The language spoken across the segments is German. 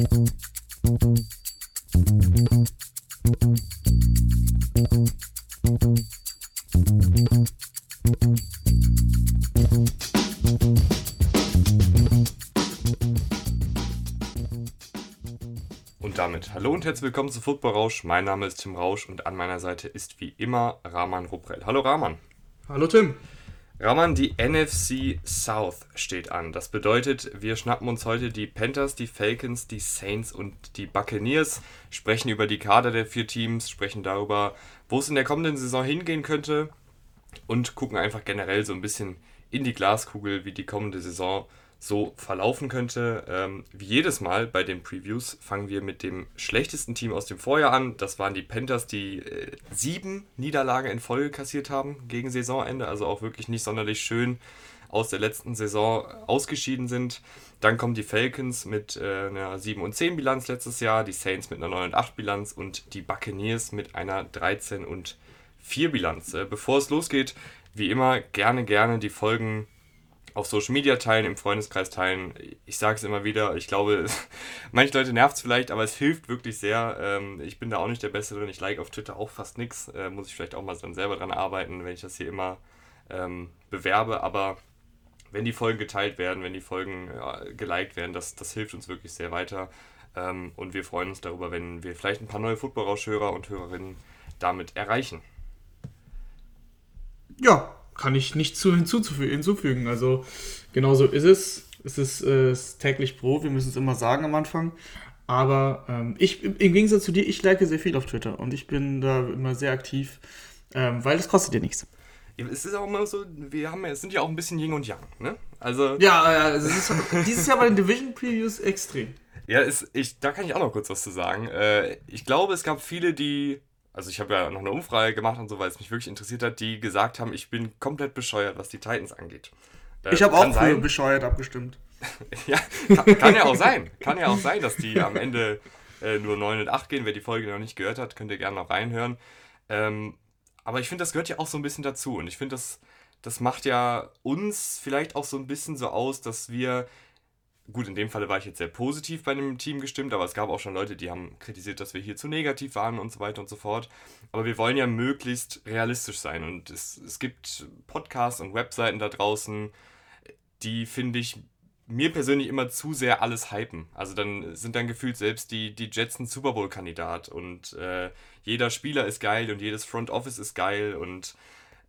Und damit hallo und herzlich willkommen zu Football Rausch. Mein Name ist Tim Rausch und an meiner Seite ist wie immer Rahman Ruprell. Hallo Rahman. Hallo Tim. Rahman, die NFC South steht an. Das bedeutet, wir schnappen uns heute die Panthers, die Falcons, die Saints und die Buccaneers, sprechen über die Kader der vier Teams, sprechen darüber, wo es in der kommenden Saison hingehen könnte und gucken einfach generell so ein bisschen in die Glaskugel, wie die kommende Saison so verlaufen könnte. Ähm, wie jedes Mal bei den Previews fangen wir mit dem schlechtesten Team aus dem Vorjahr an. Das waren die Panthers, die äh, sieben Niederlagen in Folge kassiert haben gegen Saisonende, also auch wirklich nicht sonderlich schön aus der letzten Saison ausgeschieden sind. Dann kommen die Falcons mit äh, einer 7 und 10 Bilanz letztes Jahr, die Saints mit einer 9 und 8 Bilanz und die Buccaneers mit einer 13 und 4 Bilanz. Äh, bevor es losgeht, wie immer gerne, gerne die Folgen auf Social Media teilen, im Freundeskreis teilen. Ich sage es immer wieder, ich glaube, manche Leute nervt es vielleicht, aber es hilft wirklich sehr. Ähm, ich bin da auch nicht der Beste drin. Ich like auf Twitter auch fast nichts. Äh, muss ich vielleicht auch mal dann selber dran arbeiten, wenn ich das hier immer ähm, bewerbe. Aber wenn die Folgen geteilt werden, wenn die Folgen äh, geliked werden, das, das hilft uns wirklich sehr weiter. Ähm, und wir freuen uns darüber, wenn wir vielleicht ein paar neue Football-Rauschhörer und Hörerinnen damit erreichen. Ja, kann ich nicht zu hinzufügen. Also genau so ist es. Es ist, äh, ist täglich Brot, wir müssen es immer sagen am Anfang. Aber ähm, ich, im Gegensatz zu dir, ich like sehr viel auf Twitter und ich bin da immer sehr aktiv, ähm, weil das kostet dir nichts. Es ist auch immer so, wir haben, es sind ja auch ein bisschen Yin und Yang, ne? Also ja, äh, ist dieses Jahr bei den Division Previews extrem. Ja, ist, ich, da kann ich auch noch kurz was zu sagen. Äh, ich glaube, es gab viele, die also ich habe ja noch eine Umfrage gemacht und so, weil es mich wirklich interessiert hat, die gesagt haben, ich bin komplett bescheuert, was die Titans angeht. Äh, ich habe auch für bescheuert abgestimmt. ja, kann, kann, ja auch sein. Kann ja auch sein, dass die am Ende äh, nur 9 und 8 gehen. Wer die Folge noch nicht gehört hat, könnt ihr gerne noch reinhören. Ähm, aber ich finde, das gehört ja auch so ein bisschen dazu. Und ich finde, das, das macht ja uns vielleicht auch so ein bisschen so aus, dass wir gut, in dem Falle war ich jetzt sehr positiv bei dem Team gestimmt, aber es gab auch schon Leute, die haben kritisiert, dass wir hier zu negativ waren und so weiter und so fort. Aber wir wollen ja möglichst realistisch sein und es, es gibt Podcasts und Webseiten da draußen, die finde ich mir persönlich immer zu sehr alles hypen. Also dann sind dann gefühlt selbst die, die Jets ein Super Bowl-Kandidat und äh, jeder Spieler ist geil und jedes Front Office ist geil und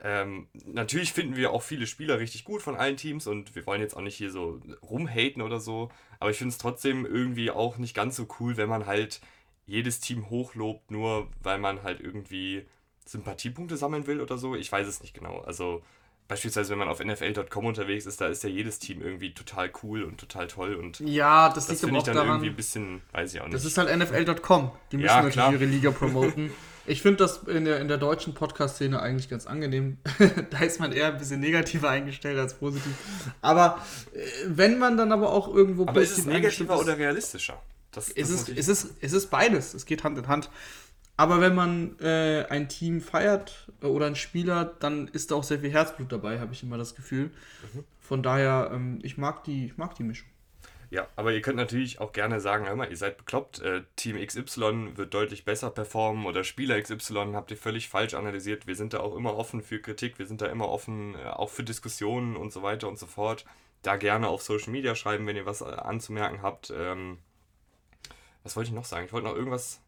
ähm, natürlich finden wir auch viele Spieler richtig gut von allen Teams und wir wollen jetzt auch nicht hier so rumhaten oder so, aber ich finde es trotzdem irgendwie auch nicht ganz so cool, wenn man halt jedes Team hochlobt, nur weil man halt irgendwie Sympathiepunkte sammeln will oder so. Ich weiß es nicht genau. Also beispielsweise, wenn man auf NFL.com unterwegs ist, da ist ja jedes Team irgendwie total cool und total toll und ja, das, das finde ich dann daran, irgendwie ein bisschen, weiß ich auch nicht. Das ist halt NFL.com. Die müssen ja, natürlich ihre Liga promoten. Ich finde das in der, in der deutschen Podcast-Szene eigentlich ganz angenehm. da ist man eher ein bisschen negativer eingestellt als positiv. Aber äh, wenn man dann aber auch irgendwo. Aber ist es negativer oder realistischer? Das, das ist, es, ist, es, ist, es beides. Es geht Hand in Hand. Aber wenn man äh, ein Team feiert oder ein Spieler, dann ist da auch sehr viel Herzblut dabei, habe ich immer das Gefühl. Mhm. Von daher, ähm, ich, mag die, ich mag die Mischung. Ja, aber ihr könnt natürlich auch gerne sagen, hör mal, ihr seid bekloppt, äh, Team XY wird deutlich besser performen oder Spieler XY habt ihr völlig falsch analysiert. Wir sind da auch immer offen für Kritik, wir sind da immer offen äh, auch für Diskussionen und so weiter und so fort. Da gerne auf Social Media schreiben, wenn ihr was äh, anzumerken habt. Ähm, was wollte ich noch sagen? Ich wollte noch irgendwas,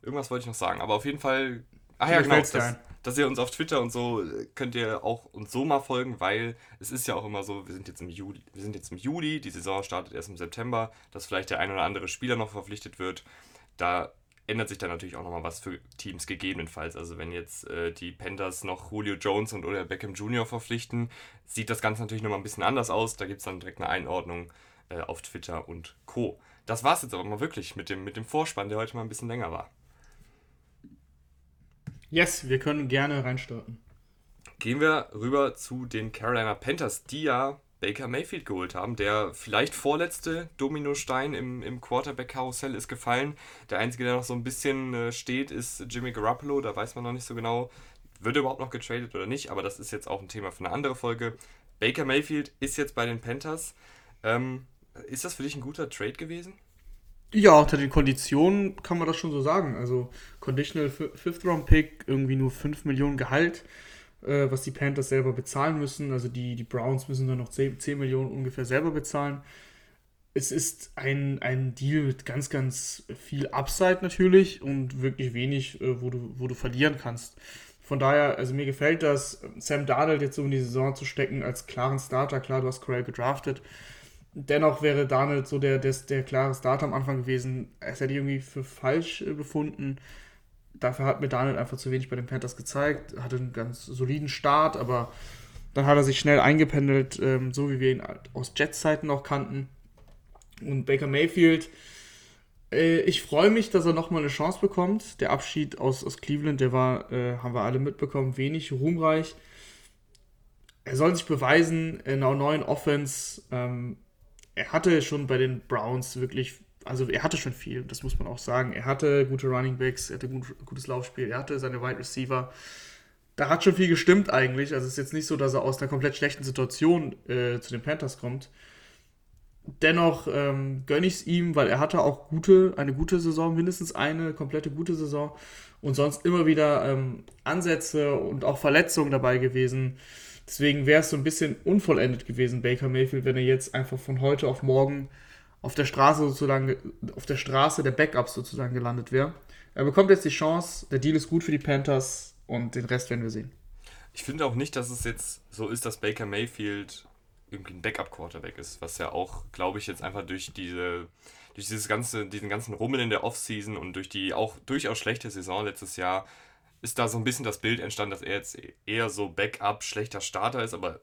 irgendwas wollte ich noch sagen, aber auf jeden Fall Ach ja, genau. Das, dass ihr uns auf Twitter und so äh, könnt ihr auch uns so mal folgen, weil es ist ja auch immer so, wir sind jetzt im Juli, wir sind jetzt im Juli, die Saison startet erst im September, dass vielleicht der ein oder andere Spieler noch verpflichtet wird. Da ändert sich dann natürlich auch nochmal was für Teams gegebenenfalls. Also wenn jetzt äh, die Panthers noch Julio Jones und oder Beckham Jr. verpflichten, sieht das Ganze natürlich nochmal ein bisschen anders aus. Da gibt es dann direkt eine Einordnung äh, auf Twitter und Co. Das war es jetzt aber mal wirklich mit dem, mit dem Vorspann, der heute mal ein bisschen länger war. Yes, wir können gerne reinstarten. Gehen wir rüber zu den Carolina Panthers, die ja Baker Mayfield geholt haben. Der vielleicht vorletzte Dominostein im, im Quarterback-Karussell ist gefallen. Der einzige, der noch so ein bisschen äh, steht, ist Jimmy Garoppolo. Da weiß man noch nicht so genau, wird er überhaupt noch getradet oder nicht. Aber das ist jetzt auch ein Thema für eine andere Folge. Baker Mayfield ist jetzt bei den Panthers. Ähm, ist das für dich ein guter Trade gewesen? Ja, unter den Konditionen kann man das schon so sagen. Also Conditional Fifth Round Pick, irgendwie nur 5 Millionen Gehalt, äh, was die Panthers selber bezahlen müssen. Also die, die Browns müssen dann noch 10, 10 Millionen ungefähr selber bezahlen. Es ist ein, ein Deal mit ganz, ganz viel Upside natürlich und wirklich wenig, äh, wo, du, wo du verlieren kannst. Von daher, also mir gefällt das, Sam Darnold jetzt so in die Saison zu stecken als klaren Starter. Klar, du hast Corell gedraftet dennoch wäre Daniel so der, der, der klare Starter am Anfang gewesen. Es hätte ich irgendwie für falsch äh, befunden. Dafür hat mir Daniel einfach zu wenig bei den Panthers gezeigt. Hatte einen ganz soliden Start, aber dann hat er sich schnell eingependelt, ähm, so wie wir ihn aus Jets-Zeiten noch kannten. Und Baker Mayfield, äh, ich freue mich, dass er nochmal eine Chance bekommt. Der Abschied aus, aus Cleveland, der war, äh, haben wir alle mitbekommen, wenig ruhmreich. Er soll sich beweisen in einer neuen Offense. Ähm, er hatte schon bei den Browns wirklich, also er hatte schon viel, das muss man auch sagen. Er hatte gute Running Backs, er hatte gut, gutes Laufspiel, er hatte seine Wide Receiver. Da hat schon viel gestimmt eigentlich. Also es ist jetzt nicht so, dass er aus einer komplett schlechten Situation äh, zu den Panthers kommt. Dennoch ähm, gönne ich es ihm, weil er hatte auch gute, eine gute Saison, mindestens eine komplette gute Saison und sonst immer wieder ähm, Ansätze und auch Verletzungen dabei gewesen. Deswegen wäre es so ein bisschen unvollendet gewesen, Baker Mayfield, wenn er jetzt einfach von heute auf morgen auf der Straße sozusagen, auf der Straße der Backups sozusagen gelandet wäre. Er bekommt jetzt die Chance, der Deal ist gut für die Panthers und den Rest werden wir sehen. Ich finde auch nicht, dass es jetzt so ist, dass Baker Mayfield irgendwie ein Backup-Quarterback ist, was ja auch, glaube ich, jetzt einfach durch diese, durch dieses ganze, diesen ganzen Rummel in der Offseason und durch die auch durchaus schlechte Saison letztes Jahr ist da so ein bisschen das Bild entstanden, dass er jetzt eher so Backup, schlechter Starter ist, aber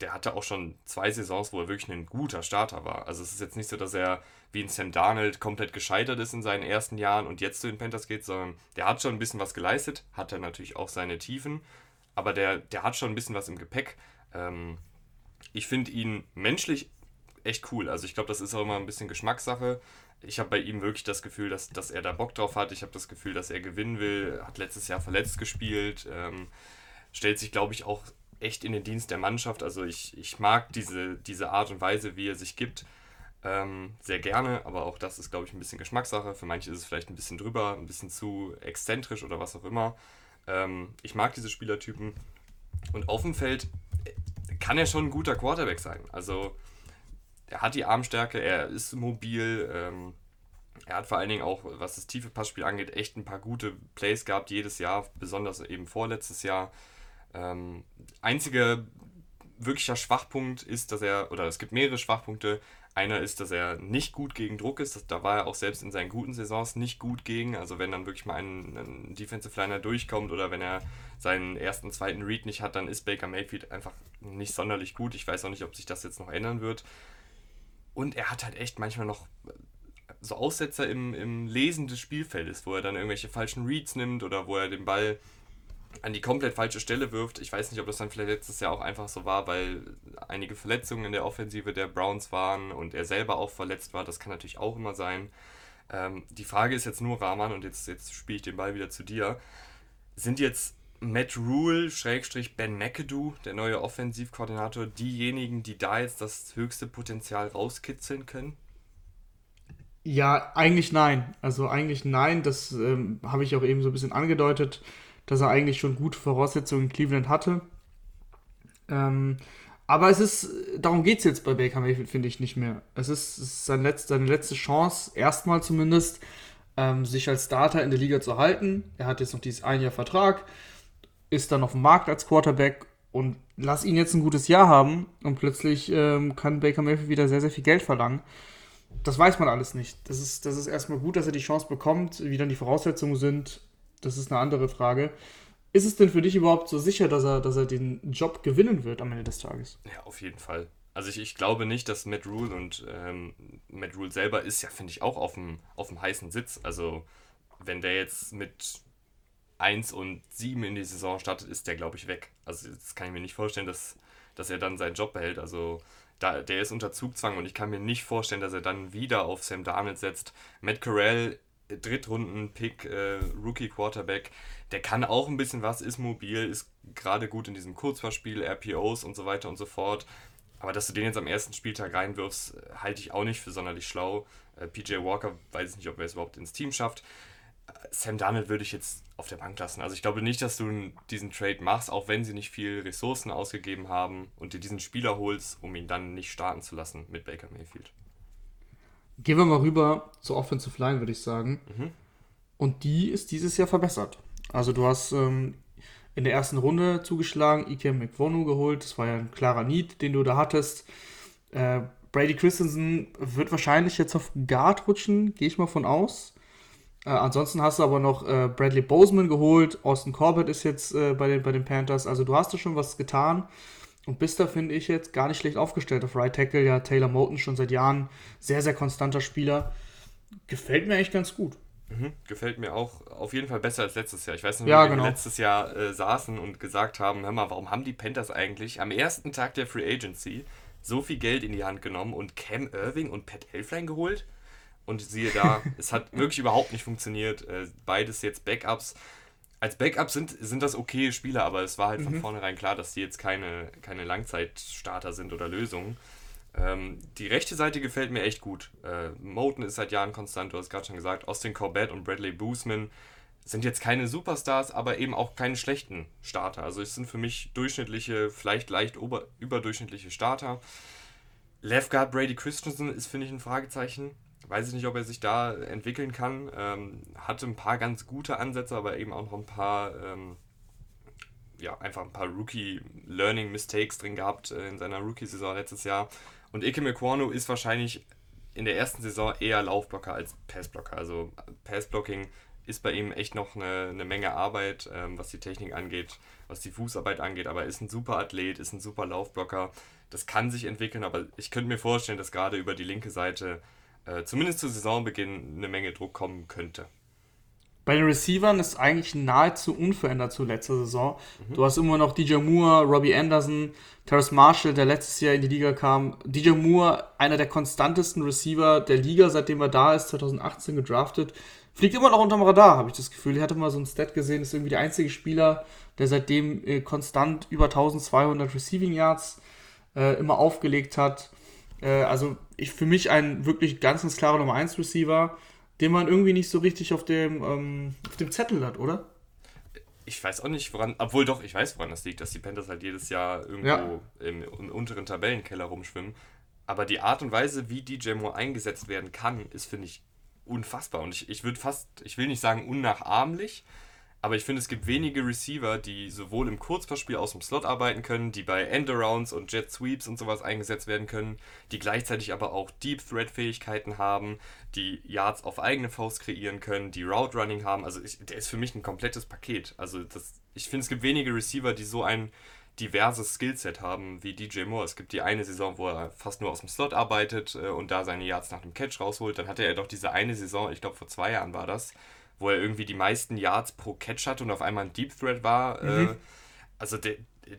der hatte auch schon zwei Saisons, wo er wirklich ein guter Starter war. Also es ist jetzt nicht so, dass er wie ein Sam Darnold komplett gescheitert ist in seinen ersten Jahren und jetzt zu den Panthers geht, sondern der hat schon ein bisschen was geleistet, hat er natürlich auch seine Tiefen, aber der, der hat schon ein bisschen was im Gepäck. Ähm, ich finde ihn menschlich echt cool. Also ich glaube, das ist auch immer ein bisschen Geschmackssache ich habe bei ihm wirklich das Gefühl, dass, dass er da Bock drauf hat. Ich habe das Gefühl, dass er gewinnen will. Hat letztes Jahr verletzt gespielt. Ähm, stellt sich, glaube ich, auch echt in den Dienst der Mannschaft. Also ich, ich mag diese, diese Art und Weise, wie er sich gibt, ähm, sehr gerne. Aber auch das ist, glaube ich, ein bisschen Geschmackssache. Für manche ist es vielleicht ein bisschen drüber, ein bisschen zu exzentrisch oder was auch immer. Ähm, ich mag diese Spielertypen. Und auf dem Feld kann er schon ein guter Quarterback sein. Also er hat die Armstärke, er ist mobil. Ähm, er hat vor allen Dingen auch, was das tiefe Passspiel angeht, echt ein paar gute Plays gehabt jedes Jahr, besonders eben vorletztes Jahr. Ähm, einziger wirklicher Schwachpunkt ist, dass er, oder es gibt mehrere Schwachpunkte. Einer ist, dass er nicht gut gegen Druck ist. Da war er auch selbst in seinen guten Saisons nicht gut gegen. Also wenn dann wirklich mal ein, ein Defensive Liner durchkommt oder wenn er seinen ersten, zweiten Read nicht hat, dann ist Baker Mayfield einfach nicht sonderlich gut. Ich weiß auch nicht, ob sich das jetzt noch ändern wird. Und er hat halt echt manchmal noch äh, so Aussetzer im, im Lesen des Spielfeldes, wo er dann irgendwelche falschen Reads nimmt oder wo er den Ball an die komplett falsche Stelle wirft. Ich weiß nicht, ob das dann vielleicht letztes Jahr auch einfach so war, weil einige Verletzungen in der Offensive der Browns waren und er selber auch verletzt war. Das kann natürlich auch immer sein. Ähm, die Frage ist jetzt nur, Rahman, und jetzt, jetzt spiele ich den Ball wieder zu dir. Sind jetzt Matt Rule, Schrägstrich Ben McAdoo, der neue Offensivkoordinator, diejenigen, die da jetzt das höchste Potenzial rauskitzeln können? Ja, eigentlich nein. Also eigentlich nein. Das ähm, habe ich auch eben so ein bisschen angedeutet, dass er eigentlich schon gute Voraussetzungen in Cleveland hatte. Ähm, aber es ist, darum geht es jetzt bei Baker Mayfield, finde ich, nicht mehr. Es ist, es ist seine, letzte, seine letzte Chance, erstmal zumindest, ähm, sich als Starter in der Liga zu halten. Er hat jetzt noch dieses ein Jahr Vertrag ist dann auf dem Markt als Quarterback und lass ihn jetzt ein gutes Jahr haben und plötzlich ähm, kann Baker Mayfield wieder sehr, sehr viel Geld verlangen. Das weiß man alles nicht. Das ist, das ist erstmal gut, dass er die Chance bekommt. Wie dann die Voraussetzungen sind, das ist eine andere Frage. Ist es denn für dich überhaupt so sicher, dass er, dass er den Job gewinnen wird am Ende des Tages? Ja, auf jeden Fall. Also ich, ich glaube nicht, dass Matt Rule und ähm, Matt Rule selber ist ja, finde ich, auch auf dem, auf dem heißen Sitz. Also wenn der jetzt mit 1 und 7 in die Saison startet, ist der, glaube ich, weg. Also das kann ich mir nicht vorstellen, dass, dass er dann seinen Job behält. Also da, der ist unter Zugzwang und ich kann mir nicht vorstellen, dass er dann wieder auf Sam Darnold setzt. Matt Corell, Drittrunden-Pick, äh, Rookie-Quarterback, der kann auch ein bisschen was, ist mobil, ist gerade gut in diesem Kurzverspiel, RPOs und so weiter und so fort. Aber dass du den jetzt am ersten Spieltag reinwirfst, äh, halte ich auch nicht für sonderlich schlau. Äh, PJ Walker weiß ich nicht, ob er es überhaupt ins Team schafft. Sam Darnold würde ich jetzt auf der Bank lassen. Also ich glaube nicht, dass du diesen Trade machst, auch wenn sie nicht viel Ressourcen ausgegeben haben und dir diesen Spieler holst, um ihn dann nicht starten zu lassen mit Baker Mayfield. Gehen wir mal rüber zur Offensive Line, würde ich sagen. Mhm. Und die ist dieses Jahr verbessert. Also du hast ähm, in der ersten Runde zugeschlagen, Ike McVonu geholt. Das war ja ein klarer Need, den du da hattest. Äh, Brady Christensen wird wahrscheinlich jetzt auf Guard rutschen, gehe ich mal von aus. Äh, ansonsten hast du aber noch äh, Bradley Boseman geholt. Austin Corbett ist jetzt äh, bei, den, bei den Panthers. Also du hast da schon was getan. Und bist da, finde ich, jetzt gar nicht schlecht aufgestellt auf Right Tackle. Ja, Taylor Moten schon seit Jahren sehr, sehr konstanter Spieler. Gefällt mir eigentlich ganz gut. Mhm, gefällt mir auch auf jeden Fall besser als letztes Jahr. Ich weiß nicht, Ja, wie genau. wir letztes Jahr äh, saßen und gesagt haben, hör mal, warum haben die Panthers eigentlich am ersten Tag der Free Agency so viel Geld in die Hand genommen und Cam Irving und Pat Elflein geholt? Und siehe da, es hat wirklich überhaupt nicht funktioniert. Äh, beides jetzt Backups. Als Backups sind, sind das okay Spieler, aber es war halt von vornherein klar, dass die jetzt keine, keine Langzeitstarter sind oder Lösungen. Ähm, die rechte Seite gefällt mir echt gut. Äh, Moten ist seit Jahren konstant, du hast gerade schon gesagt. Austin Corbett und Bradley Boosman sind jetzt keine Superstars, aber eben auch keine schlechten Starter. Also es sind für mich durchschnittliche, vielleicht leicht ober überdurchschnittliche Starter. Left Guard Brady Christensen ist, finde ich, ein Fragezeichen. Weiß ich nicht, ob er sich da entwickeln kann. Ähm, hatte ein paar ganz gute Ansätze, aber eben auch noch ein paar, ähm, ja, einfach ein paar Rookie-Learning-Mistakes drin gehabt äh, in seiner Rookie-Saison letztes Jahr. Und Ike Mekwano ist wahrscheinlich in der ersten Saison eher Laufblocker als Passblocker. Also Passblocking ist bei ihm echt noch eine, eine Menge Arbeit, ähm, was die Technik angeht, was die Fußarbeit angeht. Aber er ist ein super Athlet, ist ein super Laufblocker. Das kann sich entwickeln, aber ich könnte mir vorstellen, dass gerade über die linke Seite äh, zumindest zu Saisonbeginn eine Menge Druck kommen könnte. Bei den Receivern ist eigentlich nahezu unverändert zu letzter Saison. Du hast immer noch DJ Moore, Robbie Anderson, Terrace Marshall, der letztes Jahr in die Liga kam. DJ Moore, einer der konstantesten Receiver der Liga, seitdem er da ist, 2018 gedraftet. Fliegt immer noch unterm Radar, habe ich das Gefühl. Ich hatte mal so ein Stat gesehen, ist irgendwie der einzige Spieler, der seitdem äh, konstant über 1200 Receiving Yards äh, immer aufgelegt hat. Äh, also ich, für mich ein wirklich ganz, ganz klarer Nummer 1 Receiver, den man irgendwie nicht so richtig auf dem, ähm, auf dem Zettel hat, oder? Ich weiß auch nicht, woran, obwohl doch, ich weiß, woran das liegt, dass die Panthers halt jedes Jahr irgendwo Ja. im, im unteren Tabellenkeller rumschwimmen. Aber die Art und Weise, wie DJ Moore eingesetzt werden kann, ist, finde ich, unfassbar. Und ich, ich würde fast, ich will nicht sagen unnachahmlich, aber ich finde, es gibt wenige Receiver, die sowohl im Kurzpassspiel aus dem Slot arbeiten können, die bei Endarounds und Jet Sweeps und sowas eingesetzt werden können, die gleichzeitig aber auch Deep Threat Fähigkeiten haben, die Yards auf eigene Faust kreieren können, die Route Running haben. Also ich, der ist für mich ein komplettes Paket. Also das, ich finde, es gibt wenige Receiver, die so ein diverses Skillset haben wie DJ Moore. Es gibt die eine Saison, wo er fast nur aus dem Slot arbeitet äh, und da seine Yards nach dem Catch rausholt. Dann hatte er doch diese eine Saison, ich glaube vor zwei Jahren war das, wo er irgendwie die meisten Yards pro Catch hatte und auf einmal ein Deep Threat war. Äh, also der,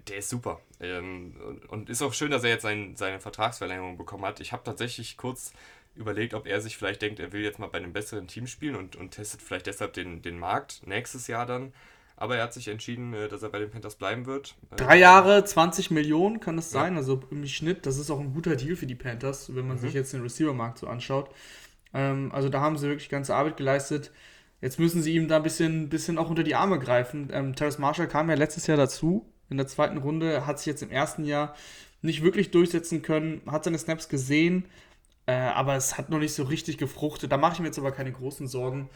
der ist super. Ähm, und, und ist auch schön, dass er jetzt sein, seine Vertragsverlängerung bekommen hat. Ich habe tatsächlich kurz überlegt, ob er sich vielleicht denkt, er will jetzt mal bei einem besseren Team spielen und, und testet vielleicht deshalb den, den Markt nächstes Jahr dann. Aber er hat sich entschieden, äh, dass er bei den Panthers bleiben wird. Äh, Drei Jahre, 20 Millionen kann das sein, also im Schnitt, das ist auch ein guter Deal für die Panthers, wenn man sich jetzt den Receiver-Markt so anschaut. Ähm, also da haben sie wirklich ganze Arbeit geleistet. Jetzt müssen sie ihm da ein bisschen, bisschen auch unter die Arme greifen. Ähm, Terrace Marshall kam ja letztes Jahr dazu, in der zweiten Runde, hat sich jetzt im ersten Jahr nicht wirklich durchsetzen können, hat seine Snaps gesehen, äh, aber es hat noch nicht so richtig gefruchtet. Da mache ich mir jetzt aber keine großen Sorgen.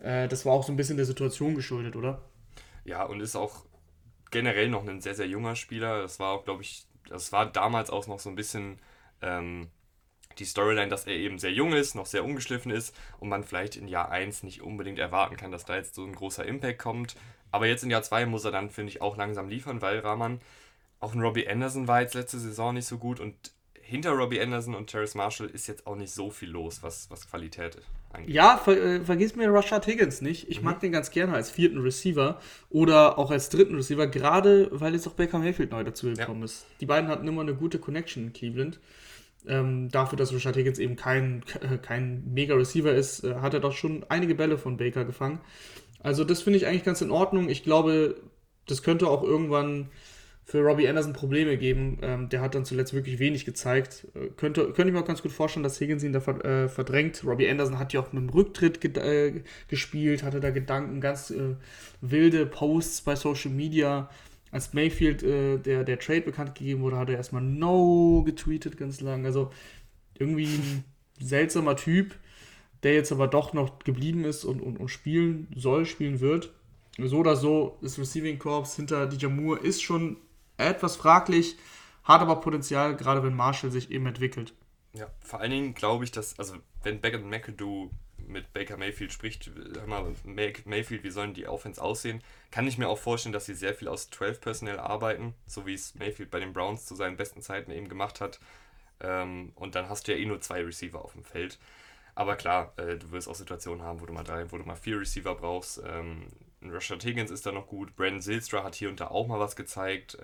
Äh, das war auch so ein bisschen der Situation geschuldet, oder? Ja, und ist auch generell noch ein sehr, sehr junger Spieler. Das war auch, glaube ich, das war damals auch noch so ein bisschen ähm, die Storyline, dass er eben sehr jung ist, noch sehr ungeschliffen ist und man vielleicht in Jahr 1 nicht unbedingt erwarten kann, dass da jetzt so ein großer Impact kommt. Aber jetzt in Jahr 2 muss er dann, finde ich, auch langsam liefern, weil Rahman, auch ein Robbie Anderson war jetzt letzte Saison nicht so gut und hinter Robbie Anderson und Terrace Marshall ist jetzt auch nicht so viel los, was, was Qualität angeht. Ja, ver äh, vergiss mir Rashad Higgins nicht. Ich mag den ganz gerne als vierten Receiver oder auch als dritten Receiver, gerade weil jetzt auch Baker Mayfield neu dazugekommen ist. Die beiden hatten immer eine gute Connection in Cleveland. Ähm, dafür, dass Rashad Higgins eben kein, äh, kein Mega-Receiver ist, äh, hat er doch schon einige Bälle von Baker gefangen. Also das finde ich eigentlich ganz in Ordnung. Ich glaube, das könnte auch irgendwann für Robbie Anderson Probleme geben. Ähm, der hat dann zuletzt wirklich wenig gezeigt. Äh, könnte, könnte ich mir auch ganz gut vorstellen, dass Higgins ihn da äh, verdrängt. Robbie Anderson hat ja auch mit dem Rücktritt ge äh, gespielt, hatte da Gedanken, ganz äh, wilde Posts bei Social Media. Als Mayfield äh, der, der Trade bekannt gegeben wurde, hat er erstmal No getweetet ganz lang. Also irgendwie ein seltsamer Typ, der jetzt aber doch noch geblieben ist und, und, und spielen soll, spielen wird. So oder so, das Receiving Corps hinter DJ Moore ist schon etwas fraglich, hat aber Potenzial, gerade wenn Marshall sich eben entwickelt. Ja, vor allen Dingen glaube ich, dass, also wenn Beckett McAdoo mit Baker Mayfield spricht, hör mal, Mayfield, wie sollen die Offense aussehen, kann ich mir auch vorstellen, dass sie sehr viel aus 12 personell arbeiten, so wie es Mayfield bei den Browns zu seinen besten Zeiten eben gemacht hat. Ähm, und dann hast du ja eh nur zwei Receiver auf dem Feld. Aber klar, äh, du wirst auch Situationen haben, wo du mal drei, wo du mal vier Receiver brauchst. Ähm, Rashad Higgins ist da noch gut. Brandon Silstra hat hier und da auch mal was gezeigt.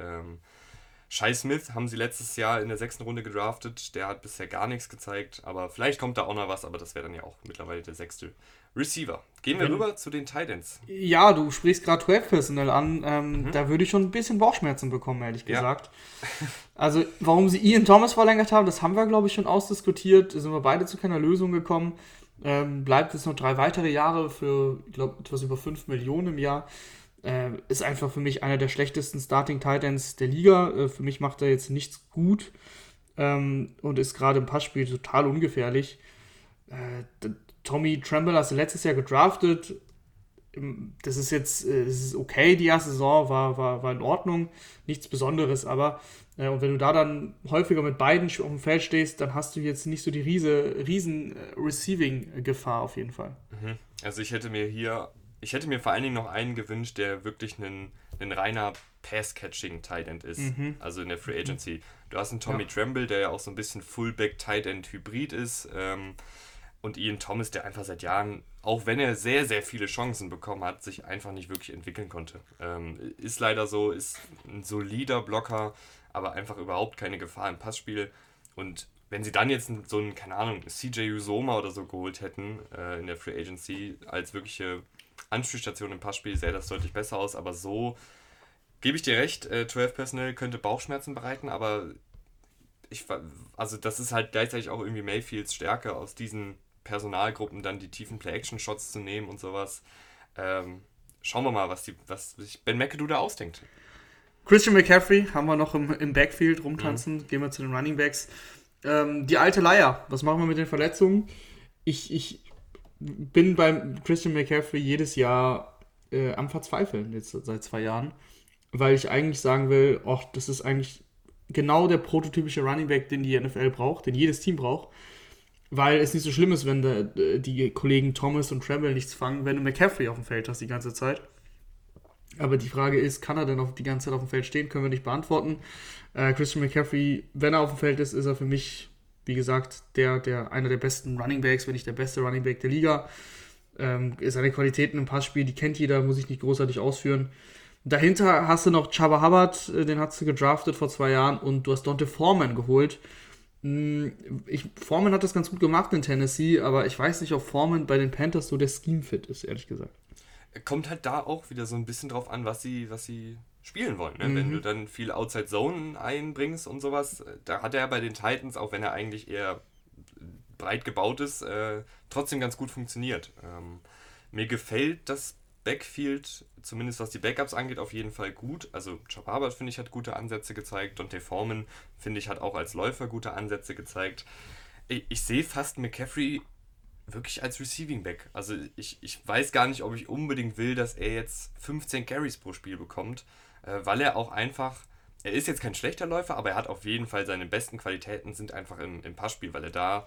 Shai Smith haben sie letztes Jahr in der sechsten Runde gedraftet. Der hat bisher gar nichts gezeigt, aber vielleicht kommt da auch noch was, aber das wäre dann ja auch mittlerweile der sechste Receiver. Gehen wir Wenn, rüber zu den Titans. Ja, du sprichst gerade 12 Personal an. Ähm, mhm. Da würde ich schon ein bisschen Bauchschmerzen bekommen, ehrlich gesagt. Ja. also, warum sie Ian Thomas verlängert haben, das haben wir, glaube ich, schon ausdiskutiert. Da sind wir beide zu keiner Lösung gekommen. Ähm, bleibt jetzt noch drei weitere Jahre für, ich glaube, etwas über 5 Millionen im Jahr. Äh, ist einfach für mich einer der schlechtesten Starting Titans der Liga. Äh, für mich macht er jetzt nichts gut ähm, und ist gerade im Passspiel total ungefährlich. Äh, Tommy Tremble hast du letztes Jahr gedraftet. Das ist jetzt äh, das ist okay, die erste Saison war, war, war in Ordnung, nichts Besonderes, aber äh, und wenn du da dann häufiger mit beiden auf dem Feld stehst, dann hast du jetzt nicht so die riese, riesen äh, Receiving-Gefahr auf jeden Fall. Mhm. Also ich hätte mir hier, ich hätte mir vor allen Dingen noch einen gewünscht, der wirklich ein, ein reiner Pass-Catching-Tight End ist, mhm. also in der Free Agency. Du hast einen Tommy ja. Tremble, der ja auch so ein bisschen Fullback-Tight End-Hybrid ist. Ähm, und Ian Thomas, der einfach seit Jahren, auch wenn er sehr, sehr viele Chancen bekommen hat, sich einfach nicht wirklich entwickeln konnte. Ähm, ist leider so, ist ein solider Blocker, aber einfach überhaupt keine Gefahr im Passspiel. Und wenn sie dann jetzt so einen, keine Ahnung, CJ Usoma oder so geholt hätten äh, in der Free Agency als wirkliche Anspielstation im Passspiel, sähe das deutlich besser aus. Aber so gebe ich dir recht, äh, 12 Personal könnte Bauchschmerzen bereiten, aber ich, also das ist halt gleichzeitig auch irgendwie Mayfields Stärke, aus diesen Personalgruppen dann die tiefen Play-Action-Shots zu nehmen und sowas. Ähm, schauen wir mal, was, die, was sich Ben McAdoo da ausdenkt. Christian McCaffrey haben wir noch im, im Backfield rumtanzen. Mhm. Gehen wir zu den Running Backs. Ähm, die alte Leier. Was machen wir mit den Verletzungen? Ich, ich bin beim Christian McCaffrey jedes Jahr äh, am Verzweifeln, jetzt seit zwei Jahren. Weil ich eigentlich sagen will, ach, das ist eigentlich genau der prototypische Running Back, den die NFL braucht, den jedes Team braucht. Weil es nicht so schlimm ist, wenn der, die Kollegen Thomas und Tremble nichts fangen, wenn du McCaffrey auf dem Feld hast die ganze Zeit. Aber die Frage ist, kann er denn auf die ganze Zeit auf dem Feld stehen? Können wir nicht beantworten. Äh, Christian McCaffrey, wenn er auf dem Feld ist, ist er für mich, wie gesagt, der, der einer der besten Running Backs, wenn nicht der beste Running Back der Liga. Ähm, seine Qualitäten im Passspiel, die kennt jeder, muss ich nicht großartig ausführen. Dahinter hast du noch Chaba Hubbard, äh, den hast du gedraftet vor zwei Jahren und du hast Dante Foreman geholt. Hm, ich, Foreman hat das ganz gut gemacht in Tennessee, aber ich weiß nicht, ob Foreman bei den Panthers so der Scheme-Fit ist, ehrlich gesagt kommt halt da auch wieder so ein bisschen drauf an, was sie, was sie spielen wollen. Ne? Mhm. Wenn du dann viel Outside Zone einbringst und sowas, da hat er bei den Titans, auch wenn er eigentlich eher breit gebaut ist, äh, trotzdem ganz gut funktioniert. Ähm, mir gefällt das Backfield, zumindest was die Backups angeht, auf jeden Fall gut. Also Chop Harvard, finde ich, hat gute Ansätze gezeigt. Dante Foreman, finde ich, hat auch als Läufer gute Ansätze gezeigt. Ich, ich sehe fast McCaffrey wirklich als Receiving Back. Also ich, ich weiß gar nicht, ob ich unbedingt will, dass er jetzt 15 Carries pro Spiel bekommt, äh, weil er auch einfach, er ist jetzt kein schlechter Läufer, aber er hat auf jeden Fall seine besten Qualitäten sind einfach im, im Passspiel, weil er da,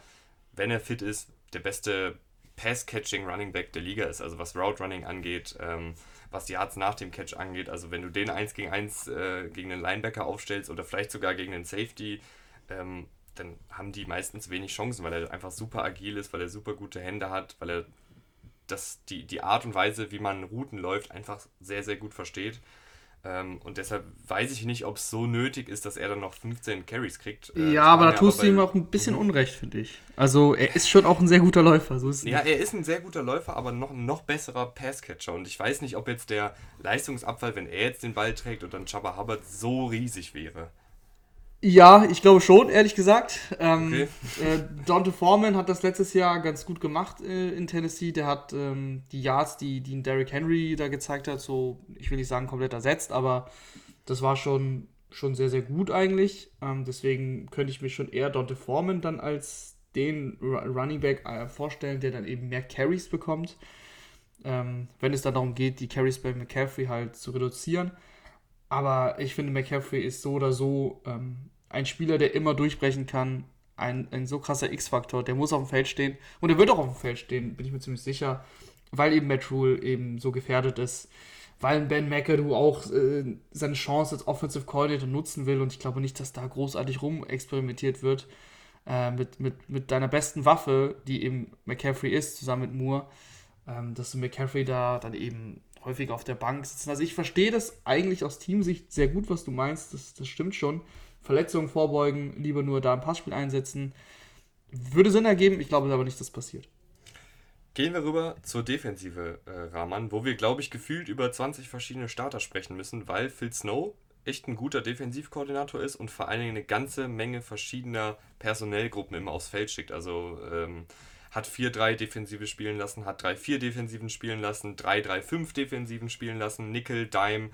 wenn er fit ist, der beste Pass-Catching Running Back der Liga ist. Also was Route Running angeht, ähm, was die Yards nach dem Catch angeht. Also wenn du den 1 gegen 1 äh, gegen einen Linebacker aufstellst oder vielleicht sogar gegen einen Safety, ähm, dann haben die meistens wenig Chancen, weil er einfach super agil ist, weil er super gute Hände hat, weil er das, die, die Art und Weise, wie man Routen läuft, einfach sehr, sehr gut versteht. Ähm, und deshalb weiß ich nicht, ob es so nötig ist, dass er dann noch 15 Carries kriegt. Äh, ja, aber da tust du ihm auch ein bisschen mhm. Unrecht, finde ich. Also er ist schon auch ein sehr guter Läufer. So ja, er ist ein sehr guter Läufer, aber noch ein noch besserer Passcatcher. Und ich weiß nicht, ob jetzt der Leistungsabfall, wenn er jetzt den Ball trägt und dann Chubba Hubbard so riesig wäre. Ja, ich glaube schon, ehrlich gesagt. Ähm, okay. äh, Dante Foreman hat das letztes Jahr ganz gut gemacht äh, in Tennessee. Der hat ähm, die Yards, die, die Derrick Henry da gezeigt hat, so, ich will nicht sagen komplett ersetzt, aber das war schon, schon sehr, sehr gut eigentlich. Ähm, deswegen könnte ich mir schon eher Dante Foreman dann als den Running Back äh, vorstellen, der dann eben mehr Carries bekommt. Ähm, wenn es dann darum geht, die Carries bei McCaffrey halt zu reduzieren. Aber ich finde, McCaffrey ist so oder so ähm, ein Spieler, der immer durchbrechen kann. Ein, ein so krasser X-Faktor. Der muss auf dem Feld stehen. Und er wird auch auf dem Feld stehen, bin ich mir ziemlich sicher. Weil eben Matt Rule eben so gefährdet ist. Weil Ben McAdoo auch äh, seine Chance als Offensive Coordinator nutzen will. Und ich glaube nicht, dass da großartig rumexperimentiert wird. Äh, mit, mit, mit deiner besten Waffe, die eben McCaffrey ist, zusammen mit Moore. Ähm, dass du McCaffrey da dann eben häufig auf der Bank sitzen. Also ich verstehe das eigentlich aus Teamsicht sehr gut, was du meinst. Das, das stimmt schon. Verletzungen vorbeugen, lieber nur da im Passspiel einsetzen. Würde Sinn ergeben, ich glaube aber nicht, dass das passiert. Gehen wir rüber zur Defensive, äh, Rahman, wo wir, glaube ich, gefühlt über 20 verschiedene Starter sprechen müssen, weil Phil Snow echt ein guter Defensivkoordinator ist und vor allen Dingen eine ganze Menge verschiedener Personellgruppen immer aufs Feld schickt. Also ähm, hat 4-3 Defensive spielen lassen, hat 3-4 Defensiven spielen lassen, 3-3-5 Defensiven spielen lassen, Nickel, Dime,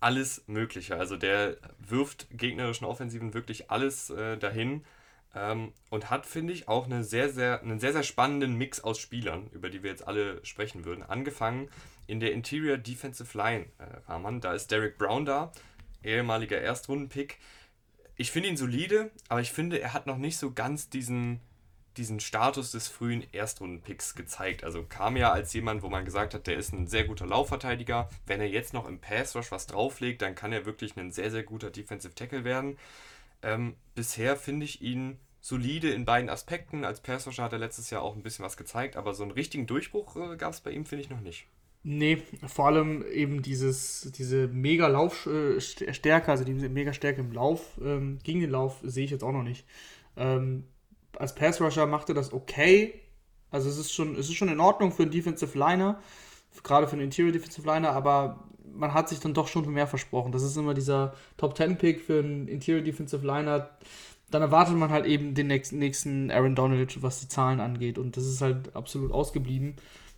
alles Mögliche. Also der wirft gegnerischen Offensiven wirklich alles äh, dahin ähm, und hat, finde ich, auch eine sehr, sehr, einen sehr, sehr spannenden Mix aus Spielern, über die wir jetzt alle sprechen würden. Angefangen in der Interior Defensive Line, äh, Rahman. Da ist Derek Brown da, ehemaliger Erstrundenpick. Ich finde ihn solide, aber ich finde, er hat noch nicht so ganz diesen diesen Status des frühen Erstrundenpicks gezeigt. Also kam ja als jemand, wo man gesagt hat, der ist ein sehr guter Laufverteidiger. Wenn er jetzt noch im Pass Rush was drauflegt, dann kann er wirklich ein sehr, sehr guter Defensive Tackle werden. Ähm, bisher finde ich ihn solide in beiden Aspekten. Als Pass Rusher hat er letztes Jahr auch ein bisschen was gezeigt, aber so einen richtigen Durchbruch äh, gab es bei ihm, finde ich, noch nicht. Nee, vor allem eben dieses, diese mega Laufstärke, also diese mega Stärke im Lauf, ähm, gegen den Lauf, sehe ich jetzt auch noch nicht. Ähm, als Pass Rusher macht er das okay. Also es ist schon, es ist schon in Ordnung für einen Defensive Liner, gerade für einen Interior Defensive Liner, aber man hat sich dann doch schon mehr versprochen. Das ist immer dieser Top 10 Pick für einen Interior Defensive Liner. Dann erwartet man halt eben den nächsten Aaron Donald, was die Zahlen angeht. Und das ist halt absolut ausgeblieben.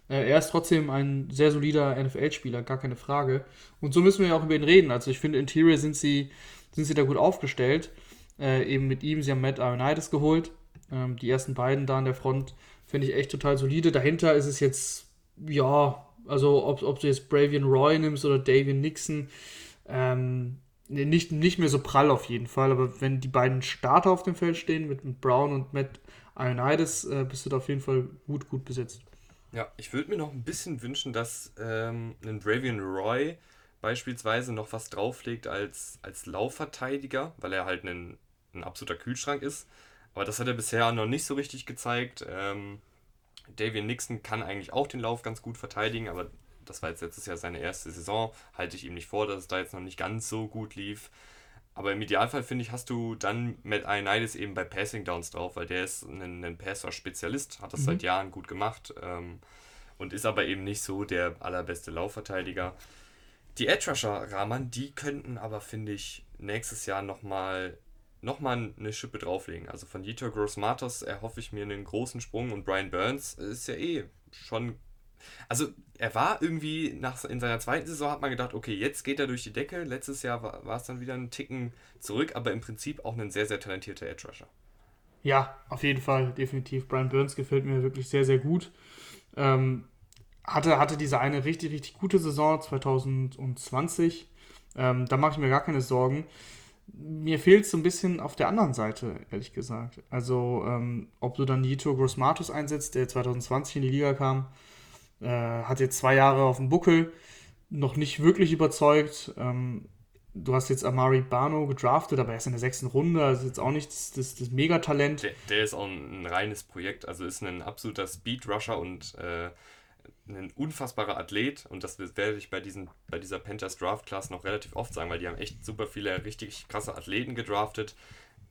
Äh, er ist trotzdem ein sehr solider NFL-Spieler, gar keine Frage. Und so müssen wir ja auch über ihn reden. Also ich finde, Interior sind sie, sind sie da gut aufgestellt. Äh, eben mit ihm, sie haben Matt Ionides geholt. Ähm, die ersten beiden da an der Front finde ich echt total solide. Dahinter ist es jetzt, ja, also ob, ob du jetzt Bravian Roy nimmst oder Davian Nixon, ähm, nicht, nicht mehr so prall auf jeden Fall, aber wenn die beiden Starter auf dem Feld stehen, mit, mit Brown und Matt Ionides, äh, bist du da auf jeden Fall gut, gut besetzt. Ja, ich würde mir noch ein bisschen wünschen, dass ähm, ein Bravian Roy beispielsweise noch was drauflegt als, als Laufverteidiger, weil er halt ein, ein absoluter Kühlschrank ist. Aber das hat er bisher noch nicht so richtig gezeigt. Ähm, Davian Nixon kann eigentlich auch den Lauf ganz gut verteidigen, aber das war jetzt letztes Jahr seine erste Saison. Halte ich ihm nicht vor, dass es da jetzt noch nicht ganz so gut lief. Aber im Idealfall, finde ich, hast du dann Matt Ioannidis eben bei Passing Downs drauf, weil der ist ein, ein Passer-Spezialist, hat das mhm. seit Jahren gut gemacht ähm, und ist aber eben nicht so der allerbeste Laufverteidiger. Die Edge Rusher Rahman, die könnten aber, finde ich, nächstes Jahr nochmal nochmal eine Schippe drauflegen. Also von Dieter Gross Matos erhoffe ich mir einen großen Sprung und Brian Burns ist ja eh schon. Also er war irgendwie nach, in seiner zweiten Saison hat man gedacht, okay, jetzt geht er durch die Decke. Letztes Jahr war, war es dann wieder ein Ticken zurück, aber im Prinzip auch ein sehr, sehr talentierter Edge Rusher. Ja, auf jeden Fall, definitiv. Brian Burns gefällt mir wirklich sehr, sehr gut. Ähm, hatte, hatte diese eine richtig, richtig gute Saison 2020. Ähm, da mache ich mir gar keine Sorgen mir fehlt es so ein bisschen auf der anderen Seite, ehrlich gesagt. Also, ähm, ob du dann Nito Grossmatus einsetzt, der 2020 in die Liga kam, äh, hat jetzt zwei Jahre auf dem Buckel, noch nicht wirklich überzeugt. Ähm, du hast jetzt Amari Bano gedraftet, aber er ist in der sechsten Runde, also jetzt auch nicht das, das, das Megatalent. Der, der, ist auch ein, ein, reines Projekt, also ist ein absoluter Speed-Rusher und äh, ein unfassbarer Athlet und das werde ich bei, diesen, bei dieser Panthers Draft Class noch relativ oft sagen, weil die haben echt super viele richtig krasse Athleten gedraftet,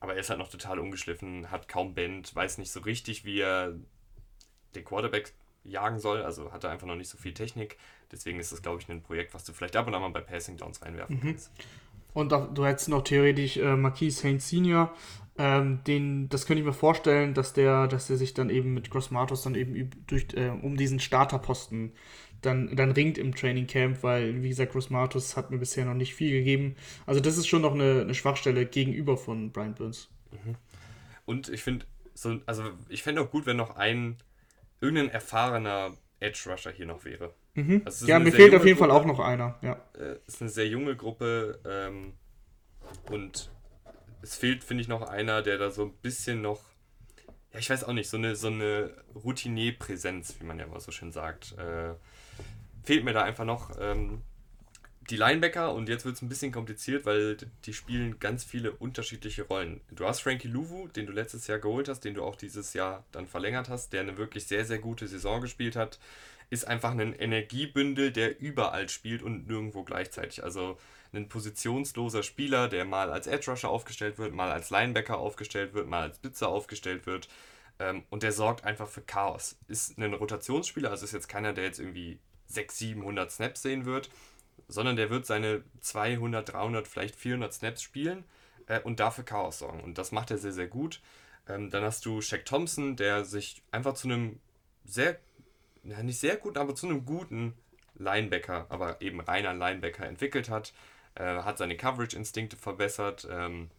aber er ist halt noch total ungeschliffen, hat kaum Band, weiß nicht so richtig, wie er den Quarterback jagen soll, also hat er einfach noch nicht so viel Technik, deswegen ist das, glaube ich, ein Projekt, was du vielleicht ab und an mal bei Passing Downs reinwerfen mhm. kannst. Und du hättest noch theoretisch äh, Marquis Saint Senior, ähm, den, das könnte ich mir vorstellen, dass der, dass der sich dann eben mit Grossmatos dann eben durch, äh, um diesen Starterposten dann, dann ringt im Training Camp, weil, wie gesagt, Grossmatos hat mir bisher noch nicht viel gegeben. Also das ist schon noch eine, eine Schwachstelle gegenüber von Brian Burns. Mhm. Und ich finde, so, also ich fände auch gut, wenn noch ein irgendein erfahrener Edge Rusher hier noch wäre. Mhm. Also ja, mir fehlt auf jeden Gruppe. Fall auch noch einer. Ja. Äh, es ist eine sehr junge Gruppe ähm, und es fehlt, finde ich, noch einer, der da so ein bisschen noch, ja, ich weiß auch nicht, so eine, so eine Routinier-Präsenz, wie man ja immer so schön sagt. Äh, fehlt mir da einfach noch. Ähm, die Linebacker, und jetzt wird es ein bisschen kompliziert, weil die spielen ganz viele unterschiedliche Rollen. Du hast Frankie Louvu, den du letztes Jahr geholt hast, den du auch dieses Jahr dann verlängert hast, der eine wirklich sehr, sehr gute Saison gespielt hat ist einfach ein Energiebündel, der überall spielt und nirgendwo gleichzeitig. Also ein positionsloser Spieler, der mal als Edge Rusher aufgestellt wird, mal als Linebacker aufgestellt wird, mal als Blitzer aufgestellt wird. Ähm, und der sorgt einfach für Chaos. Ist ein Rotationsspieler, also ist jetzt keiner, der jetzt irgendwie 600, 700 Snaps sehen wird, sondern der wird seine 200, 300, vielleicht 400 Snaps spielen äh, und dafür Chaos sorgen. Und das macht er sehr, sehr gut. Ähm, dann hast du Shaq Thompson, der sich einfach zu einem sehr ja, nicht sehr gut, aber zu einem guten Linebacker, aber eben reiner Linebacker entwickelt hat. Äh, hat seine Coverage-Instinkte verbessert, ähm,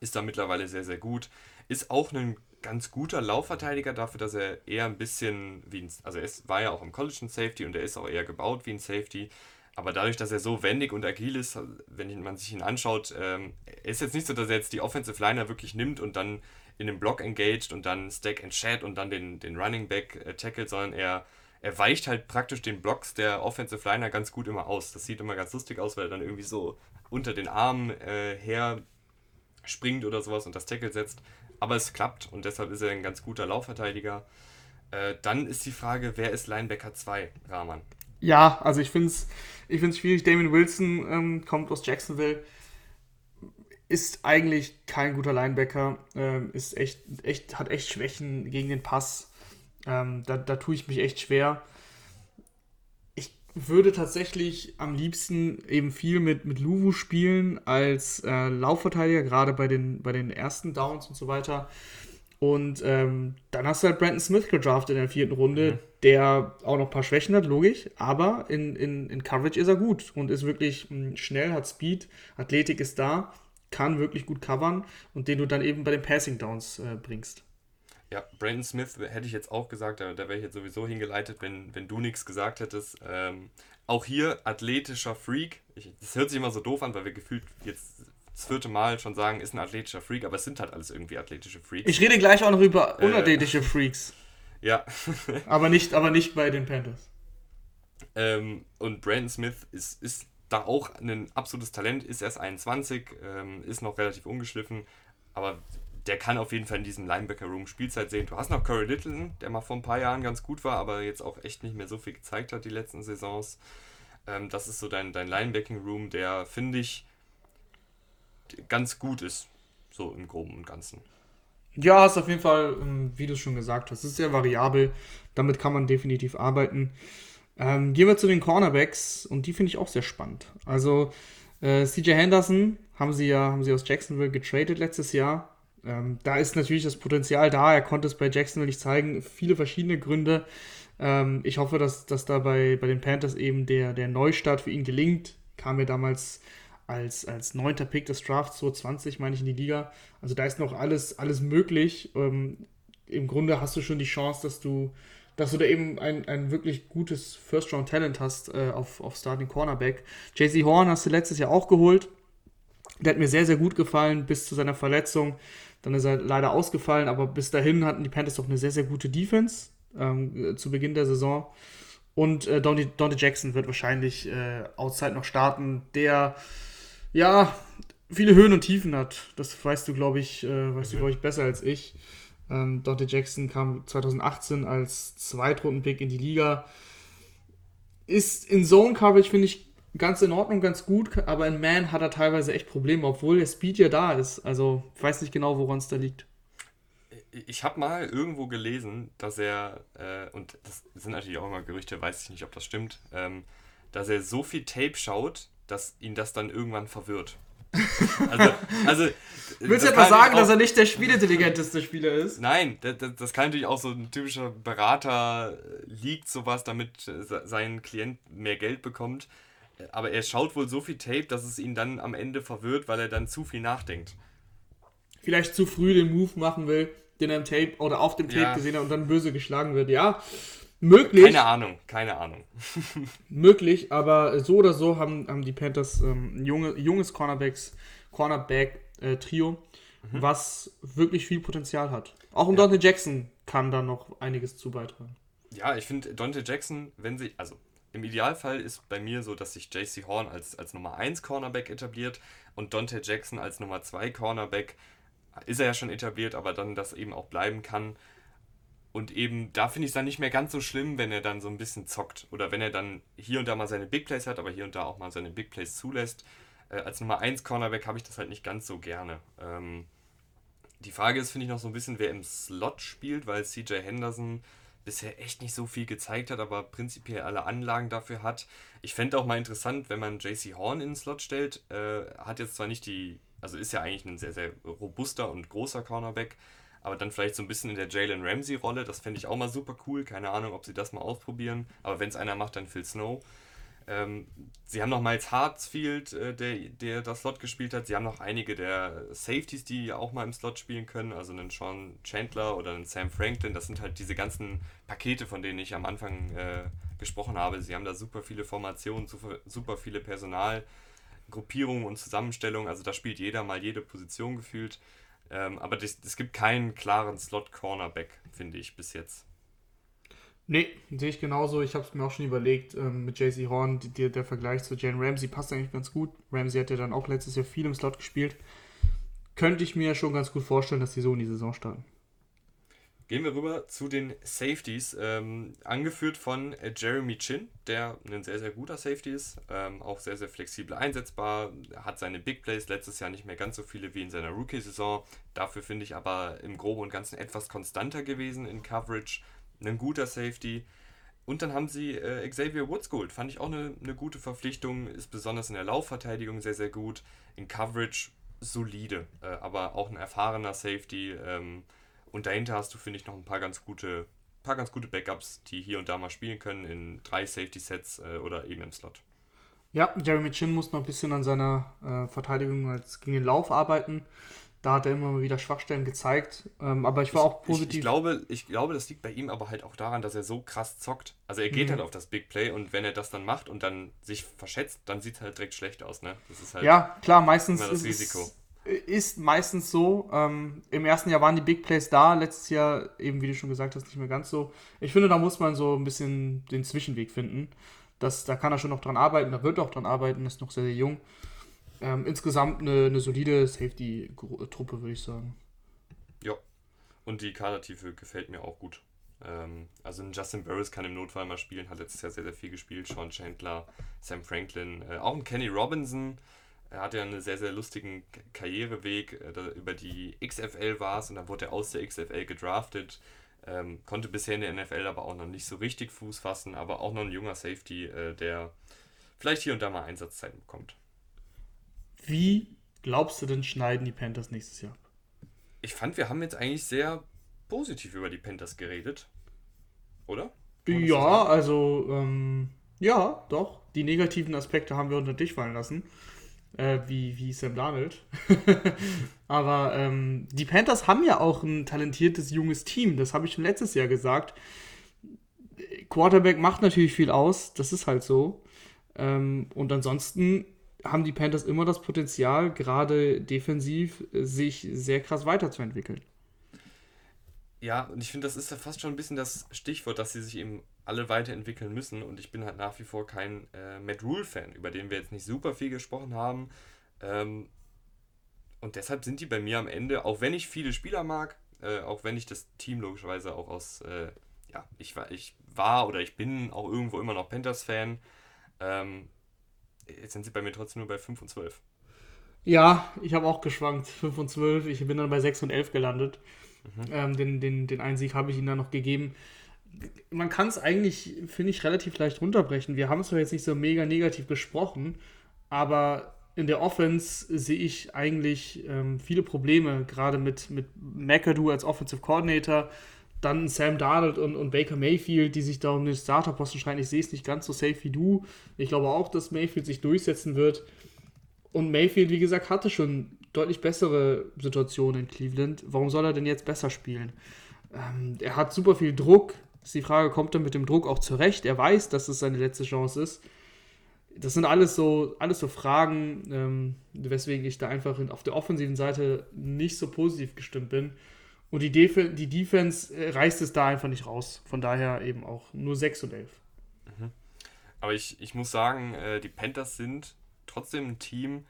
ist da mittlerweile sehr, sehr gut. Ist auch ein ganz guter Laufverteidiger dafür, dass er eher ein bisschen wie ein, also er ist, war ja auch im College ein Safety und er ist auch eher gebaut wie ein Safety. Aber dadurch, dass er so wendig und agil ist, wenn man sich ihn anschaut, ähm, ist jetzt nicht so, dass er jetzt die Offensive Liner wirklich nimmt und dann in den Block engaged und dann Stack and Chat und dann den, den Running Back äh, tackelt, sondern er, er weicht halt praktisch den Blocks der Offensive Liner ganz gut immer aus. Das sieht immer ganz lustig aus, weil er dann irgendwie so unter den Armen äh, her springt oder sowas und das Tackle setzt. Aber es klappt und deshalb ist er ein ganz guter Laufverteidiger. Äh, dann ist die Frage, wer ist Linebacker 2, Rahman? Ja, also ich finde es ich find's schwierig. Damien Wilson ähm, kommt aus Jacksonville ist eigentlich kein guter Linebacker, ähm, ist echt, echt, hat echt Schwächen gegen den Pass. Ähm, da, da tue ich mich echt schwer. Ich würde tatsächlich am liebsten eben viel mit, mit Luvu spielen als äh, Laufverteidiger, gerade bei den, bei den ersten Downs und so weiter. Und ähm, dann hast du halt Brandon Smith gedraftet in der vierten Runde, mhm. der auch noch ein paar Schwächen hat, logisch, aber in, in, in Coverage ist er gut und ist wirklich hm, schnell, hat Speed, Athletik ist da kann wirklich gut covern und den du dann eben bei den Passing Downs äh, bringst. Ja, Brandon Smith hätte ich jetzt auch gesagt, da, da wäre ich jetzt sowieso hingeleitet, wenn, wenn du nichts gesagt hättest. Ähm, auch hier athletischer Freak. Ich, das hört sich immer so doof an, weil wir gefühlt jetzt das vierte Mal schon sagen, ist ein athletischer Freak, aber es sind halt alles irgendwie athletische Freaks. Ich rede gleich auch noch über äh, unathletische Freaks. Ja. aber, nicht, aber nicht bei den Panthers. Ähm, und Brandon Smith ist, ist da auch ein absolutes Talent, ist erst 21, ähm, ist noch relativ ungeschliffen, aber der kann auf jeden Fall in diesem Linebacker-Room Spielzeit sehen. Du hast noch Curry Littleton, der mal vor ein paar Jahren ganz gut war, aber jetzt auch echt nicht mehr so viel gezeigt hat die letzten Saisons. Ähm, das ist so dein, dein Linebacking-Room, der, finde ich, ganz gut ist, so im Groben und Ganzen. Ja, ist auf jeden Fall, ähm, wie du es schon gesagt hast, ist sehr variabel. Damit kann man definitiv arbeiten. Ähm, gehen wir zu den Cornerbacks und die finde ich auch sehr spannend. Also äh, CJ Henderson haben sie ja haben sie aus Jacksonville getradet letztes Jahr. Ähm, da ist natürlich das Potenzial da. Er konnte es bei Jacksonville nicht zeigen. Viele verschiedene Gründe. Ähm, ich hoffe, dass, dass da bei, bei den Panthers eben der, der Neustart für ihn gelingt. Kam mir damals als, als neunter Pick des Drafts, so 20, meine ich, in die Liga. Also da ist noch alles, alles möglich. Ähm, Im Grunde hast du schon die Chance, dass du dass du da eben ein, ein wirklich gutes First-Round-Talent hast äh, auf, auf Starting Cornerback. JC Horn hast du letztes Jahr auch geholt. Der hat mir sehr, sehr gut gefallen bis zu seiner Verletzung. Dann ist er leider ausgefallen, aber bis dahin hatten die Panthers doch eine sehr, sehr gute Defense ähm, zu Beginn der Saison. Und äh, Dante Jackson wird wahrscheinlich äh, outside noch starten, der ja viele Höhen und Tiefen hat. Das weißt du, glaube ich, äh, weißt du, glaube ich, besser als ich. Ähm, Dante Jackson kam 2018 als Zweitrunden-Pick in die Liga. ist in Zone Coverage, finde ich, ganz in Ordnung, ganz gut, aber in Man hat er teilweise echt Probleme, obwohl der Speed ja da ist. Also ich weiß nicht genau, woran es da liegt. Ich habe mal irgendwo gelesen, dass er, äh, und das sind natürlich auch immer Gerüchte, weiß ich nicht, ob das stimmt, ähm, dass er so viel Tape schaut, dass ihn das dann irgendwann verwirrt. Also, also Willst du etwa sagen, auch, dass er nicht der spielintelligenteste Spieler ist? Nein, das, das, kann natürlich auch so ein typischer Berater äh, liegt sowas, damit äh, sein Klient mehr Geld bekommt. Aber er schaut wohl so viel Tape, dass es ihn dann am Ende verwirrt, weil er dann zu viel nachdenkt. Vielleicht zu früh den Move machen will, den er im Tape oder auf dem Tape ja. gesehen hat und dann böse geschlagen wird. Ja, möglich. Keine Ahnung, keine Ahnung. möglich, aber so oder so haben, haben die Panthers ähm, ein junge, junges Cornerbacks, Cornerback-Trio, äh, mhm. was wirklich viel Potenzial hat. Auch um ja. Dante Jackson kann da noch einiges zu beitragen. Ja, ich finde Dante Jackson, wenn sie, also im Idealfall ist bei mir so, dass sich JC Horn als, als Nummer 1 Cornerback etabliert und Dante Jackson als Nummer 2 Cornerback ist er ja schon etabliert, aber dann das eben auch bleiben kann. Und eben, da finde ich es dann nicht mehr ganz so schlimm, wenn er dann so ein bisschen zockt. Oder wenn er dann hier und da mal seine Big Plays hat, aber hier und da auch mal seine Big Plays zulässt. Äh, als Nummer 1 Cornerback habe ich das halt nicht ganz so gerne. Ähm, die Frage ist, finde ich, noch so ein bisschen, wer im Slot spielt, weil CJ Henderson bisher echt nicht so viel gezeigt hat, aber prinzipiell alle Anlagen dafür hat. Ich fände auch mal interessant, wenn man JC Horn in den Slot stellt. Äh, hat jetzt zwar nicht die also ist ja eigentlich ein sehr, sehr robuster und großer Cornerback, aber dann vielleicht so ein bisschen in der Jalen Ramsey-Rolle, das fände ich auch mal super cool. Keine Ahnung, ob sie das mal ausprobieren, aber wenn es einer macht, dann Phil Snow. Ähm, sie haben noch Miles Hartsfield, äh, der, der das Slot gespielt hat. Sie haben noch einige der Safeties, die auch mal im Slot spielen können. Also einen Sean Chandler oder einen Sam Franklin. Das sind halt diese ganzen Pakete, von denen ich am Anfang äh, gesprochen habe. Sie haben da super viele Formationen, super, super viele Personal. Gruppierungen und Zusammenstellungen. Also da spielt jeder mal jede Position gefühlt. Ähm, aber es gibt keinen klaren Slot-Cornerback, finde ich, bis jetzt. Nee, sehe ich genauso. Ich habe es mir auch schon überlegt ähm, mit JC Horn. Die, der Vergleich zu Jane Ramsey passt eigentlich ganz gut. Ramsey hat ja dann auch letztes Jahr viel im Slot gespielt. Könnte ich mir schon ganz gut vorstellen, dass die so in die Saison starten. Gehen wir rüber zu den Safeties, ähm, angeführt von äh, Jeremy Chin, der ein sehr, sehr guter Safety ist, ähm, auch sehr, sehr flexibel einsetzbar, hat seine Big Plays letztes Jahr nicht mehr ganz so viele wie in seiner Rookie-Saison, dafür finde ich aber im Groben und Ganzen etwas konstanter gewesen in Coverage, ein guter Safety. Und dann haben sie äh, Xavier Woods geholt, fand ich auch eine, eine gute Verpflichtung, ist besonders in der Laufverteidigung sehr, sehr gut, in Coverage solide, äh, aber auch ein erfahrener Safety, ähm, und dahinter hast du, finde ich, noch ein paar ganz gute, paar ganz gute Backups, die hier und da mal spielen können in drei Safety-Sets äh, oder eben im Slot. Ja, Jeremy Chin muss noch ein bisschen an seiner äh, Verteidigung als gegen den Lauf arbeiten. Da hat er immer mal wieder Schwachstellen gezeigt. Ähm, aber ich war ich, auch positiv. Ich, ich, glaube, ich glaube, das liegt bei ihm aber halt auch daran, dass er so krass zockt. Also er geht mhm. halt auf das Big Play und wenn er das dann macht und dann sich verschätzt, dann sieht es halt direkt schlecht aus. Ne? Das ist halt ja, klar, meistens das Risiko. Es, ist meistens so. Ähm, Im ersten Jahr waren die Big Plays da, letztes Jahr eben, wie du schon gesagt hast, nicht mehr ganz so. Ich finde, da muss man so ein bisschen den Zwischenweg finden. Das, da kann er schon noch dran arbeiten, da wird er auch dran arbeiten, ist noch sehr, sehr jung. Ähm, insgesamt eine, eine solide Safety-Truppe, würde ich sagen. Ja, und die Kadertiefe gefällt mir auch gut. Ähm, also ein Justin Burris kann im Notfall mal spielen, hat letztes Jahr sehr, sehr viel gespielt. Sean Chandler, Sam Franklin, äh, auch ein Kenny Robinson er hatte ja einen sehr, sehr lustigen Karriereweg. Äh, über die XFL war es und dann wurde er aus der XFL gedraftet. Ähm, konnte bisher in der NFL aber auch noch nicht so richtig Fuß fassen, aber auch noch ein junger Safety, äh, der vielleicht hier und da mal Einsatzzeiten bekommt. Wie glaubst du denn, schneiden die Panthers nächstes Jahr Ich fand, wir haben jetzt eigentlich sehr positiv über die Panthers geredet. Oder? Ja, so also, ähm, ja, doch. Die negativen Aspekte haben wir unter dich fallen lassen äh, wie, wie Sam Darnold. Aber ähm, die Panthers haben ja auch ein talentiertes junges Team. Das habe ich schon letztes Jahr gesagt. Quarterback macht natürlich viel aus. Das ist halt so. Ähm, und ansonsten haben die Panthers immer das Potenzial, gerade defensiv, sich sehr krass weiterzuentwickeln. Ja, und ich finde, das ist ja fast schon ein bisschen das Stichwort, dass sie sich eben alle weiterentwickeln müssen. Und ich bin halt nach wie vor kein äh, Matt Rule-Fan, über den wir jetzt nicht super viel gesprochen haben. Ähm, und deshalb sind die bei mir am Ende, auch wenn ich viele Spieler mag, äh, auch wenn ich das Team logischerweise auch aus äh, ja, ich war, ich war oder ich bin auch irgendwo immer noch Panthers-Fan. Ähm, jetzt sind sie bei mir trotzdem nur bei 5 und 12. Ja, ich habe auch geschwankt. 5 und 12. Ich bin dann bei 6 und 11 gelandet. Mhm. Ähm, den, den, den einen Sieg habe ich ihnen dann noch gegeben. Man kann es eigentlich, finde ich, relativ leicht runterbrechen. Wir haben es zwar jetzt nicht so mega negativ besprochen, aber in der Offense sehe ich eigentlich ähm, viele Probleme, gerade mit, mit McAdoo als Offensive Coordinator, dann Sam Darnold und, und Baker Mayfield, die sich da um den Starterposten schreien. Ich sehe es nicht ganz so safe wie du. Ich glaube auch, dass Mayfield sich durchsetzen wird. Und Mayfield, wie gesagt, hatte schon deutlich bessere Situationen in Cleveland. Warum soll er denn jetzt besser spielen? Ähm, er hat super viel Druck. Ist die Frage, kommt er mit dem Druck auch zurecht? Er weiß, dass es seine letzte Chance ist. Das sind alles so, alles so Fragen, ähm, weswegen ich da einfach auf der offensiven Seite nicht so positiv gestimmt bin. Und die, Def die Defense äh, reißt es da einfach nicht raus. Von daher eben auch nur 6 und 11. Mhm. Aber ich, ich muss sagen, äh, die Panthers sind trotzdem ein Team.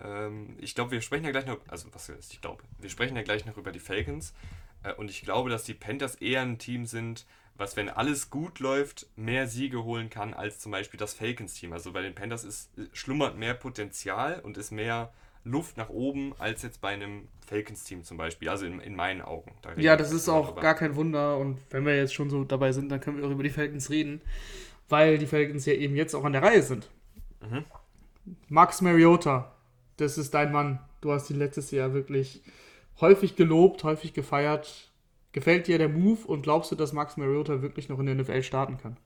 Ähm, ich glaube, wir sprechen ja gleich noch, also was ist, ich glaube, wir sprechen ja gleich noch über die Falcons. Äh, und ich glaube, dass die Panthers eher ein Team sind, was, wenn alles gut läuft, mehr Siege holen kann als zum Beispiel das Falcons-Team. Also bei den Panthers ist, schlummert mehr Potenzial und ist mehr Luft nach oben als jetzt bei einem Falcons-Team zum Beispiel. Also in, in meinen Augen. Da ja, das ist auch darüber. gar kein Wunder. Und wenn wir jetzt schon so dabei sind, dann können wir auch über die Falcons reden, weil die Falcons ja eben jetzt auch an der Reihe sind. Mhm. Max Mariota, das ist dein Mann. Du hast ihn letztes Jahr wirklich häufig gelobt, häufig gefeiert. Gefällt dir der Move und glaubst du, dass Max Mariota wirklich noch in der NFL starten kann?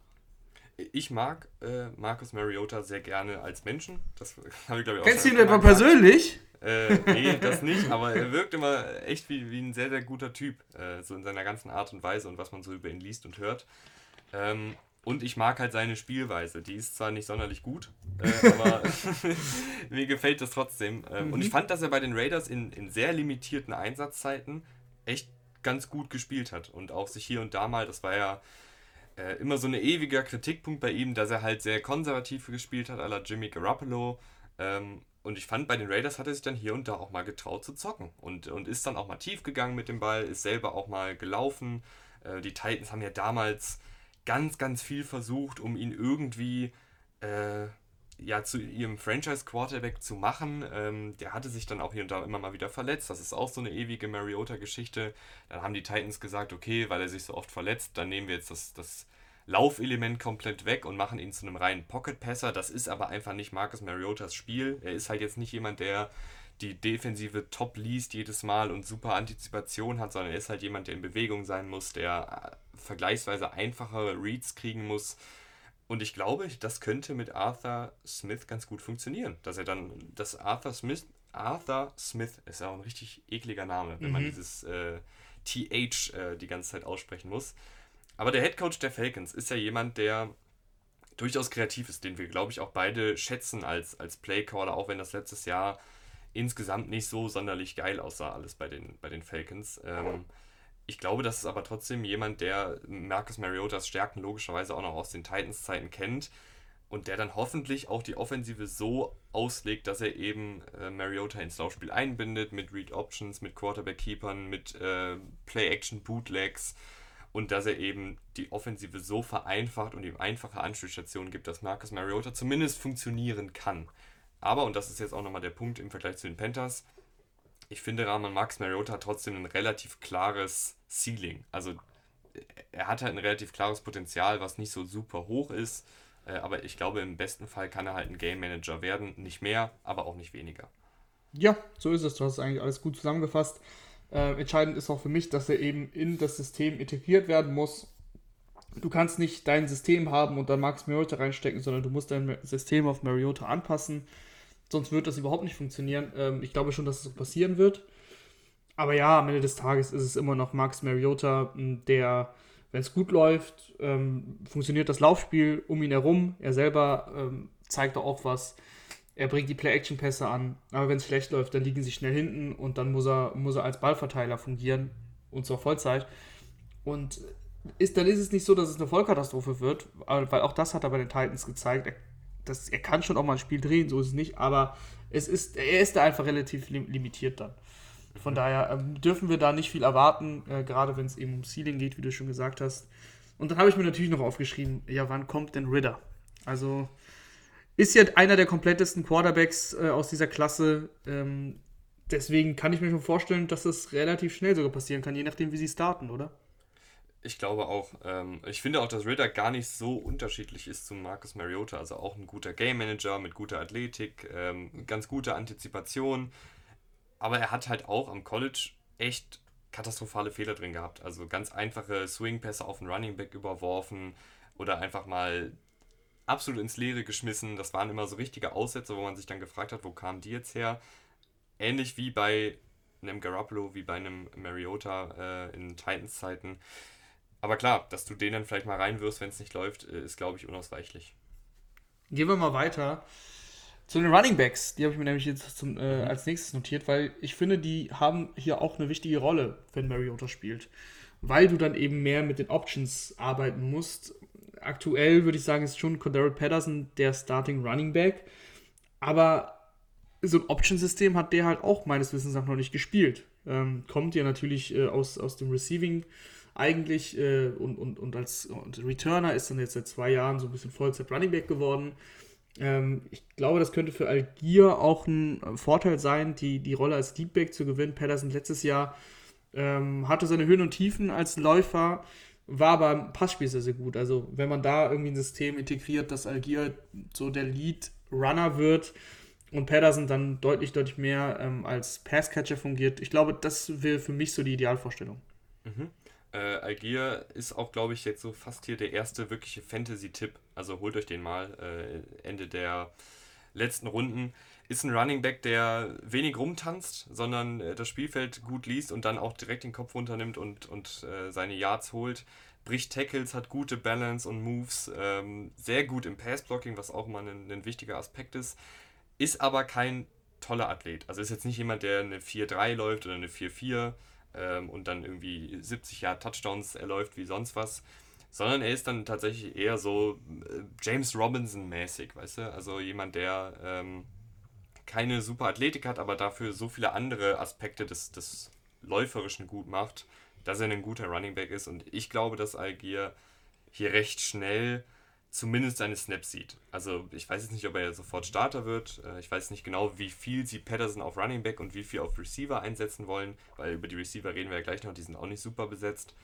Ich mag äh, Marcus Mariota sehr gerne als Menschen. Das habe ich, glaube ich, auch Kennst du ihn etwa persönlich? Äh, nee, das nicht, aber er wirkt immer echt wie, wie ein sehr, sehr guter Typ. Äh, so in seiner ganzen Art und Weise und was man so über ihn liest und hört. Ähm, und ich mag halt seine Spielweise. Die ist zwar nicht sonderlich gut, äh, aber mir gefällt das trotzdem. Ähm, mhm. Und ich fand, dass er bei den Raiders in, in sehr limitierten Einsatzzeiten echt ganz gut gespielt hat. Und auch sich hier und da mal, das war ja äh, immer so ein ewiger Kritikpunkt bei ihm, dass er halt sehr konservativ gespielt hat, à la Jimmy Garoppolo. Ähm, und ich fand, bei den Raiders hat er sich dann hier und da auch mal getraut zu zocken. Und, und ist dann auch mal tief gegangen mit dem Ball, ist selber auch mal gelaufen. Äh, die Titans haben ja damals ganz, ganz viel versucht, um ihn irgendwie äh, ja, zu ihrem Franchise-Quarterback zu machen. Ähm, der hatte sich dann auch hier und da immer mal wieder verletzt. Das ist auch so eine ewige Mariota-Geschichte. Dann haben die Titans gesagt, okay, weil er sich so oft verletzt, dann nehmen wir jetzt das, das Laufelement komplett weg und machen ihn zu einem reinen Pocket-Passer. Das ist aber einfach nicht Marcus Mariotas Spiel. Er ist halt jetzt nicht jemand, der die Defensive top liest jedes Mal und super Antizipation hat, sondern er ist halt jemand, der in Bewegung sein muss, der äh, vergleichsweise einfache Reads kriegen muss und ich glaube, das könnte mit Arthur Smith ganz gut funktionieren. Dass er dann, dass Arthur Smith, Arthur Smith ist ja auch ein richtig ekliger Name, wenn mhm. man dieses äh, TH äh, die ganze Zeit aussprechen muss. Aber der Head Coach der Falcons ist ja jemand, der durchaus kreativ ist, den wir, glaube ich, auch beide schätzen als, als Playcaller, auch wenn das letztes Jahr insgesamt nicht so sonderlich geil aussah, alles bei den, bei den Falcons. Ähm, ich glaube, das ist aber trotzdem jemand, der Marcus Mariotas Stärken logischerweise auch noch aus den Titans-Zeiten kennt und der dann hoffentlich auch die Offensive so auslegt, dass er eben äh, Mariota ins Laufspiel einbindet mit Read Options, mit Quarterback-Keepern, mit äh, Play-Action-Bootlegs und dass er eben die Offensive so vereinfacht und ihm einfache Anspielstationen gibt, dass Marcus Mariota zumindest funktionieren kann. Aber, und das ist jetzt auch nochmal der Punkt im Vergleich zu den Panthers, ich finde, Rahman Max Mariota hat trotzdem ein relativ klares Ceiling. Also er hat halt ein relativ klares Potenzial, was nicht so super hoch ist. Äh, aber ich glaube, im besten Fall kann er halt ein Game Manager werden. Nicht mehr, aber auch nicht weniger. Ja, so ist es. Du hast eigentlich alles gut zusammengefasst. Äh, entscheidend ist auch für mich, dass er eben in das System integriert werden muss. Du kannst nicht dein System haben und dann Max Mariota reinstecken, sondern du musst dein System auf Mariota anpassen. Sonst wird das überhaupt nicht funktionieren. Ähm, ich glaube schon, dass es so passieren wird. Aber ja, am Ende des Tages ist es immer noch Max Mariota, der, wenn es gut läuft, ähm, funktioniert das Laufspiel um ihn herum. Er selber ähm, zeigt auch was. Er bringt die Play-Action-Pässe an. Aber wenn es schlecht läuft, dann liegen sie schnell hinten und dann muss er, muss er als Ballverteiler fungieren. Und zwar Vollzeit. Und ist, dann ist es nicht so, dass es eine Vollkatastrophe wird, weil auch das hat er bei den Titans gezeigt. Er das, er kann schon auch mal ein Spiel drehen, so ist es nicht, aber es ist, er ist da einfach relativ limitiert dann. Von daher ähm, dürfen wir da nicht viel erwarten, äh, gerade wenn es eben um Ceiling geht, wie du schon gesagt hast. Und dann habe ich mir natürlich noch aufgeschrieben, ja, wann kommt denn Ritter? Also ist ja einer der komplettesten Quarterbacks äh, aus dieser Klasse. Ähm, deswegen kann ich mir schon vorstellen, dass das relativ schnell sogar passieren kann, je nachdem, wie sie starten, oder? Ich glaube auch. Ähm, ich finde auch, dass Ritter gar nicht so unterschiedlich ist zum Marcus Mariota. Also auch ein guter Game Manager mit guter Athletik, ähm, ganz gute Antizipation. Aber er hat halt auch am College echt katastrophale Fehler drin gehabt. Also ganz einfache Swing-Pässe auf den Running Back überworfen oder einfach mal absolut ins Leere geschmissen. Das waren immer so richtige Aussätze, wo man sich dann gefragt hat, wo kamen die jetzt her? Ähnlich wie bei einem Garoppolo, wie bei einem Mariota äh, in Titans-Zeiten. Aber klar, dass du den dann vielleicht mal reinwirfst, wenn es nicht läuft, äh, ist, glaube ich, unausweichlich. Gehen wir mal weiter zu den Running Backs. Die habe ich mir nämlich jetzt zum, äh, mhm. als nächstes notiert, weil ich finde, die haben hier auch eine wichtige Rolle, wenn Mariota spielt. Weil du dann eben mehr mit den Options arbeiten musst aktuell würde ich sagen, ist schon Cordero Patterson der Starting Running Back. Aber so ein Option-System hat der halt auch meines Wissens nach noch nicht gespielt. Ähm, kommt ja natürlich äh, aus, aus dem Receiving eigentlich äh, und, und, und als und Returner ist dann jetzt seit zwei Jahren so ein bisschen Vollzeit Running Back geworden. Ähm, ich glaube, das könnte für Algier auch ein Vorteil sein, die, die Rolle als Deepback zu gewinnen. Patterson letztes Jahr ähm, hatte seine Höhen und Tiefen als Läufer war aber im Passspiel sehr, sehr gut. Also, wenn man da irgendwie ein System integriert, dass Algier so der Lead-Runner wird und Pedersen dann deutlich, deutlich mehr ähm, als Passcatcher fungiert, ich glaube, das wäre für mich so die Idealvorstellung. Mhm. Äh, Algier ist auch, glaube ich, jetzt so fast hier der erste wirkliche Fantasy-Tipp. Also holt euch den mal äh, Ende der letzten Runden. Ist ein Running Back, der wenig rumtanzt, sondern äh, das Spielfeld gut liest und dann auch direkt den Kopf runternimmt und, und äh, seine Yards holt. Bricht Tackles, hat gute Balance und Moves, ähm, sehr gut im Passblocking, was auch immer ein, ein wichtiger Aspekt ist. Ist aber kein toller Athlet. Also ist jetzt nicht jemand, der eine 4-3 läuft oder eine 4-4 ähm, und dann irgendwie 70 Jahre Touchdowns erläuft wie sonst was, sondern er ist dann tatsächlich eher so äh, James Robinson-mäßig, weißt du? Also jemand, der ähm, keine super Athletik hat, aber dafür so viele andere Aspekte des, des Läuferischen gut macht, dass er ein guter Running Back ist. Und ich glaube, dass Algier hier recht schnell zumindest seine Snaps sieht. Also ich weiß jetzt nicht, ob er sofort Starter wird. Äh, ich weiß nicht genau, wie viel sie Patterson auf Running Back und wie viel auf Receiver einsetzen wollen, weil über die Receiver reden wir ja gleich noch, die sind auch nicht super besetzt.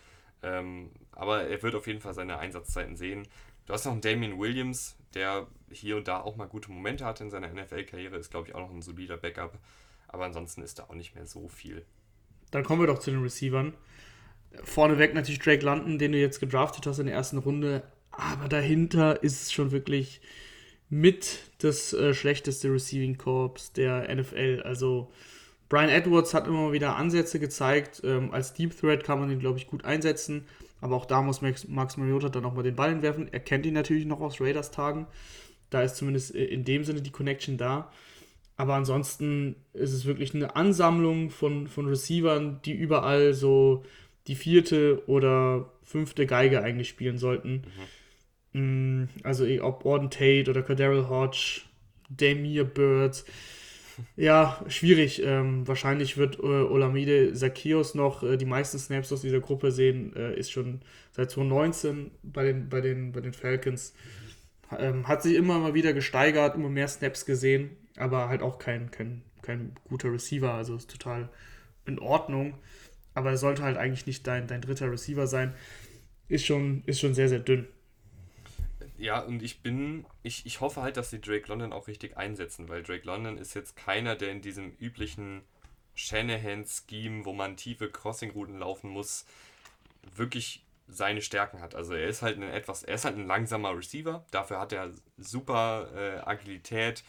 Ähm, aber er wird auf jeden Fall seine Einsatzzeiten sehen. Du hast noch einen Damien Williams, der hier und da auch mal gute Momente hatte in seiner NFL-Karriere, ist glaube ich auch noch ein solider Backup. Aber ansonsten ist da auch nicht mehr so viel. Dann kommen wir doch zu den Receivern. Vorneweg natürlich Drake London, den du jetzt gedraftet hast in der ersten Runde. Aber dahinter ist es schon wirklich mit das äh, schlechteste Receiving Corps der NFL. Also Brian Edwards hat immer wieder Ansätze gezeigt. Ähm, als Deep Threat kann man ihn, glaube ich, gut einsetzen. Aber auch da muss Max, Max Mariota dann nochmal den Ball entwerfen. Er kennt ihn natürlich noch aus Raiders Tagen. Da ist zumindest äh, in dem Sinne die Connection da. Aber ansonsten ist es wirklich eine Ansammlung von, von Receivern, die überall so die vierte oder fünfte Geige eigentlich spielen sollten. Mhm. Also ob Orden Tate oder Cordero Hodge, Damir Birds. Ja, schwierig. Ähm, wahrscheinlich wird äh, Olamide Zacchaeus noch äh, die meisten Snaps aus dieser Gruppe sehen. Äh, ist schon seit 2019 bei den, bei den, bei den Falcons. Ähm, hat sich immer mal wieder gesteigert, immer mehr Snaps gesehen, aber halt auch kein, kein, kein guter Receiver. Also ist total in Ordnung. Aber er sollte halt eigentlich nicht dein, dein dritter Receiver sein. Ist schon, ist schon sehr, sehr dünn. Ja, und ich bin, ich, ich hoffe halt, dass sie Drake London auch richtig einsetzen, weil Drake London ist jetzt keiner, der in diesem üblichen Shanahan-Scheme, wo man tiefe Crossing-Routen laufen muss, wirklich seine Stärken hat. Also er ist halt ein etwas, er ist halt ein langsamer Receiver, dafür hat er super äh, Agilität,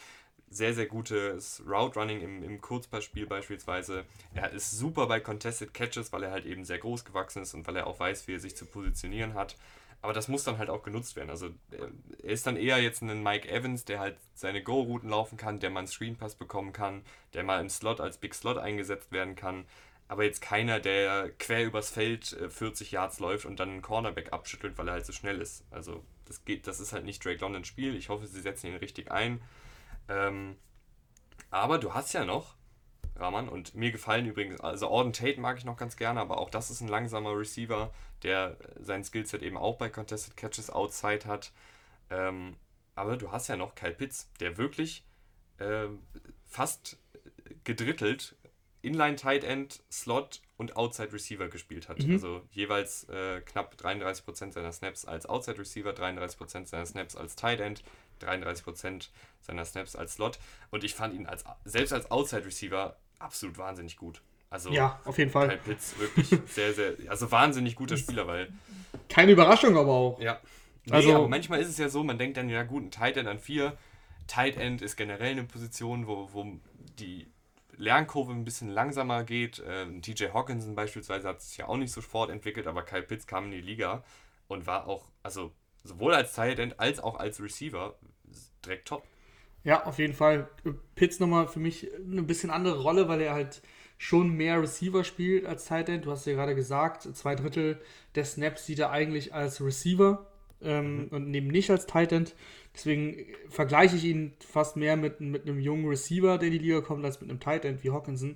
sehr, sehr gutes Route Running im, im Kurzpassspiel beispielsweise. Er ist super bei Contested Catches, weil er halt eben sehr groß gewachsen ist und weil er auch weiß, wie er sich zu positionieren hat. Aber das muss dann halt auch genutzt werden. Also er ist dann eher jetzt ein Mike Evans, der halt seine Go-Routen laufen kann, der mal einen Screenpass bekommen kann, der mal im Slot als Big Slot eingesetzt werden kann. Aber jetzt keiner, der quer übers Feld 40 äh, Yards läuft und dann einen Cornerback abschüttelt, weil er halt so schnell ist. Also das geht, das ist halt nicht Drake London Spiel. Ich hoffe, sie setzen ihn richtig ein. Ähm, aber du hast ja noch Rahman. Und mir gefallen übrigens, also Auden Tate mag ich noch ganz gerne, aber auch das ist ein langsamer Receiver, der sein Skillset eben auch bei Contested Catches outside hat. Ähm, aber du hast ja noch Kyle Pitts, der wirklich äh, fast gedrittelt Inline Tight End, Slot und Outside Receiver gespielt hat. Mhm. Also jeweils äh, knapp 33% seiner Snaps als Outside Receiver, 33% seiner Snaps als Tight End, 33% seiner Snaps als Slot. Und ich fand ihn als selbst als Outside Receiver absolut wahnsinnig gut. Also ja, auf jeden Fall. Kyle Pitts wirklich sehr, sehr, also wahnsinnig guter Spieler, weil. Keine Überraschung aber auch. Ja. Nee, also aber manchmal ist es ja so, man denkt dann, ja gut, ein Tight End an 4. Tight End ist generell eine Position, wo, wo die Lernkurve ein bisschen langsamer geht. Ähm, TJ Hawkinson beispielsweise hat sich ja auch nicht sofort entwickelt, aber Kyle Pitts kam in die Liga und war auch, also sowohl als Tight End als auch als Receiver direkt top. Ja, auf jeden Fall. Pitts nochmal für mich eine bisschen andere Rolle, weil er halt schon mehr Receiver spielt als Tight End. Du hast ja gerade gesagt, zwei Drittel der Snaps sieht er eigentlich als Receiver ähm, mhm. und eben nicht als Tight End. Deswegen vergleiche ich ihn fast mehr mit, mit einem jungen Receiver, der in die Liga kommt, als mit einem Tight End wie Hawkinson.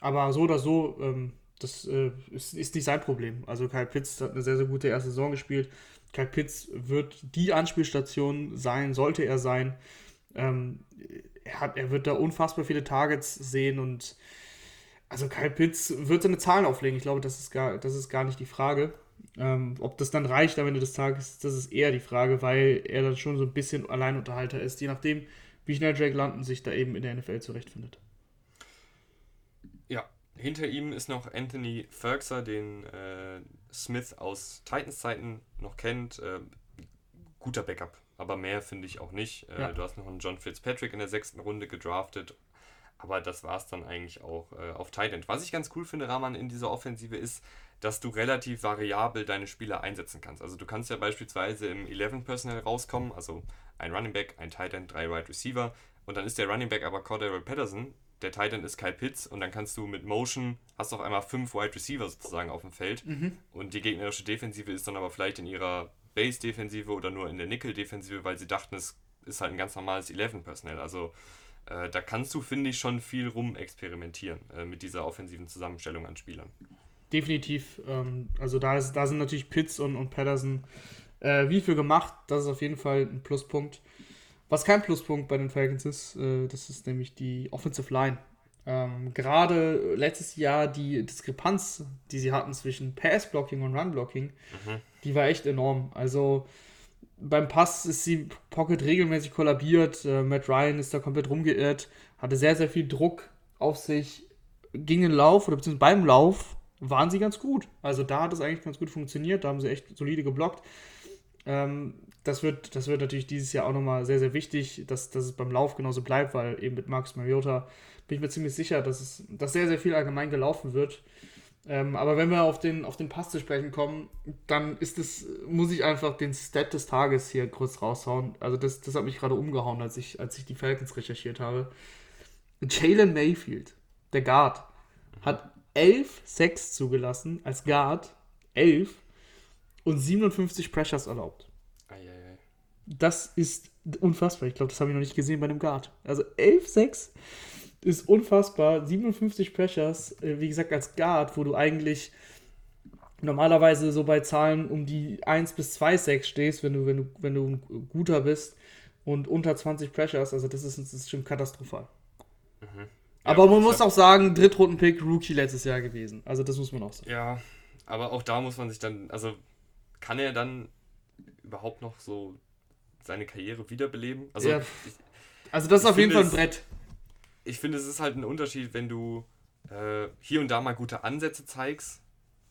Aber so oder so, ähm, das äh, ist, ist, nicht sein Problem. Also Kyle Pitts hat eine sehr, sehr gute erste Saison gespielt. Kyle Pitts wird die Anspielstation sein, sollte er sein. Ähm, er, hat, er wird da unfassbar viele Targets sehen und also Kyle Pitts wird seine Zahlen auflegen. Ich glaube, das ist gar, das ist gar nicht die Frage. Ähm, ob das dann reicht am Ende des Tages, das ist eher die Frage, weil er dann schon so ein bisschen Alleinunterhalter ist, je nachdem, wie schnell Drake London sich da eben in der NFL zurechtfindet. Ja, hinter ihm ist noch Anthony Ferguson, den äh, Smith aus Titans Zeiten noch kennt. Äh, guter Backup, aber mehr finde ich auch nicht. Äh, ja. Du hast noch einen John Fitzpatrick in der sechsten Runde gedraftet, aber das war es dann eigentlich auch äh, auf Titan. Was ich ganz cool finde, Rahman, in dieser Offensive ist, dass du relativ variabel deine Spieler einsetzen kannst. Also du kannst ja beispielsweise im 11 Personal rauskommen, also ein Running Back, ein Tight End, drei Wide Receiver und dann ist der Running Back aber Cordero Patterson, der Tight End ist Kyle Pitts und dann kannst du mit Motion, hast auf einmal fünf Wide Receiver sozusagen auf dem Feld mhm. und die gegnerische Defensive ist dann aber vielleicht in ihrer Base-Defensive oder nur in der Nickel-Defensive, weil sie dachten, es ist halt ein ganz normales 11 Personal. Also äh, da kannst du, finde ich, schon viel rum experimentieren äh, mit dieser offensiven Zusammenstellung an Spielern definitiv. Ähm, also da, ist, da sind natürlich Pitts und, und Patterson äh, wie viel gemacht. Das ist auf jeden Fall ein Pluspunkt. Was kein Pluspunkt bei den Falcons ist, äh, das ist nämlich die Offensive Line. Ähm, Gerade letztes Jahr die Diskrepanz, die sie hatten zwischen Pass-Blocking und Run-Blocking, mhm. die war echt enorm. Also beim Pass ist die Pocket regelmäßig kollabiert. Äh, Matt Ryan ist da komplett rumgeirrt, hatte sehr, sehr viel Druck auf sich, ging in Lauf oder beziehungsweise beim Lauf waren sie ganz gut. Also da hat es eigentlich ganz gut funktioniert, da haben sie echt solide geblockt. Ähm, das, wird, das wird natürlich dieses Jahr auch nochmal sehr, sehr wichtig, dass, dass es beim Lauf genauso bleibt, weil eben mit Marcus Mariota bin ich mir ziemlich sicher, dass, es, dass sehr, sehr viel allgemein gelaufen wird. Ähm, aber wenn wir auf den, auf den Pass zu sprechen kommen, dann ist es, muss ich einfach den Stat des Tages hier kurz raushauen. Also das, das hat mich gerade umgehauen, als ich, als ich die Falcons recherchiert habe. Jalen Mayfield, der Guard, hat 11 Sacks zugelassen als Guard. 11 und 57 Pressures erlaubt. Das ist unfassbar. Ich glaube, das habe ich noch nicht gesehen bei einem Guard. Also 11 Sacks ist unfassbar. 57 Pressures, äh, wie gesagt, als Guard, wo du eigentlich normalerweise so bei Zahlen um die 1 bis 2 Sacks stehst, wenn du, wenn du, wenn du ein guter bist und unter 20 Pressures, also das ist, das ist schon katastrophal. Mhm. Aber ja, man muss auch sagen, Drittrunden-Pick, Rookie letztes Jahr gewesen. Also das muss man auch sagen. Ja, aber auch da muss man sich dann, also kann er dann überhaupt noch so seine Karriere wiederbeleben? Also, ja. ich, also das ist auf jeden Fall ein Brett. ich finde, es ist halt ein Unterschied, wenn du äh, hier und da mal gute Ansätze zeigst.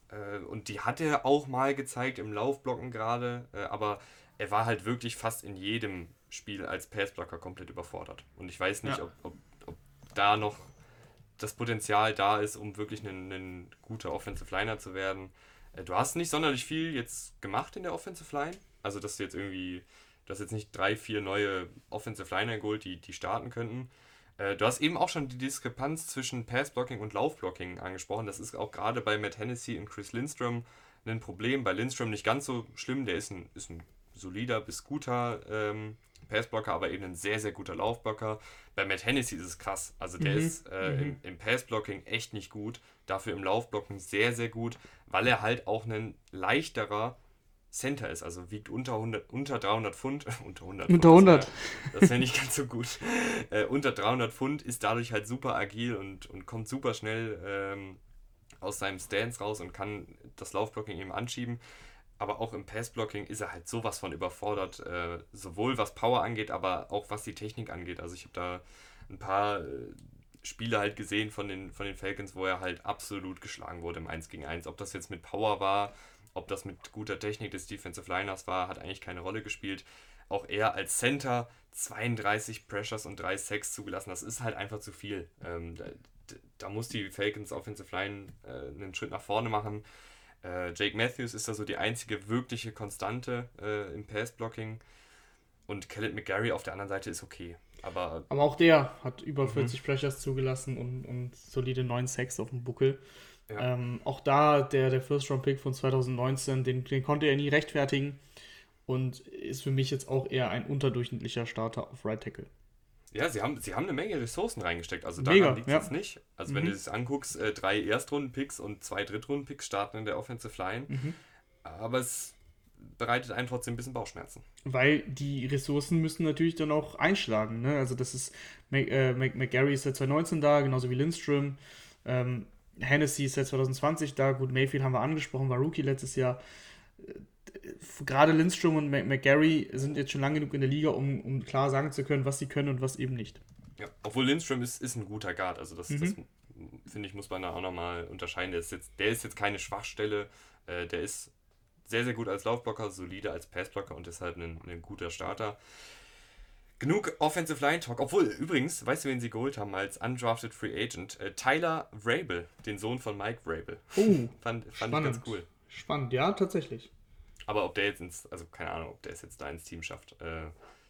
Äh, und die hat er auch mal gezeigt im Laufblocken gerade. Äh, aber er war halt wirklich fast in jedem Spiel als Passblocker komplett überfordert. Und ich weiß nicht, ja. ob, ob da noch das Potenzial da ist, um wirklich ein, ein guter Offensive Liner zu werden. Äh, du hast nicht sonderlich viel jetzt gemacht in der Offensive Line. Also, dass du jetzt irgendwie, du hast jetzt nicht drei, vier neue Offensive Liner geholt, die, die starten könnten. Äh, du hast eben auch schon die Diskrepanz zwischen Passblocking und Laufblocking angesprochen. Das ist auch gerade bei Matt Hennessy und Chris Lindstrom ein Problem. Bei Lindstrom nicht ganz so schlimm. Der ist ein, ist ein solider bis guter ähm, Passblocker, aber eben ein sehr, sehr guter Laufblocker. Bei Matt Hennessy ist es krass. Also der mhm. ist äh, mhm. im, im Passblocking echt nicht gut, dafür im Laufblocken sehr, sehr gut, weil er halt auch ein leichterer Center ist, also wiegt unter, 100, unter 300 Pfund, unter 100 Unter 100. Das wäre nicht ganz so gut. Äh, unter 300 Pfund ist dadurch halt super agil und, und kommt super schnell ähm, aus seinem Stance raus und kann das Laufblocking eben anschieben. Aber auch im Passblocking ist er halt sowas von überfordert, äh, sowohl was Power angeht, aber auch was die Technik angeht. Also ich habe da ein paar äh, Spiele halt gesehen von den, von den Falcons, wo er halt absolut geschlagen wurde im 1 gegen 1. Ob das jetzt mit Power war, ob das mit guter Technik des Defensive Liners war, hat eigentlich keine Rolle gespielt. Auch er als Center 32 Pressures und 3 Sacks zugelassen. Das ist halt einfach zu viel. Ähm, da, da, muss die Falcons Offensive Line äh, einen Schritt nach vorne machen. Äh, Jake Matthews ist da so die einzige wirkliche Konstante äh, im Pass-Blocking. Und Khaled McGarry auf der anderen Seite ist okay. Aber, Aber auch der hat über 40 mhm. Pressures zugelassen und, und solide 9 Sacks auf dem Buckel. Ja. Ähm, auch da der, der First-Round-Pick von 2019, den, den konnte er nie rechtfertigen und ist für mich jetzt auch eher ein unterdurchschnittlicher Starter auf Right Tackle. Ja, sie haben, sie haben eine Menge Ressourcen reingesteckt. Also daran liegt es ja. jetzt nicht. Also, mhm. wenn du es anguckst, äh, drei Erstrunden-Picks und zwei Drittrunden-Picks starten in der Offensive Line. Mhm. Aber es bereitet einen trotzdem ein bisschen Bauchschmerzen. Weil die Ressourcen müssen natürlich dann auch einschlagen. Ne? Also, das ist. Mac, äh, McGarry ist seit 2019 da, genauso wie Lindström. Ähm, Hennessy ist seit 2020 da. Gut, Mayfield haben wir angesprochen, war Rookie letztes Jahr. Äh, gerade Lindstrom und McGarry sind jetzt schon lange genug in der Liga, um, um klar sagen zu können, was sie können und was eben nicht. Ja, obwohl Lindstrom ist, ist ein guter Guard. Also das, mhm. das finde ich, muss man da auch nochmal unterscheiden. Der ist, jetzt, der ist jetzt keine Schwachstelle. Äh, der ist sehr, sehr gut als Laufblocker, solide als Passblocker und deshalb ein, ein guter Starter. Genug Offensive Line Talk. Obwohl, übrigens, weißt du, wen sie geholt haben als undrafted Free Agent? Äh, Tyler Vrabel, den Sohn von Mike Vrabel. Oh, fand, fand ich ganz cool. Spannend, ja, tatsächlich. Aber ob der jetzt ins, also keine Ahnung, ob der es jetzt da ins Team schafft. Äh,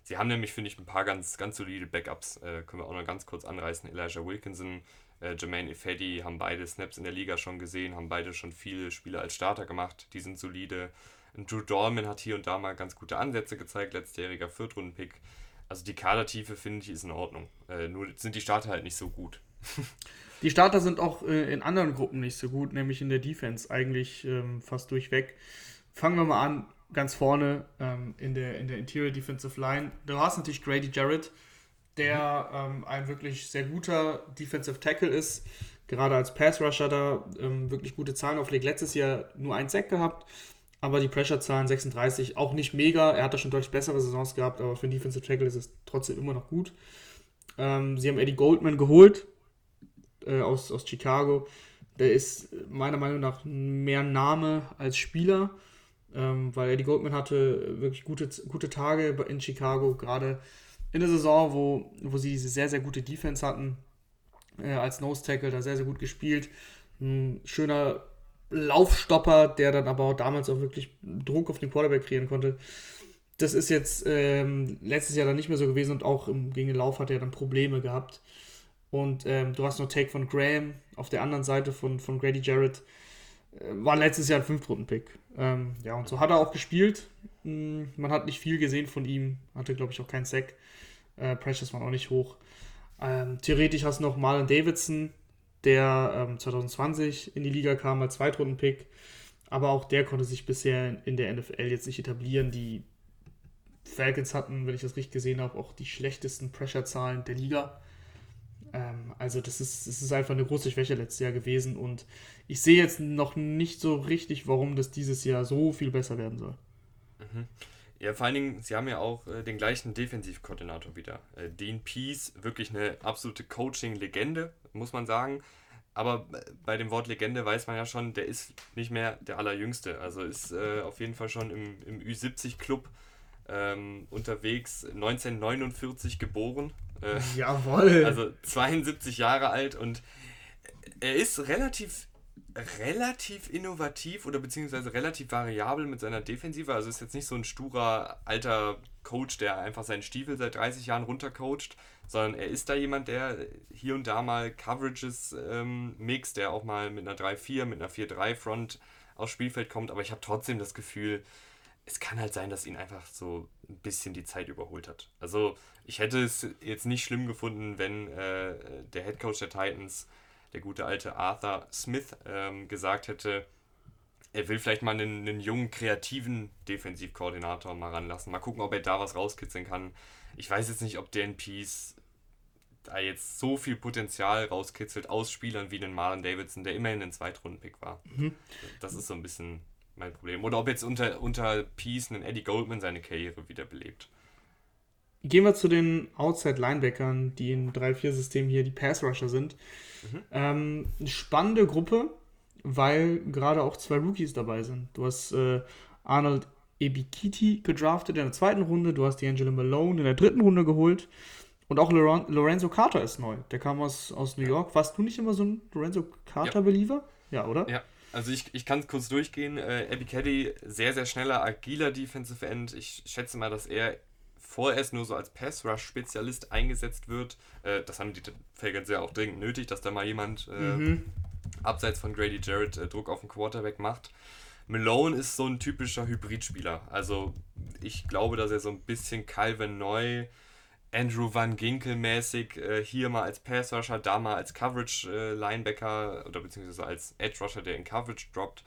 sie haben nämlich, finde ich, ein paar ganz, ganz solide Backups. Äh, können wir auch noch ganz kurz anreißen. Elijah Wilkinson, äh, Jermaine Ifedi haben beide Snaps in der Liga schon gesehen, haben beide schon viele Spiele als Starter gemacht. Die sind solide. Drew Dorman hat hier und da mal ganz gute Ansätze gezeigt, letztjähriger Viertrunden-Pick. Also die Kadertiefe finde ich ist in Ordnung. Äh, nur sind die Starter halt nicht so gut. die Starter sind auch äh, in anderen Gruppen nicht so gut, nämlich in der Defense eigentlich ähm, fast durchweg. Fangen wir mal an, ganz vorne ähm, in, der, in der Interior Defensive Line. Du hast natürlich Grady Jarrett, der ähm, ein wirklich sehr guter Defensive Tackle ist, gerade als Pass Rusher da ähm, wirklich gute Zahlen auflegt. Letztes Jahr nur ein Sack gehabt, aber die Pressure-Zahlen 36 auch nicht mega. Er hat da schon deutlich bessere Saisons gehabt, aber für einen Defensive Tackle ist es trotzdem immer noch gut. Ähm, sie haben Eddie Goldman geholt äh, aus, aus Chicago. Der ist meiner Meinung nach mehr Name als Spieler ähm, weil Eddie Goldman hatte wirklich gute, gute Tage in Chicago, gerade in der Saison, wo, wo sie diese sehr, sehr gute Defense hatten, äh, als Nose Tackle, da sehr, sehr gut gespielt. Ein schöner Laufstopper, der dann aber auch damals auch wirklich Druck auf den Quarterback kreieren konnte. Das ist jetzt ähm, letztes Jahr dann nicht mehr so gewesen und auch im, gegen den Lauf hat er dann Probleme gehabt. Und ähm, du hast noch Take von Graham auf der anderen Seite von, von Grady Jarrett. Äh, war letztes Jahr ein Fünftrunden-Pick. Ähm, ja, und so hat er auch gespielt. Hm, man hat nicht viel gesehen von ihm. Hatte, glaube ich, auch keinen Sack. Äh, Pressures waren auch nicht hoch. Ähm, theoretisch hast du noch Marlon Davidson, der ähm, 2020 in die Liga kam als Zweitrunden-Pick. Aber auch der konnte sich bisher in der NFL jetzt nicht etablieren. Die Falcons hatten, wenn ich das richtig gesehen habe, auch die schlechtesten Pressure-Zahlen der Liga. Ähm, also das ist, das ist einfach eine große Schwäche letztes Jahr gewesen und ich sehe jetzt noch nicht so richtig, warum das dieses Jahr so viel besser werden soll. Mhm. Ja, vor allen Dingen, sie haben ja auch äh, den gleichen Defensivkoordinator wieder. Äh, Dean Pease, wirklich eine absolute Coaching-Legende, muss man sagen. Aber äh, bei dem Wort Legende weiß man ja schon, der ist nicht mehr der Allerjüngste. Also ist äh, auf jeden Fall schon im, im Ü70-Club ähm, unterwegs, 1949 geboren. Äh, Jawohl. Also 72 Jahre alt und er ist relativ relativ innovativ oder beziehungsweise relativ variabel mit seiner Defensive. Also ist jetzt nicht so ein sturer alter Coach, der einfach seinen Stiefel seit 30 Jahren runtercoacht, sondern er ist da jemand, der hier und da mal Coverages ähm, mixt, der auch mal mit einer 3-4, mit einer 4-3 Front aufs Spielfeld kommt. Aber ich habe trotzdem das Gefühl, es kann halt sein, dass ihn einfach so ein bisschen die Zeit überholt hat. Also ich hätte es jetzt nicht schlimm gefunden, wenn äh, der Headcoach der Titans, der gute alte Arthur Smith, ähm, gesagt hätte, er will vielleicht mal einen, einen jungen, kreativen Defensivkoordinator mal ranlassen. Mal gucken, ob er da was rauskitzeln kann. Ich weiß jetzt nicht, ob Dan Peace da jetzt so viel Potenzial rauskitzelt aus Spielern wie den Marlon Davidson, der immerhin ein Zweitrunden-Pick war. Mhm. Das ist so ein bisschen mein Problem. Oder ob jetzt unter, unter Peace ein Eddie Goldman seine Karriere wiederbelebt. Gehen wir zu den Outside-Linebackern, die im 3-4-System hier die Pass-Rusher sind. Mhm. Ähm, eine spannende Gruppe, weil gerade auch zwei Rookies dabei sind. Du hast äh, Arnold Ebikiti gedraftet in der zweiten Runde, du hast D'Angelo Malone in der dritten Runde geholt und auch Lorenzo Carter ist neu. Der kam aus, aus New York. Warst du nicht immer so ein Lorenzo Carter-Believer? Ja. ja, oder? Ja. Also ich, ich kann es kurz durchgehen. Äh, Abby Caddy, sehr, sehr schneller, agiler Defensive End. Ich schätze mal, dass er vorerst nur so als Pass-Rush-Spezialist eingesetzt wird. Äh, das haben die Falcons ja auch dringend nötig, dass da mal jemand äh, mhm. abseits von Grady Jarrett äh, Druck auf den Quarterback macht. Malone ist so ein typischer Hybridspieler. Also ich glaube, dass er so ein bisschen Calvin Neu Andrew Van Ginkel mäßig äh, hier mal als Pass Rusher, da mal als Coverage äh, Linebacker oder beziehungsweise als Edge Rusher, der in Coverage droppt,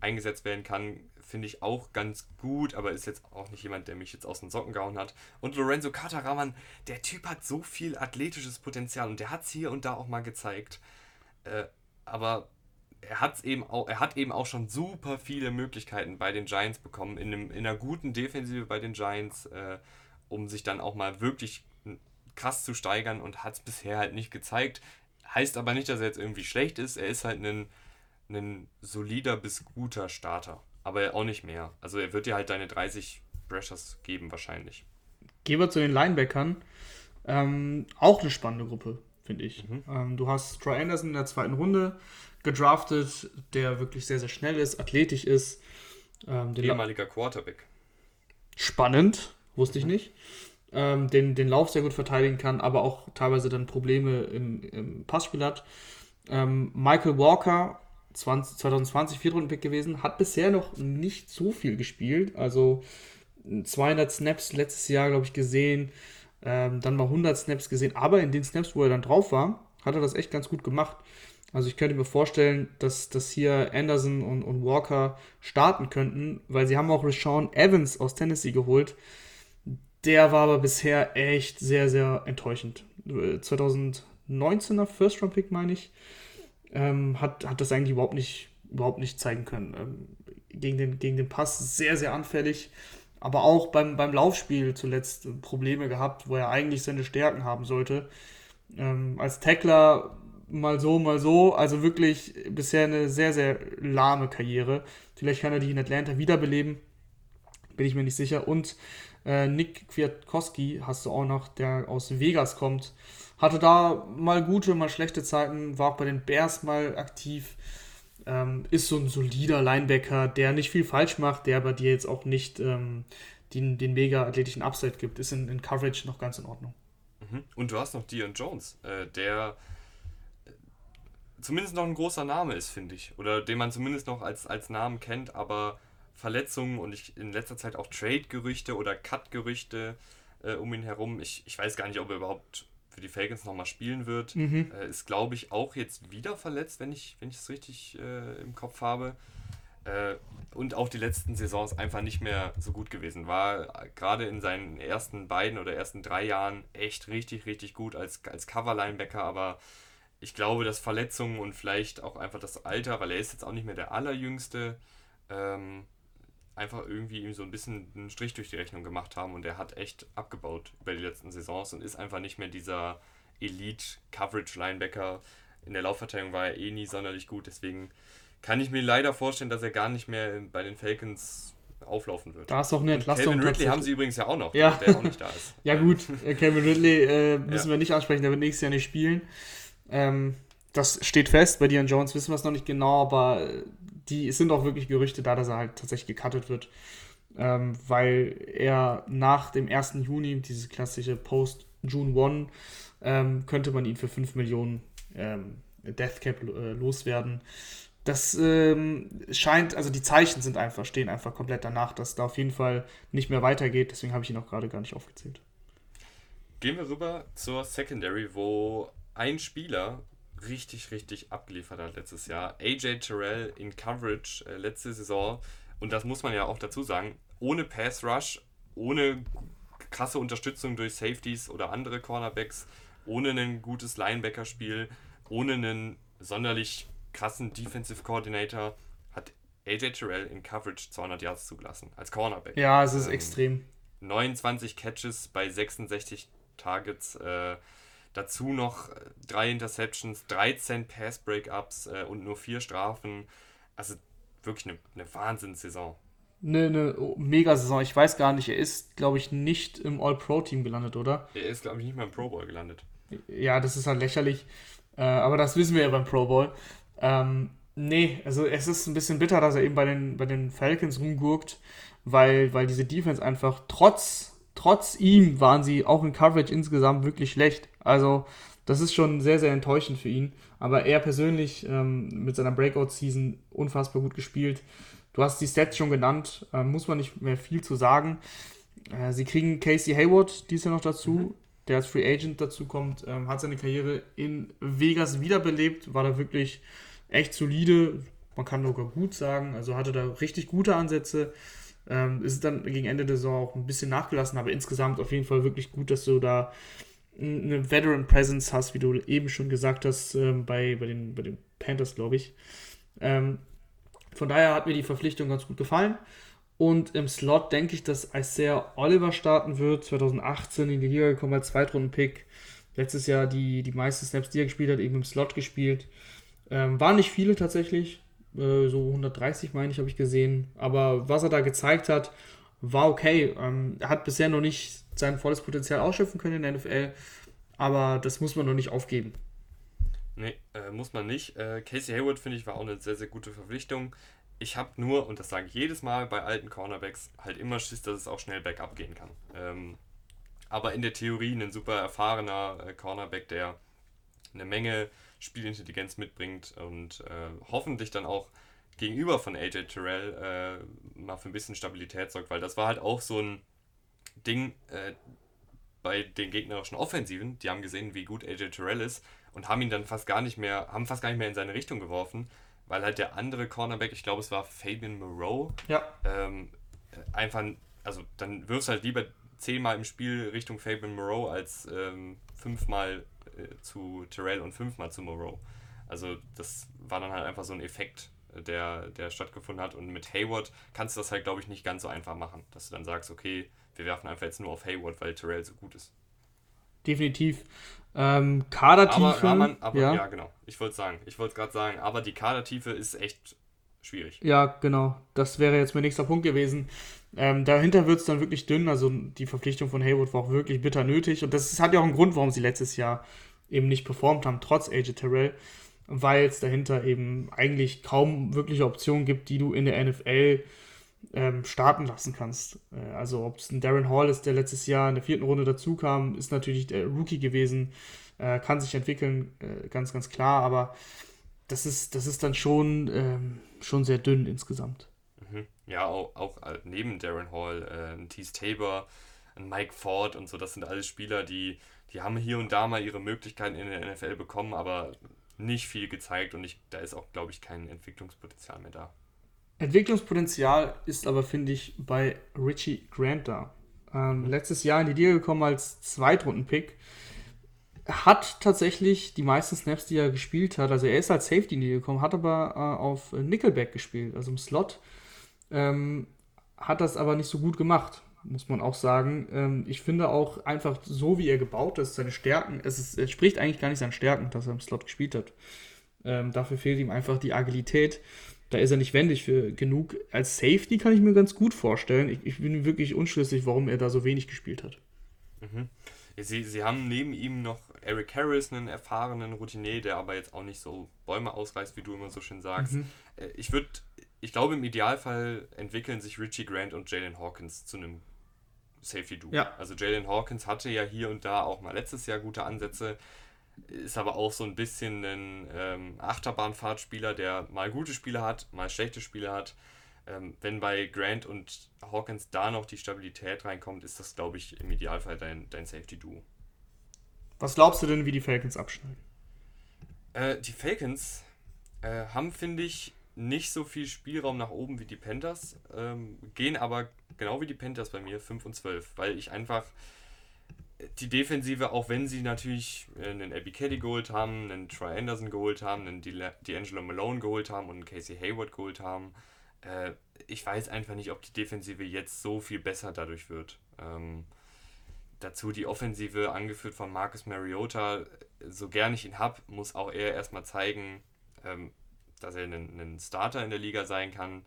eingesetzt werden kann, finde ich auch ganz gut, aber ist jetzt auch nicht jemand, der mich jetzt aus den Socken gehauen hat. Und Lorenzo Cataraman, der Typ hat so viel athletisches Potenzial und der hat es hier und da auch mal gezeigt. Äh, aber er, hat's eben auch, er hat eben auch schon super viele Möglichkeiten bei den Giants bekommen, in, einem, in einer guten Defensive bei den Giants. Äh, um sich dann auch mal wirklich krass zu steigern und hat es bisher halt nicht gezeigt. Heißt aber nicht, dass er jetzt irgendwie schlecht ist. Er ist halt ein, ein solider bis guter Starter. Aber auch nicht mehr. Also er wird dir halt deine 30 Pressures geben wahrscheinlich. Gehen wir zu den Linebackern. Ähm, auch eine spannende Gruppe, finde ich. Mhm. Ähm, du hast Troy Anderson in der zweiten Runde gedraftet, der wirklich sehr, sehr schnell ist, athletisch ist. Ähm, Ehemaliger Quarterback. Spannend. Wusste ich nicht. Ähm, den, den Lauf sehr gut verteidigen kann, aber auch teilweise dann Probleme im, im Passspiel hat. Ähm, Michael Walker, 20, 2020 Viertrunden-Pick gewesen, hat bisher noch nicht so viel gespielt. Also 200 Snaps letztes Jahr, glaube ich, gesehen. Ähm, dann mal 100 Snaps gesehen. Aber in den Snaps, wo er dann drauf war, hat er das echt ganz gut gemacht. Also ich könnte mir vorstellen, dass, dass hier Anderson und, und Walker starten könnten, weil sie haben auch Rashawn Evans aus Tennessee geholt, der war aber bisher echt sehr, sehr enttäuschend. 2019er First Round Pick, meine ich, ähm, hat, hat das eigentlich überhaupt nicht, überhaupt nicht zeigen können. Ähm, gegen, den, gegen den Pass sehr, sehr anfällig. Aber auch beim, beim Laufspiel zuletzt Probleme gehabt, wo er eigentlich seine Stärken haben sollte. Ähm, als Tackler mal so, mal so. Also wirklich bisher eine sehr, sehr lahme Karriere. Vielleicht kann er die in Atlanta wiederbeleben. Bin ich mir nicht sicher. Und äh, Nick Kwiatkowski hast du auch noch, der aus Vegas kommt. Hatte da mal gute, mal schlechte Zeiten, war auch bei den Bears mal aktiv. Ähm, ist so ein solider Linebacker, der nicht viel falsch macht, der aber dir jetzt auch nicht ähm, den, den mega athletischen Upside gibt. Ist in, in Coverage noch ganz in Ordnung. Mhm. Und du hast noch Dion Jones, äh, der äh, zumindest noch ein großer Name ist, finde ich. Oder den man zumindest noch als, als Namen kennt, aber Verletzungen und ich in letzter Zeit auch Trade-Gerüchte oder Cut-Gerüchte äh, um ihn herum. Ich, ich weiß gar nicht, ob er überhaupt für die Falcons nochmal spielen wird. Mhm. Äh, ist, glaube ich, auch jetzt wieder verletzt, wenn ich wenn es richtig äh, im Kopf habe. Äh, und auch die letzten Saisons einfach nicht mehr so gut gewesen. War gerade in seinen ersten beiden oder ersten drei Jahren echt richtig, richtig gut als, als Cover-Linebacker, aber ich glaube, dass Verletzungen und vielleicht auch einfach das Alter, weil er ist jetzt auch nicht mehr der allerjüngste, ähm, einfach irgendwie ihm so ein bisschen einen Strich durch die Rechnung gemacht haben und er hat echt abgebaut über die letzten Saisons und ist einfach nicht mehr dieser Elite-Coverage-Linebacker. In der Laufverteidigung war er eh nie sonderlich gut, deswegen kann ich mir leider vorstellen, dass er gar nicht mehr bei den Falcons auflaufen wird. Da ist doch eine Entlastung. Kevin Ridley haben sie übrigens ja auch noch, ja. der auch nicht da ist. ja gut, Kevin Ridley äh, müssen ja. wir nicht ansprechen, der wird nächstes Jahr nicht spielen. Ähm, das steht fest, bei Dion Jones wissen wir es noch nicht genau, aber äh, die es sind auch wirklich Gerüchte da, dass er halt tatsächlich gecuttet wird, ähm, weil er nach dem 1. Juni, dieses klassische Post-June 1, ähm, könnte man ihn für 5 Millionen ähm, Death Cap äh, loswerden. das ähm, scheint, also die Zeichen sind einfach, stehen einfach komplett danach, dass da auf jeden Fall nicht mehr weitergeht. Deswegen habe ich ihn auch gerade gar nicht aufgezählt. Gehen wir rüber zur Secondary, wo ein Spieler richtig, richtig abgeliefert hat letztes Jahr. AJ Terrell in Coverage äh, letzte Saison. Und das muss man ja auch dazu sagen, ohne Pass Rush, ohne krasse Unterstützung durch Safeties oder andere Cornerbacks, ohne ein gutes Linebacker-Spiel, ohne einen sonderlich krassen Defensive Coordinator hat AJ Terrell in Coverage 200 Yards zugelassen als Cornerback. Ja, es ist ähm, extrem. 29 Catches bei 66 Targets. Äh, dazu noch drei Interceptions, 13 Pass-Breakups äh, und nur vier Strafen. Also wirklich eine, eine Wahnsinnssaison. Eine, eine Mega-Saison. Ich weiß gar nicht, er ist, glaube ich, nicht im All-Pro-Team gelandet, oder? Er ist, glaube ich, nicht mal im Pro Bowl gelandet. Ja, das ist halt lächerlich. Äh, aber das wissen wir ja beim Pro Bowl. Ähm, nee, also es ist ein bisschen bitter, dass er eben bei den, bei den Falcons rumgurkt, weil, weil diese Defense einfach trotz, trotz ihm waren sie auch in Coverage insgesamt wirklich schlecht. Also das ist schon sehr, sehr enttäuschend für ihn. Aber er persönlich ähm, mit seiner Breakout-Season unfassbar gut gespielt. Du hast die Stats schon genannt, äh, muss man nicht mehr viel zu sagen. Äh, sie kriegen Casey Hayward dies Jahr noch dazu, mhm. der als Free Agent dazu kommt, ähm, hat seine Karriere in Vegas wiederbelebt, war da wirklich echt solide, man kann sogar gut sagen, also hatte da richtig gute Ansätze. Ähm, ist dann gegen Ende der Saison auch ein bisschen nachgelassen, aber insgesamt auf jeden Fall wirklich gut, dass du da eine Veteran Presence hast, wie du eben schon gesagt hast, ähm, bei, bei, den, bei den Panthers, glaube ich. Ähm, von daher hat mir die Verpflichtung ganz gut gefallen. Und im Slot denke ich, dass Isaiah Oliver starten wird. 2018 in die Liga gekommen als Zweitrunden-Pick. Letztes Jahr die, die meisten Snaps, die er gespielt hat, eben im Slot gespielt. Ähm, waren nicht viele tatsächlich, äh, so 130 meine ich, habe ich gesehen. Aber was er da gezeigt hat, war okay. Ähm, er hat bisher noch nicht sein volles Potenzial ausschöpfen können in der NFL, aber das muss man noch nicht aufgeben. Nee, äh, muss man nicht. Äh, Casey Hayward, finde ich, war auch eine sehr, sehr gute Verpflichtung. Ich habe nur, und das sage ich jedes Mal bei alten Cornerbacks, halt immer Schiss, dass es auch schnell bergab gehen kann. Ähm, aber in der Theorie ein super erfahrener äh, Cornerback, der eine Menge Spielintelligenz mitbringt und äh, hoffentlich dann auch gegenüber von AJ Terrell äh, mal für ein bisschen Stabilität sorgt, weil das war halt auch so ein Ding äh, bei den gegnerischen Offensiven. Die haben gesehen, wie gut AJ Terrell ist und haben ihn dann fast gar nicht mehr, haben fast gar nicht mehr in seine Richtung geworfen, weil halt der andere Cornerback, ich glaube, es war Fabian Moreau, ja. ähm, einfach, also dann wirfst du halt lieber zehnmal im Spiel Richtung Fabian Moreau als ähm, fünfmal zu Terrell und fünfmal zu Moreau. Also das war dann halt einfach so ein Effekt, äh, der, der stattgefunden hat. Und mit Hayward kannst du das halt, glaube ich, nicht ganz so einfach machen, dass du dann sagst, okay, wir werfen einfach jetzt nur auf Hayward, weil Terrell so gut ist. Definitiv. Ähm, Kadertiefe. Aber, aber, aber ja. ja. genau. Ich wollte sagen, ich wollte gerade sagen, aber die Kadertiefe ist echt schwierig. Ja, genau. Das wäre jetzt mein nächster Punkt gewesen. Ähm, dahinter wird es dann wirklich dünn. Also die Verpflichtung von Hayward war auch wirklich bitter nötig. Und das hat ja auch einen Grund, warum sie letztes Jahr eben nicht performt haben, trotz AJ Terrell, weil es dahinter eben eigentlich kaum wirkliche Optionen gibt, die du in der NFL ähm, starten lassen kannst. Äh, also ob es ein Darren Hall ist, der letztes Jahr in der vierten Runde dazu kam, ist natürlich der Rookie gewesen, äh, kann sich entwickeln, äh, ganz, ganz klar, aber das ist, das ist dann schon, ähm, schon sehr dünn insgesamt. Mhm. Ja, auch, auch äh, neben Darren Hall, äh, Tease Tabor, ein Mike Ford und so, das sind alles Spieler, die die haben hier und da mal ihre Möglichkeiten in der NFL bekommen, aber nicht viel gezeigt und ich, da ist auch, glaube ich, kein Entwicklungspotenzial mehr da. Entwicklungspotenzial ist aber, finde ich, bei Richie Grant da. Ähm, letztes Jahr in die Liga gekommen als Zweitrunden-Pick. Hat tatsächlich die meisten Snaps, die er gespielt hat, also er ist als Safety in die Liga gekommen, hat aber äh, auf Nickelback gespielt, also im Slot. Ähm, hat das aber nicht so gut gemacht muss man auch sagen. Ähm, ich finde auch einfach so, wie er gebaut ist, seine Stärken, es, ist, es spricht eigentlich gar nicht seinen Stärken, dass er im Slot gespielt hat. Ähm, dafür fehlt ihm einfach die Agilität. Da ist er nicht wendig für genug. Als Safety kann ich mir ganz gut vorstellen. Ich, ich bin wirklich unschlüssig, warum er da so wenig gespielt hat. Mhm. Sie, sie haben neben ihm noch Eric Harris, einen erfahrenen Routinier, der aber jetzt auch nicht so Bäume ausreißt, wie du immer so schön sagst. Mhm. Äh, ich würde, ich glaube, im Idealfall entwickeln sich Richie Grant und Jalen Hawkins zu einem Safety Duo. Ja. Also Jalen Hawkins hatte ja hier und da auch mal letztes Jahr gute Ansätze. ist aber auch so ein bisschen ein ähm, Achterbahnfahrtspieler, der mal gute Spiele hat, mal schlechte Spiele hat. Ähm, wenn bei Grant und Hawkins da noch die Stabilität reinkommt, ist das, glaube ich, im Idealfall dein, dein Safety-Duo. Was glaubst du denn, wie die Falcons abschneiden? Äh, die Falcons äh, haben, finde ich, nicht so viel Spielraum nach oben wie die Panthers, ähm, gehen aber genau wie die Panthers bei mir 5 und 12, weil ich einfach die Defensive, auch wenn sie natürlich äh, einen Abby Kelly geholt haben, einen Troy Anderson geholt haben, einen D'Angelo Malone geholt haben und einen Casey Hayward geholt haben, äh, ich weiß einfach nicht, ob die Defensive jetzt so viel besser dadurch wird. Ähm, dazu die Offensive, angeführt von Marcus Mariota, so gern ich ihn habe, muss auch er erstmal zeigen, ähm, dass er ein Starter in der Liga sein kann.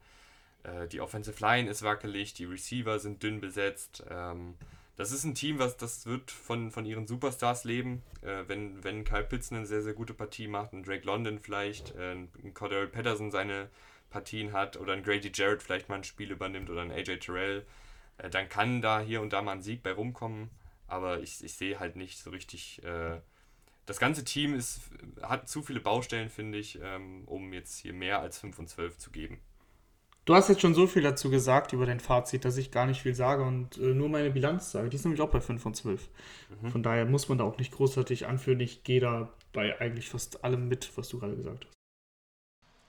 Äh, die Offensive Line ist wackelig, die Receiver sind dünn besetzt. Ähm, das ist ein Team, was das wird von, von ihren Superstars leben. Äh, wenn, wenn Kyle Pitts eine sehr, sehr gute Partie macht, ein Drake London vielleicht, äh, ein Cordell Patterson seine Partien hat oder ein Grady Jarrett vielleicht mal ein Spiel übernimmt oder ein AJ Terrell, äh, dann kann da hier und da mal ein Sieg bei rumkommen. Aber ich, ich sehe halt nicht so richtig. Äh, das ganze Team ist, hat zu viele Baustellen, finde ich, ähm, um jetzt hier mehr als 5 und 12 zu geben. Du hast jetzt schon so viel dazu gesagt über dein Fazit, dass ich gar nicht viel sage und äh, nur meine Bilanz sage. Die ist nämlich auch bei 5 von 12. Mhm. Von daher muss man da auch nicht großartig anführen. Ich gehe da bei eigentlich fast allem mit, was du gerade gesagt hast.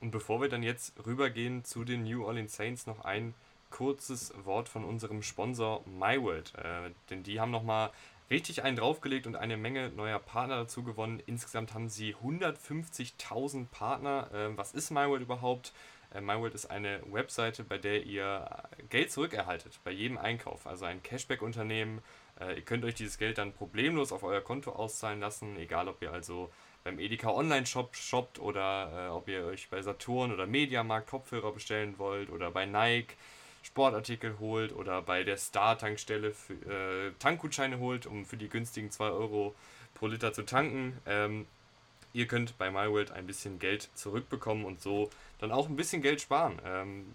Und bevor wir dann jetzt rübergehen zu den New Orleans Saints, noch ein kurzes Wort von unserem Sponsor MyWorld. Äh, denn die haben nochmal richtig einen draufgelegt und eine Menge neuer Partner dazu gewonnen. Insgesamt haben sie 150.000 Partner. Äh, was ist MyWorld überhaupt? Äh, MyWorld ist eine Webseite, bei der ihr Geld zurückerhaltet bei jedem Einkauf. Also ein Cashback-Unternehmen. Äh, ihr könnt euch dieses Geld dann problemlos auf euer Konto auszahlen lassen, egal ob ihr also beim Edeka Online-Shop shoppt oder äh, ob ihr euch bei Saturn oder Mediamarkt Kopfhörer bestellen wollt oder bei Nike Sportartikel holt oder bei der Star-Tankstelle äh, Tankgutscheine holt, um für die günstigen 2 Euro pro Liter zu tanken. Ähm, ihr könnt bei MyWorld ein bisschen Geld zurückbekommen und so dann auch ein bisschen Geld sparen. Ähm,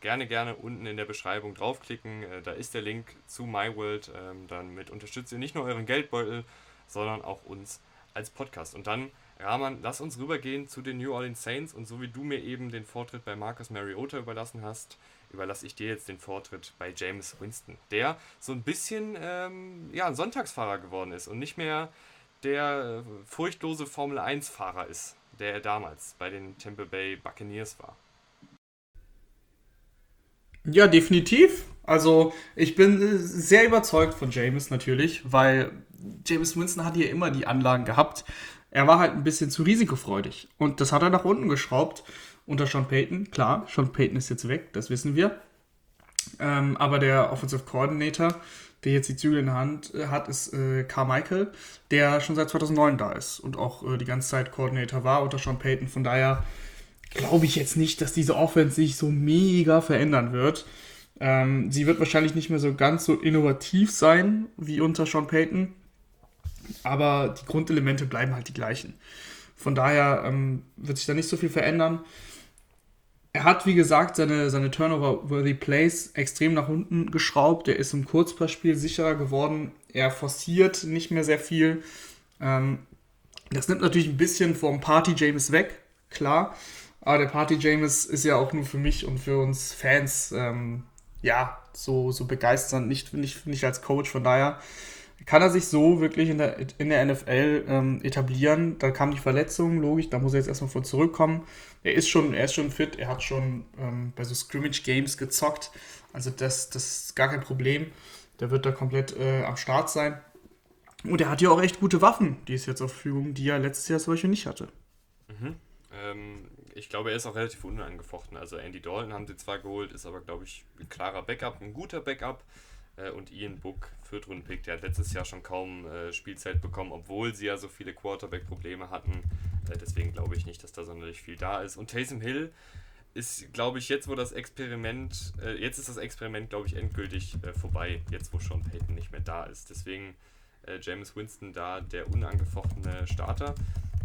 gerne, gerne unten in der Beschreibung draufklicken. Äh, da ist der Link zu MyWorld. Ähm, damit unterstützt ihr nicht nur euren Geldbeutel, sondern auch uns als Podcast. Und dann, Rahman, lass uns rübergehen zu den New Orleans Saints. Und so wie du mir eben den Vortritt bei Marcus Mariota überlassen hast, überlasse ich dir jetzt den Vortritt bei James Winston, der so ein bisschen ähm, ja, ein Sonntagsfahrer geworden ist und nicht mehr der furchtlose Formel 1-Fahrer ist der er damals bei den Tampa Bay Buccaneers war. Ja, definitiv. Also ich bin sehr überzeugt von James natürlich, weil James Winston hat hier immer die Anlagen gehabt. Er war halt ein bisschen zu risikofreudig und das hat er nach unten geschraubt unter Sean Payton. Klar, Sean Payton ist jetzt weg, das wissen wir. Ähm, aber der Offensive Coordinator der jetzt die Zügel in der Hand äh, hat, ist äh, Carmichael, der schon seit 2009 da ist und auch äh, die ganze Zeit Coordinator war unter Sean Payton. Von daher glaube ich jetzt nicht, dass diese Offense sich so mega verändern wird. Ähm, sie wird wahrscheinlich nicht mehr so ganz so innovativ sein wie unter Sean Payton, aber die Grundelemente bleiben halt die gleichen. Von daher ähm, wird sich da nicht so viel verändern. Er hat, wie gesagt, seine, seine Turnover-worthy Plays extrem nach unten geschraubt. Er ist im Kurzpassspiel sicherer geworden. Er forciert nicht mehr sehr viel. Ähm, das nimmt natürlich ein bisschen vom Party James weg, klar. Aber der Party James ist ja auch nur für mich und für uns Fans, ähm, ja, so, so begeisternd, nicht, nicht, nicht als Coach. Von daher kann er sich so wirklich in der, in der NFL ähm, etablieren. Da kam die Verletzung, logisch, da muss er jetzt erstmal von zurückkommen. Er ist schon, er ist schon fit, er hat schon ähm, bei so Scrimmage-Games gezockt. Also das, das ist gar kein Problem. Der wird da komplett äh, am Start sein. Und er hat ja auch echt gute Waffen, die ist jetzt auf Verfügung, die er letztes Jahr zum Beispiel nicht hatte. Mhm. Ähm, ich glaube, er ist auch relativ unangefochten. Also Andy Dalton haben sie zwar geholt, ist aber, glaube ich, ein klarer Backup, ein guter Backup. Äh, und Ian Book, Viertrunden-Pick, der hat letztes Jahr schon kaum äh, Spielzeit bekommen, obwohl sie ja so viele Quarterback-Probleme hatten. Äh, deswegen glaube ich nicht, dass da sonderlich viel da ist. Und Taysom Hill ist, glaube ich, jetzt, wo das Experiment, äh, jetzt ist das Experiment, glaube ich, endgültig äh, vorbei, jetzt wo Sean Payton nicht mehr da ist. Deswegen äh, James Winston da der unangefochtene Starter.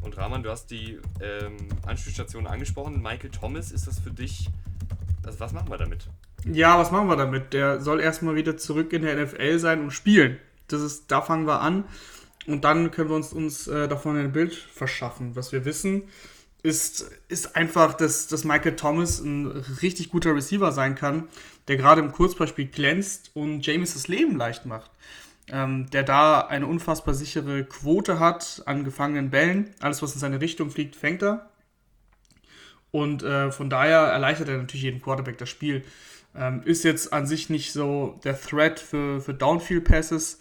Und Rahman, du hast die ähm, Anspielstation angesprochen. Michael Thomas, ist das für dich, also was machen wir damit? Ja, was machen wir damit? Der soll erstmal wieder zurück in der NFL sein und spielen. Das ist, da fangen wir an. Und dann können wir uns, uns äh, davon ein Bild verschaffen. Was wir wissen, ist, ist einfach, dass, dass Michael Thomas ein richtig guter Receiver sein kann, der gerade im Kurzballspiel glänzt und James das Leben leicht macht. Ähm, der da eine unfassbar sichere Quote hat an gefangenen Bällen. Alles, was in seine Richtung fliegt, fängt er. Und äh, von daher erleichtert er natürlich jeden Quarterback das Spiel. Ähm, ist jetzt an sich nicht so der Threat für, für Downfield-Passes.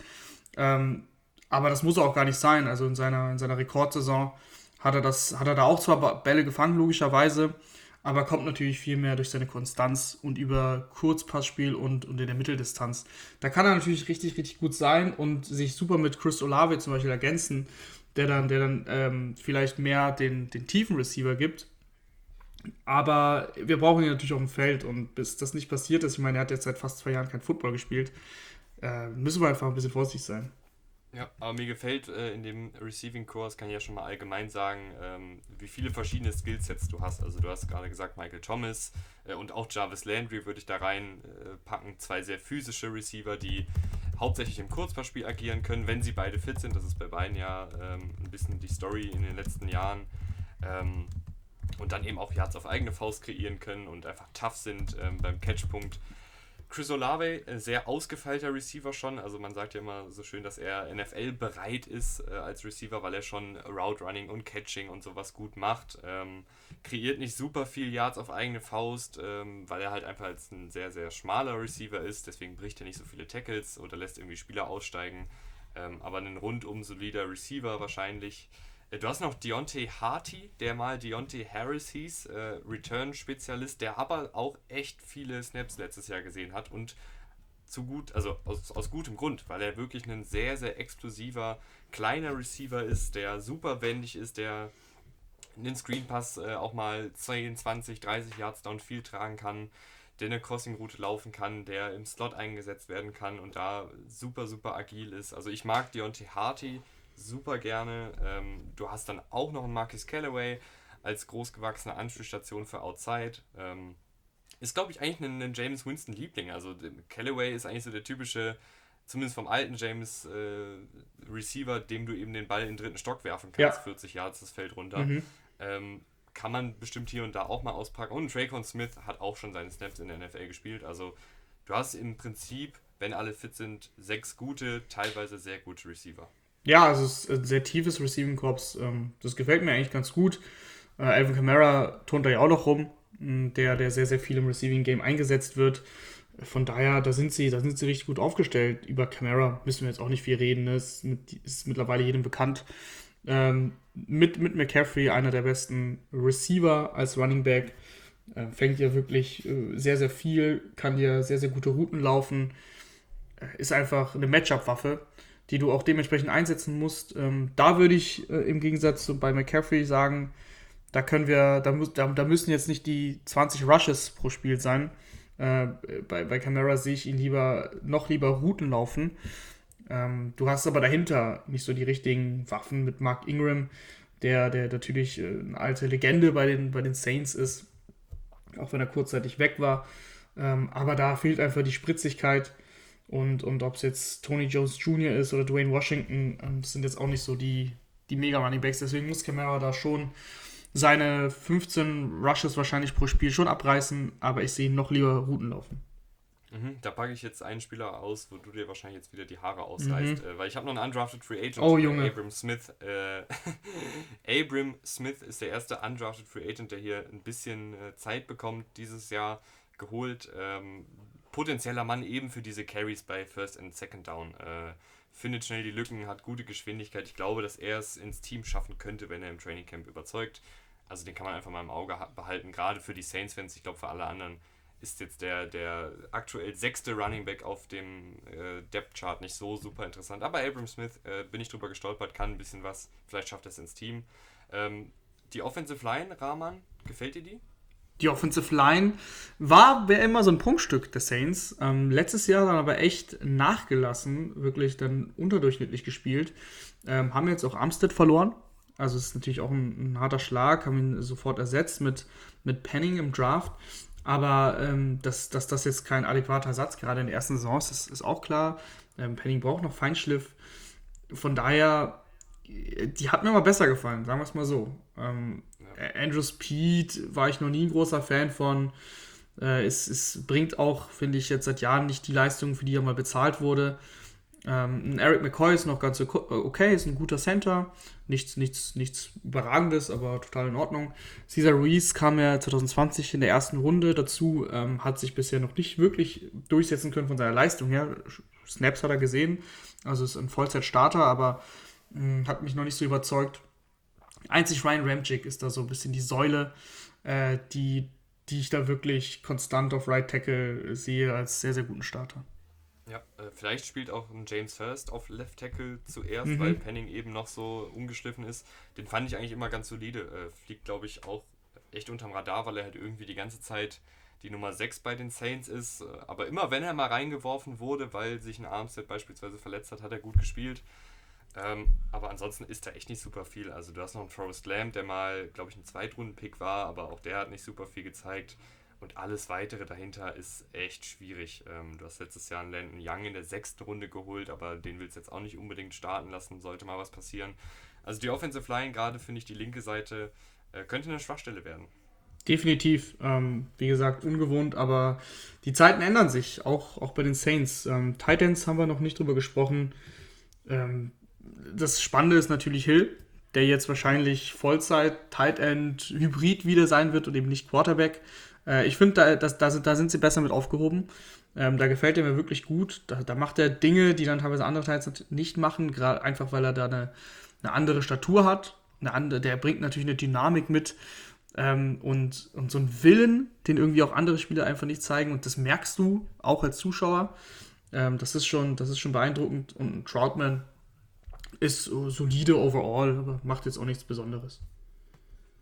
Ähm, aber das muss auch gar nicht sein. Also in seiner, in seiner Rekordsaison hat er, das, hat er da auch zwar Bälle gefangen, logischerweise, aber kommt natürlich viel mehr durch seine Konstanz und über Kurzpassspiel und, und in der Mitteldistanz. Da kann er natürlich richtig, richtig gut sein und sich super mit Chris Olave zum Beispiel ergänzen, der dann, der dann ähm, vielleicht mehr den, den tiefen Receiver gibt. Aber wir brauchen ihn natürlich auch im Feld und bis das nicht passiert ist, ich meine, er hat jetzt seit fast zwei Jahren kein Football gespielt, äh, müssen wir einfach ein bisschen vorsichtig sein. Ja, aber mir gefällt äh, in dem Receiving Course, kann ich ja schon mal allgemein sagen, ähm, wie viele verschiedene Skillsets du hast. Also du hast gerade gesagt Michael Thomas äh, und auch Jarvis Landry würde ich da reinpacken. Äh, Zwei sehr physische Receiver, die hauptsächlich im Kurzpassspiel agieren können, wenn sie beide fit sind. Das ist bei beiden ja ähm, ein bisschen die Story in den letzten Jahren. Ähm, und dann eben auch Yards auf eigene Faust kreieren können und einfach tough sind ähm, beim Catchpunkt. Chris Olave, äh, sehr ausgefeilter Receiver schon. Also man sagt ja immer so schön, dass er NFL bereit ist äh, als Receiver, weil er schon Route Running und Catching und sowas gut macht. Ähm, kreiert nicht super viel Yards auf eigene Faust, ähm, weil er halt einfach als ein sehr, sehr schmaler Receiver ist. Deswegen bricht er nicht so viele Tackles oder lässt irgendwie Spieler aussteigen. Ähm, aber ein rundum solider Receiver wahrscheinlich. Äh, du hast noch Deontay Harty, der mal Deontay Harris hieß, äh, Return-Spezialist, der aber auch echt viele Snaps letztes Jahr gesehen hat und zu gut, also aus, aus gutem Grund, weil er wirklich ein sehr, sehr explosiver, kleiner Receiver ist, der super wendig ist, der den Screenpass äh, auch mal 10, 20, 30 Yards downfield tragen kann, der eine Crossing-Route laufen kann, der im Slot eingesetzt werden kann und da super, super agil ist. Also ich mag Deontay Harty super gerne. Ähm, du hast dann auch noch einen Marcus Callaway als großgewachsene Anspielstation für Outside. Ähm, ist, glaube ich, eigentlich ein, ein James Winston-Liebling. Also Callaway ist eigentlich so der typische, zumindest vom alten James äh, Receiver, dem du eben den Ball in den dritten Stock werfen kannst, ja. 40 Yards das Feld runter. Mhm. Ähm, kann man bestimmt hier und da auch mal auspacken. Und Dracon Smith hat auch schon seine Snaps in der NFL gespielt. Also du hast im Prinzip, wenn alle fit sind, sechs gute, teilweise sehr gute Receiver. Ja, also es ist ein sehr tiefes Receiving Corps. Ähm, das gefällt mir eigentlich ganz gut. Äh, Alvin Kamara turnt da ja auch noch rum, der, der sehr, sehr viel im Receiving Game eingesetzt wird. Von daher, da sind sie, da sind sie richtig gut aufgestellt. Über Camara müssen wir jetzt auch nicht viel reden. Ne? Ist, mit, ist mittlerweile jedem bekannt. Ähm, mit, mit McCaffrey einer der besten Receiver als Running Back. Äh, fängt ja wirklich äh, sehr, sehr viel, kann dir sehr, sehr gute Routen laufen. Ist einfach eine Matchup-Waffe die du auch dementsprechend einsetzen musst. Ähm, da würde ich äh, im Gegensatz zu bei McCaffrey sagen, da können wir, da, muss, da, da müssen jetzt nicht die 20 Rushes pro Spiel sein. Äh, bei, bei Camara sehe ich ihn lieber, noch lieber Routen laufen. Ähm, du hast aber dahinter nicht so die richtigen Waffen mit Mark Ingram, der, der natürlich äh, eine alte Legende bei den, bei den Saints ist, auch wenn er kurzzeitig weg war. Ähm, aber da fehlt einfach die Spritzigkeit. Und, und ob es jetzt Tony Jones Jr. ist oder Dwayne Washington, ähm, sind jetzt auch nicht so die, die mega Running Backs. Deswegen muss Camara da schon seine 15 Rushes wahrscheinlich pro Spiel schon abreißen, aber ich sehe ihn noch lieber Routen laufen. Mhm, da packe ich jetzt einen Spieler aus, wo du dir wahrscheinlich jetzt wieder die Haare ausreißt, mhm. äh, weil ich habe noch einen undrafted Free Agent, oh, Junge. Abram Smith. Äh, Abram Smith ist der erste undrafted Free Agent, der hier ein bisschen äh, Zeit bekommt dieses Jahr geholt. Ähm, potenzieller Mann eben für diese Carries bei First and Second Down. Äh, findet schnell die Lücken, hat gute Geschwindigkeit. Ich glaube, dass er es ins Team schaffen könnte, wenn er im Training Camp überzeugt. Also den kann man einfach mal im Auge behalten, gerade für die Saints-Fans. Ich glaube, für alle anderen ist jetzt der, der aktuell sechste Running Back auf dem äh, Depth-Chart nicht so super interessant. Aber Abram Smith, äh, bin ich drüber gestolpert, kann ein bisschen was. Vielleicht schafft er es ins Team. Ähm, die Offensive Line, Rahman, gefällt dir die? Die Offensive Line war, wäre immer so ein Prunkstück der Saints. Ähm, letztes Jahr dann aber echt nachgelassen, wirklich dann unterdurchschnittlich gespielt. Ähm, haben jetzt auch Armstead verloren. Also ist natürlich auch ein, ein, harter Schlag, haben ihn sofort ersetzt mit, mit Penning im Draft. Aber ähm, dass, dass das jetzt kein adäquater Satz gerade in der ersten Saison ist, ist, ist auch klar. Ähm, Penning braucht noch Feinschliff. von daher, die hat mir mal besser gefallen, sagen wir es mal so. Ja. Andrew Speed war ich noch nie ein großer Fan von. Äh, es, es bringt auch, finde ich, jetzt seit Jahren nicht die Leistung, für die er mal bezahlt wurde. Ähm, Eric McCoy ist noch ganz okay, ist ein guter Center. Nichts, nichts, nichts Überragendes, aber total in Ordnung. Cesar Ruiz kam ja 2020 in der ersten Runde dazu, ähm, hat sich bisher noch nicht wirklich durchsetzen können von seiner Leistung her. Snaps hat er gesehen, also ist ein Vollzeit-Starter, aber mh, hm, hat mich noch nicht so überzeugt. Einzig Ryan Ramchick ist da so ein bisschen die Säule, äh, die, die ich da wirklich konstant auf Right Tackle sehe als sehr, sehr guten Starter. Ja, äh, vielleicht spielt auch ein James Hurst auf Left Tackle zuerst, mhm. weil Penning eben noch so ungeschliffen ist. Den fand ich eigentlich immer ganz solide. Äh, fliegt, glaube ich, auch echt unterm Radar, weil er halt irgendwie die ganze Zeit die Nummer 6 bei den Saints ist. Äh, aber immer wenn er mal reingeworfen wurde, weil sich ein Armstead beispielsweise verletzt hat, hat er gut gespielt. Ähm, aber ansonsten ist da echt nicht super viel. Also du hast noch einen Forrest Lamb, der mal, glaube ich, ein Zweitrunden-Pick war, aber auch der hat nicht super viel gezeigt. Und alles weitere dahinter ist echt schwierig. Ähm, du hast letztes Jahr einen Landon Young in der sechsten Runde geholt, aber den willst du jetzt auch nicht unbedingt starten lassen, sollte mal was passieren. Also die Offensive Line, gerade finde ich die linke Seite, äh, könnte eine Schwachstelle werden. Definitiv. Ähm, wie gesagt, ungewohnt, aber die Zeiten ändern sich, auch, auch bei den Saints. Ähm, Titans haben wir noch nicht drüber gesprochen. Ähm, das Spannende ist natürlich Hill, der jetzt wahrscheinlich Vollzeit, Tight End, Hybrid wieder sein wird und eben nicht Quarterback. Äh, ich finde, da, da, da, sind, da sind sie besser mit aufgehoben. Ähm, da gefällt er mir wirklich gut. Da, da, macht er Dinge, die dann teilweise andere Teils nicht machen, gerade einfach weil er da eine, eine andere Statur hat. Eine andere, der bringt natürlich eine Dynamik mit ähm, und, und so einen Willen, den irgendwie auch andere Spieler einfach nicht zeigen. Und das merkst du auch als Zuschauer. Ähm, das, ist schon, das ist schon beeindruckend. Und Troutman ist solide overall, aber macht jetzt auch nichts Besonderes.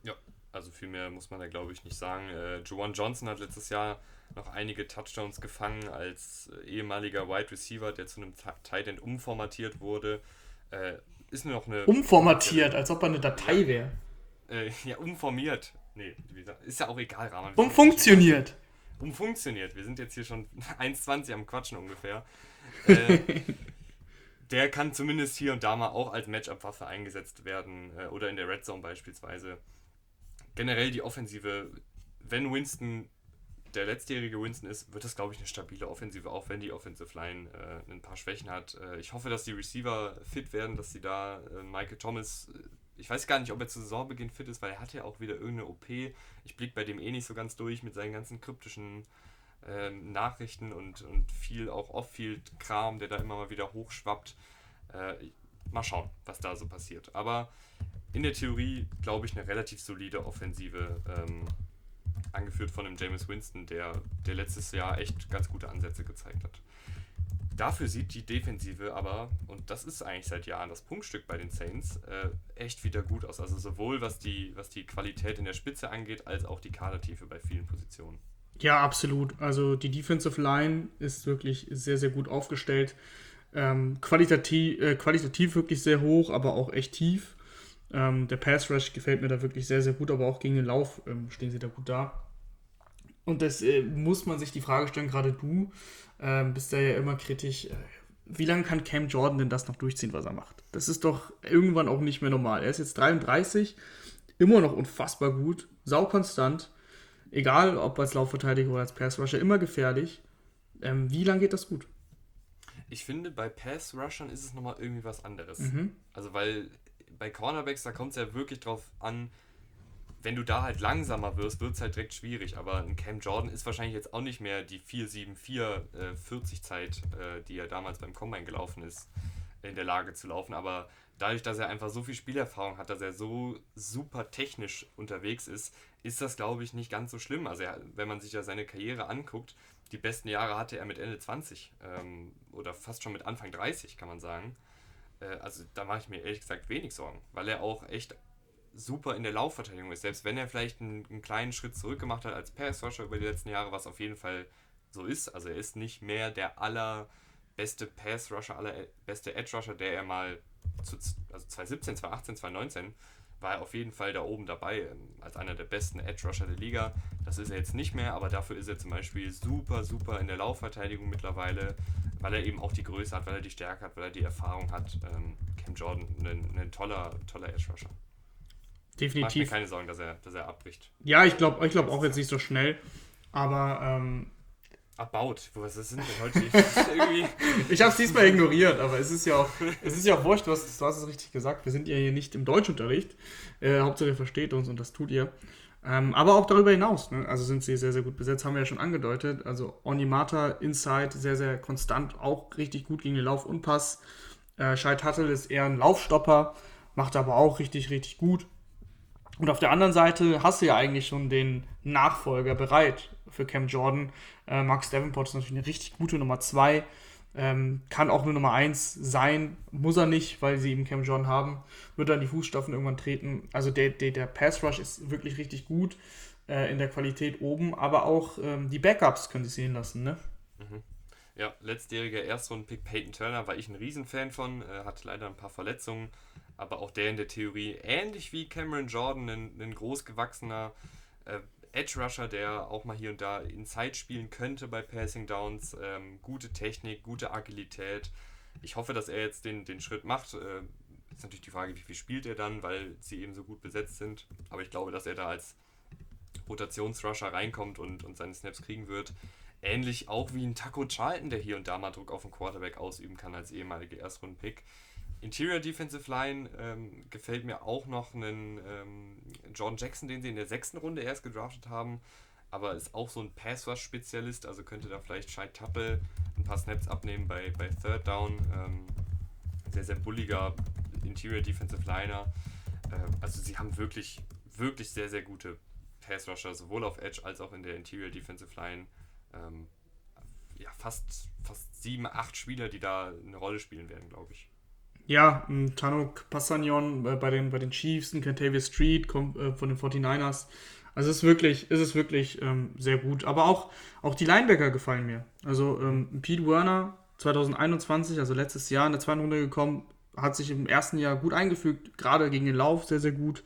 Ja, also viel mehr muss man da glaube ich nicht sagen. Äh, Juwan Johnson hat letztes Jahr noch einige Touchdowns gefangen als äh, ehemaliger Wide Receiver, der zu einem Tight End umformatiert wurde. Äh, ist nur noch eine. Umformatiert, als ob er eine Datei wäre. Äh, ja, umformiert. Nee, ist ja auch egal, Rahman. Umfunktioniert. Umfunktioniert. Wir sind jetzt hier schon 1,20 am Quatschen ungefähr. Äh, der kann zumindest hier und da mal auch als Matchup-Waffe eingesetzt werden äh, oder in der Red Zone beispielsweise. Generell die Offensive, wenn Winston der letztjährige Winston ist, wird das, glaube ich, eine stabile Offensive, auch wenn die Offensive Line äh, ein paar Schwächen hat. Äh, ich hoffe, dass die Receiver fit werden, dass sie da äh, Michael Thomas, äh, ich weiß gar nicht, ob er zu Saisonbeginn fit ist, weil er hat ja auch wieder irgendeine OP. Ich blicke bei dem eh nicht so ganz durch mit seinen ganzen kryptischen ähm, Nachrichten und, und viel auch Off-Field-Kram, der da immer mal wieder hochschwappt. Äh, mal schauen, was da so passiert. Aber in der Theorie, glaube ich, eine relativ solide Offensive, ähm, angeführt von dem James Winston, der, der letztes Jahr echt ganz gute Ansätze gezeigt hat. Dafür sieht die Defensive aber, und das ist eigentlich seit Jahren das Punktstück bei den Saints, äh, echt wieder gut aus. Also sowohl was die, was die Qualität in der Spitze angeht, als auch die Kadertiefe bei vielen Positionen. Ja, absolut. Also die Defensive Line ist wirklich sehr, sehr gut aufgestellt. Ähm, qualitativ, äh, qualitativ wirklich sehr hoch, aber auch echt tief. Ähm, der Pass Rush gefällt mir da wirklich sehr, sehr gut, aber auch gegen den Lauf ähm, stehen sie da gut da. Und das äh, muss man sich die Frage stellen, gerade du ähm, bist da ja immer kritisch. Äh, wie lange kann Cam Jordan denn das noch durchziehen, was er macht? Das ist doch irgendwann auch nicht mehr normal. Er ist jetzt 33, immer noch unfassbar gut, saukonstant Egal, ob als Laufverteidiger oder als Pass-Rusher, immer gefährlich. Ähm, wie lange geht das gut? Ich finde, bei Pass-Rushern ist es nochmal irgendwie was anderes. Mhm. Also, weil bei Cornerbacks, da kommt es ja wirklich drauf an, wenn du da halt langsamer wirst, wird es halt direkt schwierig. Aber ein Cam Jordan ist wahrscheinlich jetzt auch nicht mehr die 4-7-4 äh, 40 Zeit, äh, die er damals beim Combine gelaufen ist, in der Lage zu laufen. Aber dadurch, dass er einfach so viel Spielerfahrung hat, dass er so super technisch unterwegs ist, ist das, glaube ich, nicht ganz so schlimm. Also er, wenn man sich ja seine Karriere anguckt, die besten Jahre hatte er mit Ende 20 ähm, oder fast schon mit Anfang 30, kann man sagen. Äh, also da mache ich mir ehrlich gesagt wenig Sorgen, weil er auch echt super in der Laufverteidigung ist. Selbst wenn er vielleicht einen, einen kleinen Schritt zurück gemacht hat als Pass-Rusher über die letzten Jahre, was auf jeden Fall so ist. Also er ist nicht mehr der allerbeste Pass-Rusher, allerbeste Edge-Rusher, der er mal zu, also 2017, 2018, 2019 war auf jeden Fall da oben dabei ähm, als einer der besten Edge Rusher der Liga. Das ist er jetzt nicht mehr, aber dafür ist er zum Beispiel super, super in der Laufverteidigung mittlerweile, weil er eben auch die Größe hat, weil er die Stärke hat, weil er die Erfahrung hat. Ähm, Cam Jordan ein, ein toller, toller Edge Rusher. Definitiv. Mach mir keine Sorgen, dass er, dass er abbricht. Ja, ich glaube ich glaub auch jetzt nicht so schnell. Aber ähm, About. Was sind denn heute? ich habe es diesmal ignoriert, aber es ist ja auch, es ist ja auch wurscht, du hast, du hast es richtig gesagt. Wir sind ja hier nicht im Deutschunterricht. Äh, Hauptsache ihr versteht uns und das tut ihr. Ähm, aber auch darüber hinaus, ne? also sind sie sehr, sehr gut besetzt, haben wir ja schon angedeutet. Also Onimata, Inside, sehr, sehr konstant, auch richtig gut gegen den Lauf und Pass. Äh, Scheid Hattel ist eher ein Laufstopper, macht aber auch richtig, richtig gut. Und auf der anderen Seite hast du ja eigentlich schon den Nachfolger bereit für Cam Jordan. Äh, Max Davenport ist natürlich eine richtig gute Nummer 2. Ähm, kann auch eine Nummer 1 sein, muss er nicht, weil sie eben Cam Jordan haben. Wird dann die Fußstapfen irgendwann treten. Also der, der, der Pass Rush ist wirklich richtig gut äh, in der Qualität oben, aber auch ähm, die Backups können sich sehen lassen. Ne? Mhm. Ja, letztjähriger Erstrunden-Pick Peyton Turner war ich ein Riesenfan von, äh, hatte leider ein paar Verletzungen, aber auch der in der Theorie, ähnlich wie Cameron Jordan, ein, ein großgewachsener äh, Edge Rusher, der auch mal hier und da Inside spielen könnte bei Passing Downs. Ähm, gute Technik, gute Agilität. Ich hoffe, dass er jetzt den, den Schritt macht. Äh, ist natürlich die Frage, wie viel spielt er dann, weil sie eben so gut besetzt sind. Aber ich glaube, dass er da als Rotationsrusher reinkommt und, und seine Snaps kriegen wird. Ähnlich auch wie ein Taco Charlton, der hier und da mal Druck auf den Quarterback ausüben kann als ehemaliger Erstrunden-Pick. Interior Defensive Line ähm, gefällt mir auch noch einen ähm, Jordan Jackson, den sie in der sechsten Runde erst gedraftet haben, aber ist auch so ein Pass-Rush-Spezialist, also könnte da vielleicht Scheid Tappel ein paar Snaps abnehmen bei, bei Third Down. Ähm, sehr, sehr bulliger Interior Defensive Liner. Äh, also sie haben wirklich, wirklich sehr, sehr gute Pass-Rusher, sowohl auf Edge als auch in der Interior Defensive Line. Ähm, ja, fast, fast sieben, acht Spieler, die da eine Rolle spielen werden, glaube ich. Ja, Tanuk Passagnon äh, bei, den, bei den Chiefs, ein Cantavius Street kommt äh, von den 49ers. Also es ist wirklich, ist es wirklich ähm, sehr gut. Aber auch, auch die Linebacker gefallen mir. Also ähm, Pete Werner 2021, also letztes Jahr in der zweiten Runde gekommen, hat sich im ersten Jahr gut eingefügt, gerade gegen den Lauf sehr, sehr gut.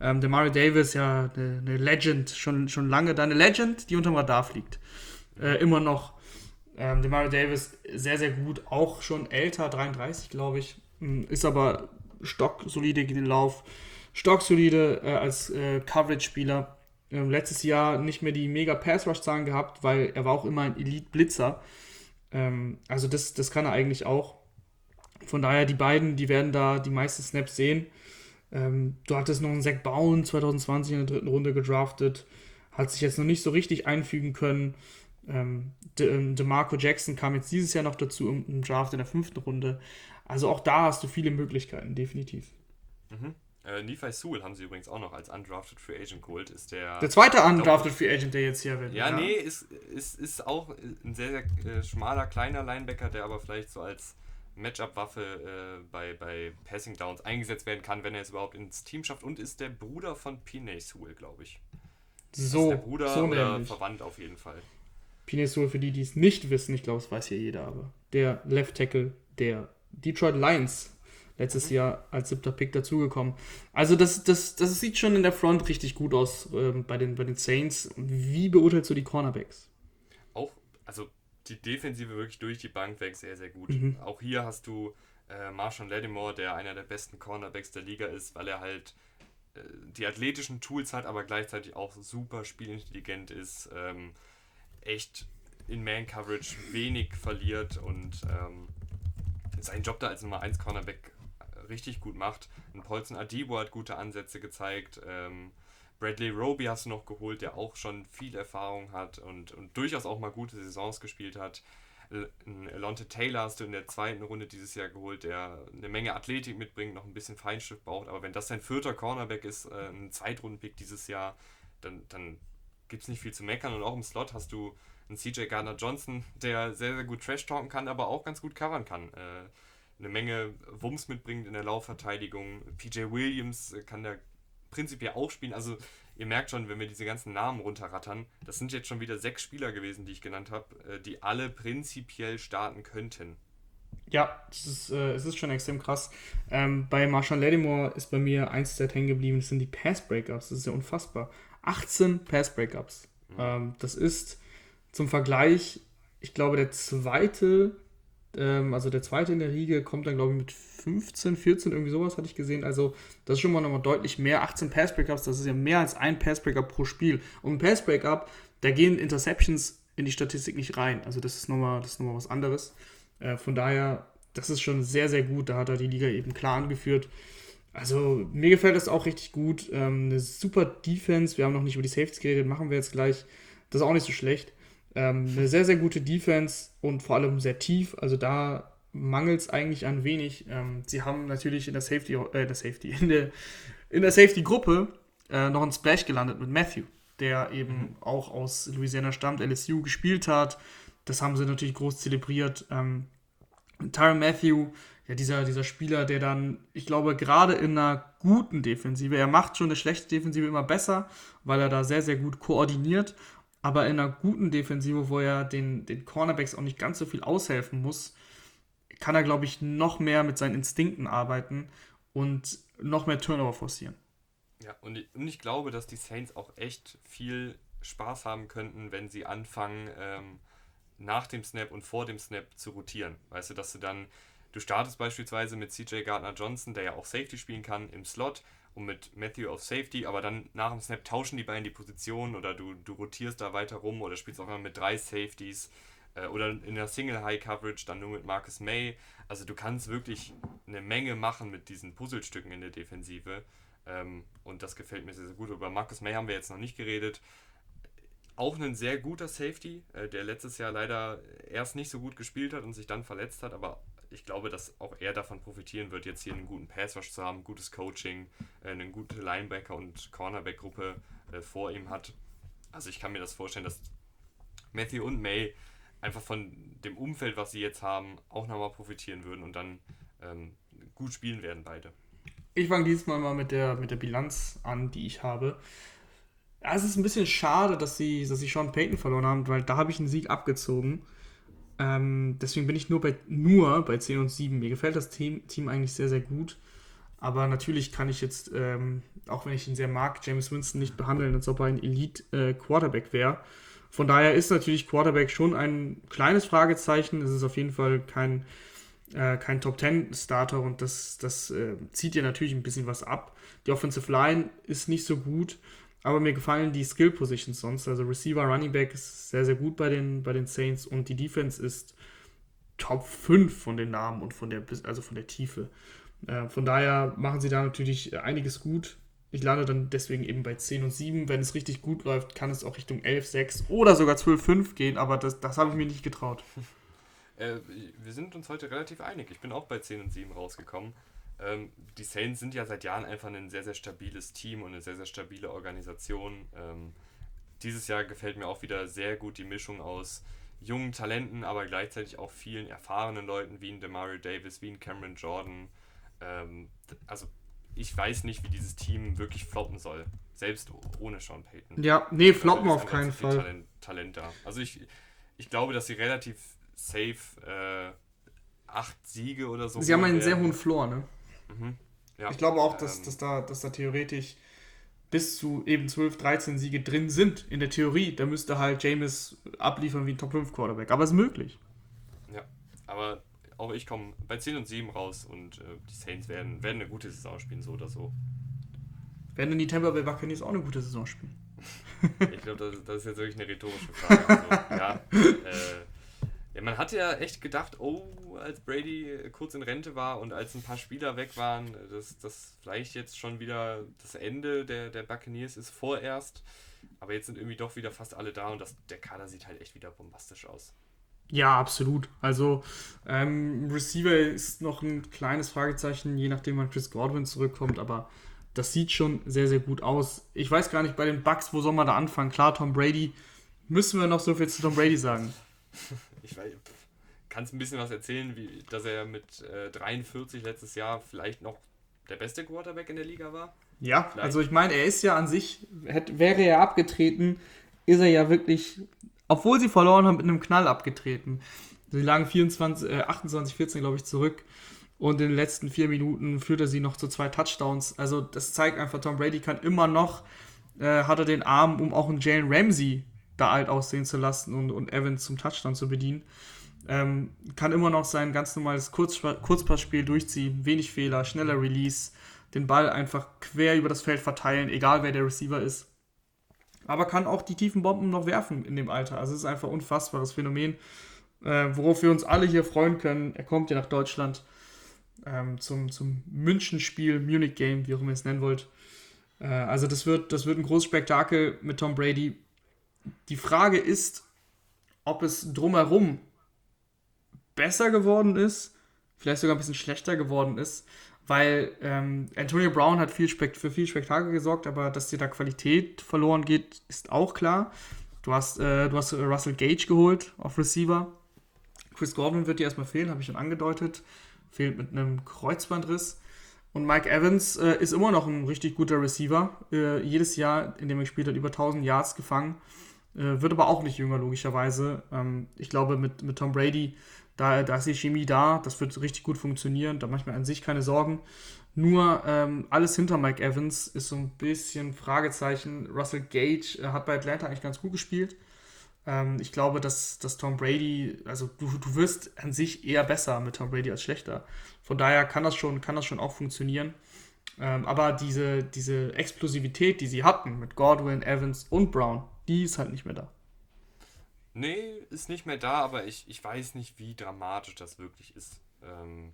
Ähm, der Mario Davis, ja, eine, eine, Legend, schon, schon lange da, eine Legend, die unterm Radar fliegt. Äh, immer noch. Ähm, der Mario Davis sehr, sehr gut, auch schon älter, 33, glaube ich. Hm, ist aber stocksolide gegen den Lauf, stocksolide äh, als äh, Coverage-Spieler. Ähm, letztes Jahr nicht mehr die mega Pass-Rush-Zahlen gehabt, weil er war auch immer ein Elite-Blitzer. Ähm, also das, das kann er eigentlich auch. Von daher, die beiden, die werden da die meisten Snaps sehen. Ähm, du hattest noch einen Zach Bowen 2020 in der dritten Runde gedraftet, hat sich jetzt noch nicht so richtig einfügen können. Ähm, De, ähm, DeMarco Jackson kam jetzt dieses Jahr noch dazu im Draft in der fünften Runde. Also auch da hast du viele Möglichkeiten, definitiv. Mhm. Äh, Nephi Sewell haben sie übrigens auch noch als Undrafted Free Agent geholt. Ist der, der zweite Undrafted Free Agent, der jetzt hier wird. Ja, ja. nee, ist, ist, ist auch ein sehr, sehr äh, schmaler, kleiner Linebacker, der aber vielleicht so als Matchup-Waffe äh, bei, bei Passing Downs eingesetzt werden kann, wenn er es überhaupt ins Team schafft. Und ist der Bruder von Pinay Sewell, glaube ich. So, ist der Bruder so oder nämlich. verwandt auf jeden Fall. Pinay Sewell, für die, die es nicht wissen, ich glaube, es weiß hier jeder, aber der Left Tackle der Detroit Lions letztes mhm. Jahr als siebter Pick dazugekommen. Also das, das, das sieht schon in der Front richtig gut aus ähm, bei, den, bei den Saints. Wie beurteilst du die Cornerbacks? Auch, also die Defensive wirklich durch die Bank weg sehr, sehr gut. Mhm. Auch hier hast du äh, Marshawn Lattimore, der einer der besten Cornerbacks der Liga ist, weil er halt äh, die athletischen Tools hat, aber gleichzeitig auch super spielintelligent ist, ähm, echt in Man-Coverage wenig verliert und ähm, seinen Job da als Nummer 1 Cornerback äh, richtig gut macht. Ein Polson Adibo hat gute Ansätze gezeigt. Ähm, Bradley Roby hast du noch geholt, der auch schon viel Erfahrung hat und, und durchaus auch mal gute Saisons gespielt hat. Lonte Taylor hast du in der zweiten Runde dieses Jahr geholt, der eine Menge Athletik mitbringt, noch ein bisschen Feinstift braucht. Aber wenn das dein vierter Cornerback ist, äh, ein Zweitrunden-Pick dieses Jahr, dann, dann gibt es nicht viel zu meckern. Und auch im Slot hast du einen CJ Gardner Johnson, der sehr, sehr gut Trash talken kann, aber auch ganz gut covern kann. Äh, eine Menge Wumms mitbringt in der Laufverteidigung. PJ Williams äh, kann da prinzipiell auch spielen. Also ihr merkt schon, wenn wir diese ganzen Namen runterrattern, das sind jetzt schon wieder sechs Spieler gewesen, die ich genannt habe, äh, die alle prinzipiell starten könnten. Ja, es ist, äh, es ist schon extrem krass. Ähm, bei Marshall Lattimore ist bei mir eins der hängen geblieben, das sind die Pass-Breakups. Das ist ja unfassbar. 18 Pass-Breakups. Mhm. Ähm, das ist zum Vergleich, ich glaube, der zweite Ähm, also der zweite in der Riege kommt dann, glaube ich, mit 15, 14, irgendwie sowas hatte ich gesehen. Also das ist schon mal nochmal deutlich mehr. 18 Pass-Breakups, das ist ja mehr als ein Pass-Breakup pro Spiel. Und ein Pass-Breakup, da gehen Interceptions in die Statistik nicht rein. Also das ist nochmal, das ist nochmal was anderes. Äh, von daher, das ist schon sehr, sehr gut. Da hat er die Liga eben klar angeführt. Also mir gefällt das auch richtig gut. Ähm, eine super Defense. Wir haben noch nicht über die Safeties geredet, machen wir jetzt gleich. Das ist auch nicht so schlecht. Ähm, eine sehr, sehr gute Defense und vor allem sehr tief. Also da mangelt es eigentlich an wenig. Ähm, sie haben natürlich in der Safety, äh, der Safety, in der, in der Safety-Gruppe äh, noch einen Splash gelandet mit Matthew, der eben mhm. auch aus Louisiana stammt, LSU gespielt hat. Das haben sie natürlich groß zelebriert. Ähm, Tyron Matthew, ja, dieser, dieser Spieler, der dann, ich glaube, gerade in einer guten Defensive, er macht schon eine schlechte Defensive immer besser, weil er da sehr, sehr gut koordiniert aber in einer guten Defensive, wo er den, den Cornerbacks auch nicht ganz so viel aushelfen muss, kann er, glaube ich, noch mehr mit seinen Instinkten arbeiten und noch mehr Turnover forcieren. Ja, und ich, und ich glaube, dass die Saints auch echt viel Spaß haben könnten, wenn sie anfangen, ähm, nach dem Snap und vor dem Snap zu rotieren. Weißt du, dass du dann, du startest beispielsweise mit CJ Gardner Johnson, der ja auch Safety spielen kann, im Slot und mit Matthew auf Safety, aber dann nach dem Snap tauschen die beiden die Position oder du, du rotierst da weiter rum oder spielst auch mal mit drei Safeties äh, oder in der Single High Coverage dann nur mit Marcus May. Also du kannst wirklich eine Menge machen mit diesen Puzzlestücken in der Defensive ähm, und das gefällt mir sehr, sehr gut. Über Marcus May haben wir jetzt noch nicht geredet. Auch ein sehr guter Safety, äh, der letztes Jahr leider erst nicht so gut gespielt hat und sich dann verletzt hat, aber ich glaube, dass auch er davon profitieren wird, jetzt hier einen guten Passwash zu haben, gutes Coaching, äh, eine gute Linebacker- und Cornerback-Gruppe äh, vor ihm hat. Also ich kann mir das vorstellen, dass Matthew und May einfach von dem Umfeld, was sie jetzt haben, auch nochmal profitieren würden und dann ähm, gut spielen werden beide. Ich fange diesmal mal mit der, mit der Bilanz an, die ich habe. Ja, es ist ein bisschen schade, dass sie, dass sie Sean Payton verloren haben, weil da habe ich einen Sieg abgezogen. Ähm, deswegen bin ich nur bei, nur bei 10 und 7. Mir gefällt das Team, Team eigentlich sehr, sehr gut. Aber natürlich kann ich jetzt, ähm, auch wenn ich ihn sehr mag, James Winston nicht behandeln, als ob er ein Elite-Quarterback äh, wäre. Von daher ist natürlich Quarterback schon ein kleines Fragezeichen. Es ist auf jeden Fall kein, äh, kein Top-10-Starter und das, das äh, zieht dir natürlich ein bisschen was ab. Die Offensive Line ist nicht so gut. Aber mir gefallen die Skill Positions sonst. Also Receiver, Running Back ist sehr, sehr gut bei den, bei den Saints und die Defense ist Top 5 von den Namen und von der, also von der Tiefe. Äh, von daher machen sie da natürlich einiges gut. Ich lande dann deswegen eben bei 10 und 7. Wenn es richtig gut läuft, kann es auch Richtung 11, 6 oder sogar 12, 5 gehen, aber das, das habe ich mir nicht getraut. Äh, wir sind uns heute relativ einig. Ich bin auch bei 10 und 7 rausgekommen. Ähm, die Saints sind ja seit Jahren einfach ein sehr, sehr stabiles Team und eine sehr, sehr stabile Organisation. Ähm, dieses Jahr gefällt mir auch wieder sehr gut die Mischung aus jungen Talenten, aber gleichzeitig auch vielen erfahrenen Leuten wie ein Demario Davis, wie ein Cameron Jordan. Ähm, also ich weiß nicht, wie dieses Team wirklich floppen soll. Selbst ohne Sean Payton. Ja, nee, floppen auf keinen Fall. Talent, Talent, da. Also ich, ich glaube, dass sie relativ safe äh, acht Siege oder so. Sie haben einen werden. sehr hohen Floor, ne? Mhm. Ja. Ich glaube auch, dass, ähm, dass, da, dass da theoretisch bis zu eben 12, 13 Siege drin sind. In der Theorie, da müsste halt James abliefern wie ein Top 5 Quarterback. Aber es ist möglich. Ja, aber auch ich komme bei 10 und 7 raus und äh, die Saints werden, werden eine gute Saison spielen, so oder so. Werden denn die Tampa Bay Buccaneers auch eine gute Saison spielen? ich glaube, das, das, ist jetzt wirklich eine rhetorische Frage. Also, ja, äh, ja, man hatte ja echt gedacht, oh, als Brady kurz in Rente war und als ein paar Spieler weg waren, dass das vielleicht jetzt schon wieder das Ende der, der Buccaneers ist vorerst. Aber jetzt sind irgendwie doch wieder fast alle da und das, der Kader sieht halt echt wieder bombastisch aus. Ja, absolut. Also ähm, Receiver ist noch ein kleines Fragezeichen, je nachdem wann Chris Godwin zurückkommt, aber das sieht schon sehr, sehr gut aus. Ich weiß gar nicht, bei den Bucks, wo soll man da anfangen? Klar, Tom Brady. Müssen wir noch so viel zu Tom Brady sagen? ich weiß, kannst ein bisschen was erzählen, wie, dass er mit äh, 43 letztes Jahr vielleicht noch der beste Quarterback in der Liga war? Ja, vielleicht. also ich meine, er ist ja an sich, hätte, wäre er abgetreten, ist er ja wirklich, obwohl sie verloren haben, mit einem Knall abgetreten. Sie lagen 24, äh, 28, 14, glaube ich, zurück. Und in den letzten vier Minuten führt er sie noch zu zwei Touchdowns. Also das zeigt einfach, Tom Brady kann immer noch, äh, hat er den Arm, um auch einen Jalen Ramsey da alt aussehen zu lassen und, und Evans zum Touchdown zu bedienen. Ähm, kann immer noch sein ganz normales Kurz Kurzpassspiel durchziehen, wenig Fehler, schneller Release, den Ball einfach quer über das Feld verteilen, egal wer der Receiver ist. Aber kann auch die tiefen Bomben noch werfen in dem Alter. Also es ist einfach ein unfassbares Phänomen, äh, worauf wir uns alle hier freuen können. Er kommt ja nach Deutschland ähm, zum, zum München-Spiel, Munich-Game, wie auch immer ihr es nennen wollt. Äh, also das wird, das wird ein großes Spektakel mit Tom Brady. Die Frage ist, ob es drumherum besser geworden ist, vielleicht sogar ein bisschen schlechter geworden ist, weil ähm, Antonio Brown hat viel für viel Spektakel gesorgt, aber dass dir da Qualität verloren geht, ist auch klar. Du hast, äh, du hast Russell Gage geholt auf Receiver. Chris Gordon wird dir erstmal fehlen, habe ich schon angedeutet. Fehlt mit einem Kreuzbandriss. Und Mike Evans äh, ist immer noch ein richtig guter Receiver. Äh, jedes Jahr, in dem er gespielt hat, über 1000 Yards gefangen. Äh, wird aber auch nicht jünger, logischerweise. Ähm, ich glaube, mit, mit Tom Brady, da, da ist die Chemie da. Das wird richtig gut funktionieren. Da mache ich mir an sich keine Sorgen. Nur ähm, alles hinter Mike Evans ist so ein bisschen Fragezeichen. Russell Gage äh, hat bei Atlanta eigentlich ganz gut gespielt. Ähm, ich glaube, dass, dass Tom Brady, also du, du wirst an sich eher besser mit Tom Brady als schlechter. Von daher kann das schon, kann das schon auch funktionieren. Ähm, aber diese, diese Explosivität, die sie hatten mit Godwin, Evans und Brown, die ist halt nicht mehr da. Nee, ist nicht mehr da, aber ich, ich weiß nicht, wie dramatisch das wirklich ist. Ähm,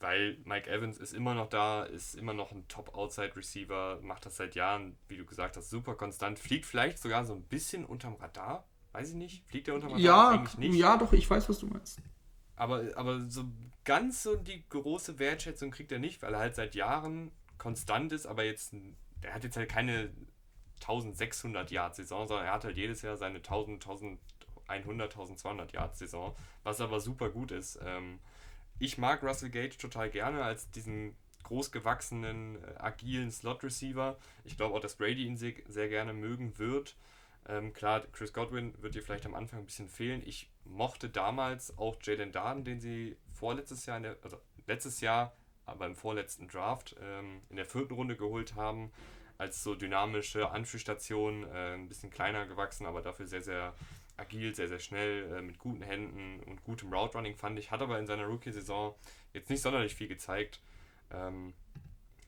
weil Mike Evans ist immer noch da, ist immer noch ein Top-Outside-Receiver, macht das seit Jahren, wie du gesagt hast, super konstant, fliegt vielleicht sogar so ein bisschen unterm Radar, Weiß ich nicht. Fliegt der unter Radar? Ja, Eigentlich nicht. ja, doch, ich weiß, was du meinst. Aber, aber so ganz so die große Wertschätzung kriegt er nicht, weil er halt seit Jahren konstant ist, aber jetzt, er hat jetzt halt keine 1600 Yard Saison, sondern er hat halt jedes Jahr seine 1000, 1100, 1200 Yard Saison, was aber super gut ist. Ähm, ich mag Russell Gage total gerne als diesen großgewachsenen, äh, agilen Slot Receiver. Ich glaube auch, dass Brady ihn sehr, sehr gerne mögen wird. Ähm, klar, Chris Godwin wird dir vielleicht am Anfang ein bisschen fehlen. Ich mochte damals auch Jalen Darden, den sie vorletztes Jahr, der, also letztes Jahr, aber im vorletzten Draft ähm, in der vierten Runde geholt haben, als so dynamische Anführstation, äh, ein bisschen kleiner gewachsen, aber dafür sehr, sehr agil, sehr, sehr schnell, äh, mit guten Händen und gutem Route Running fand ich. Hat aber in seiner Rookie-Saison jetzt nicht sonderlich viel gezeigt. Ähm,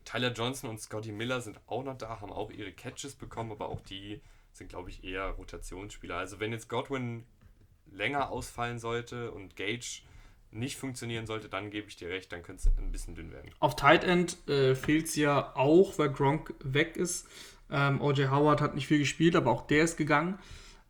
Tyler Johnson und Scotty Miller sind auch noch da, haben auch ihre Catches bekommen, aber auch die sind, glaube ich, eher Rotationsspieler. Also wenn jetzt Godwin länger ausfallen sollte und Gage nicht funktionieren sollte, dann gebe ich dir recht, dann könnte es ein bisschen dünn werden. Auf Tight End äh, fehlt es ja auch, weil Gronk weg ist. Ähm, OJ Howard hat nicht viel gespielt, aber auch der ist gegangen.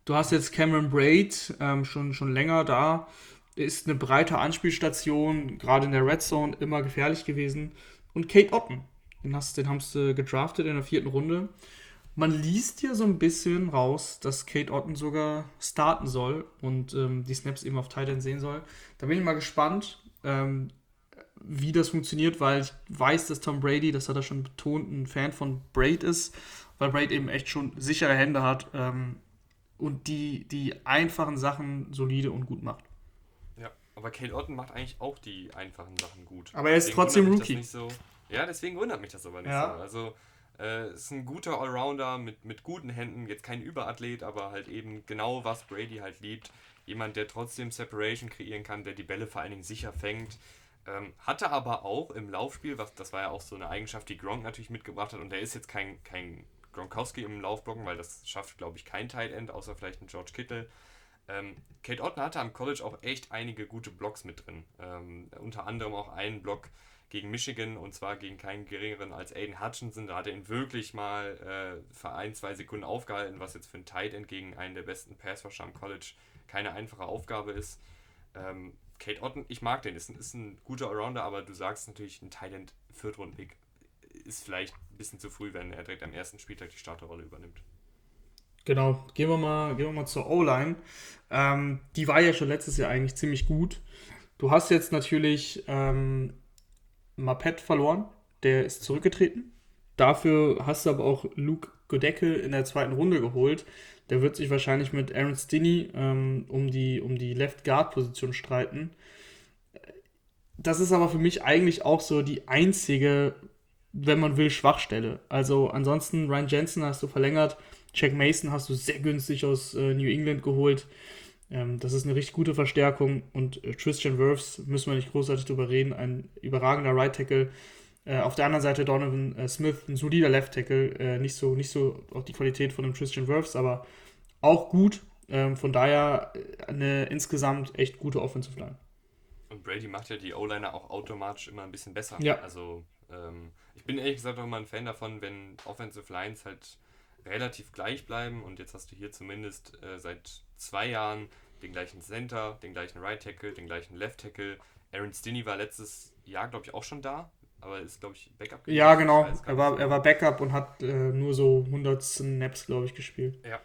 Du hast jetzt Cameron Braid ähm, schon, schon länger da. Ist eine breite Anspielstation, gerade in der Red Zone immer gefährlich gewesen. Und Kate Otten, den, hast, den haben sie gedraftet in der vierten Runde. Man liest hier so ein bisschen raus, dass Kate Otten sogar starten soll und ähm, die Snaps eben auf Titan sehen soll. Da bin ich mal gespannt, ähm, wie das funktioniert, weil ich weiß, dass Tom Brady, das hat er schon betont, ein Fan von Braid ist, weil Braid eben echt schon sichere Hände hat ähm, und die, die einfachen Sachen solide und gut macht. Ja, aber Kate Otten macht eigentlich auch die einfachen Sachen gut. Aber er ist deswegen trotzdem Rookie. So, ja, deswegen wundert mich das aber nicht ja. so. Also äh, ist ein guter Allrounder mit, mit guten Händen, jetzt kein Überathlet, aber halt eben genau, was Brady halt liebt. Jemand, der trotzdem Separation kreieren kann, der die Bälle vor allen Dingen sicher fängt. Ähm, hatte aber auch im Laufspiel, was, das war ja auch so eine Eigenschaft, die Gronk natürlich mitgebracht hat, und der ist jetzt kein, kein Gronkowski im Laufblocken, weil das schafft, glaube ich, kein Tight End, außer vielleicht ein George Kittle. Ähm, Kate Otten hatte am College auch echt einige gute Blocks mit drin. Ähm, unter anderem auch einen Block, gegen Michigan und zwar gegen keinen geringeren als Aiden Hutchinson. Da hat er ihn wirklich mal äh, für ein, zwei Sekunden aufgehalten, was jetzt für ein Tight End gegen einen der besten Passrusher am College keine einfache Aufgabe ist. Ähm, Kate Otten, ich mag den, ist ist ein guter Allrounder, aber du sagst natürlich, ein Tight End Viertrunden-Pick ist vielleicht ein bisschen zu früh, wenn er direkt am ersten Spieltag die Starterrolle übernimmt. Genau, gehen wir mal, gehen wir mal zur O-Line. Ähm, die war ja schon letztes Jahr eigentlich ziemlich gut. Du hast jetzt natürlich ähm, Mapet verloren. Der ist zurückgetreten. Dafür hast du aber auch Luke Godecke in der zweiten Runde geholt. Der wird sich wahrscheinlich mit Aaron Stinney ähm, um die, um die Left Guard-Position streiten. Das ist aber für mich eigentlich auch so die einzige, wenn man will, Schwachstelle. Also ansonsten Ryan Jensen hast du verlängert, Jack Mason hast du sehr günstig aus äh, New England geholt. Ähm, das ist eine richtig gute Verstärkung und äh, Christian Wirfs, müssen wir nicht großartig drüber reden, ein überragender Right Tackle. Äh, auf der anderen Seite Donovan äh, Smith, ein solider Left Tackle, äh, nicht, so, nicht so auch die Qualität von dem Christian Wirfs, aber auch gut. Ähm, von daher äh, eine insgesamt echt gute Offensive Line. Und Brady macht ja die O-Liner auch automatisch immer ein bisschen besser. Ja. Also ähm, ich bin ehrlich gesagt auch immer ein Fan davon, wenn Offensive Lines halt relativ gleich bleiben und jetzt hast du hier zumindest äh, seit zwei Jahren den gleichen Center, den gleichen Right Tackle, den gleichen Left Tackle. Aaron Stinney war letztes Jahr, glaube ich, auch schon da, aber ist, glaube ich, Backup. Ja, genau. Er war, er war Backup und hat äh, nur so 100 Snaps, glaube ich, gespielt. Ja.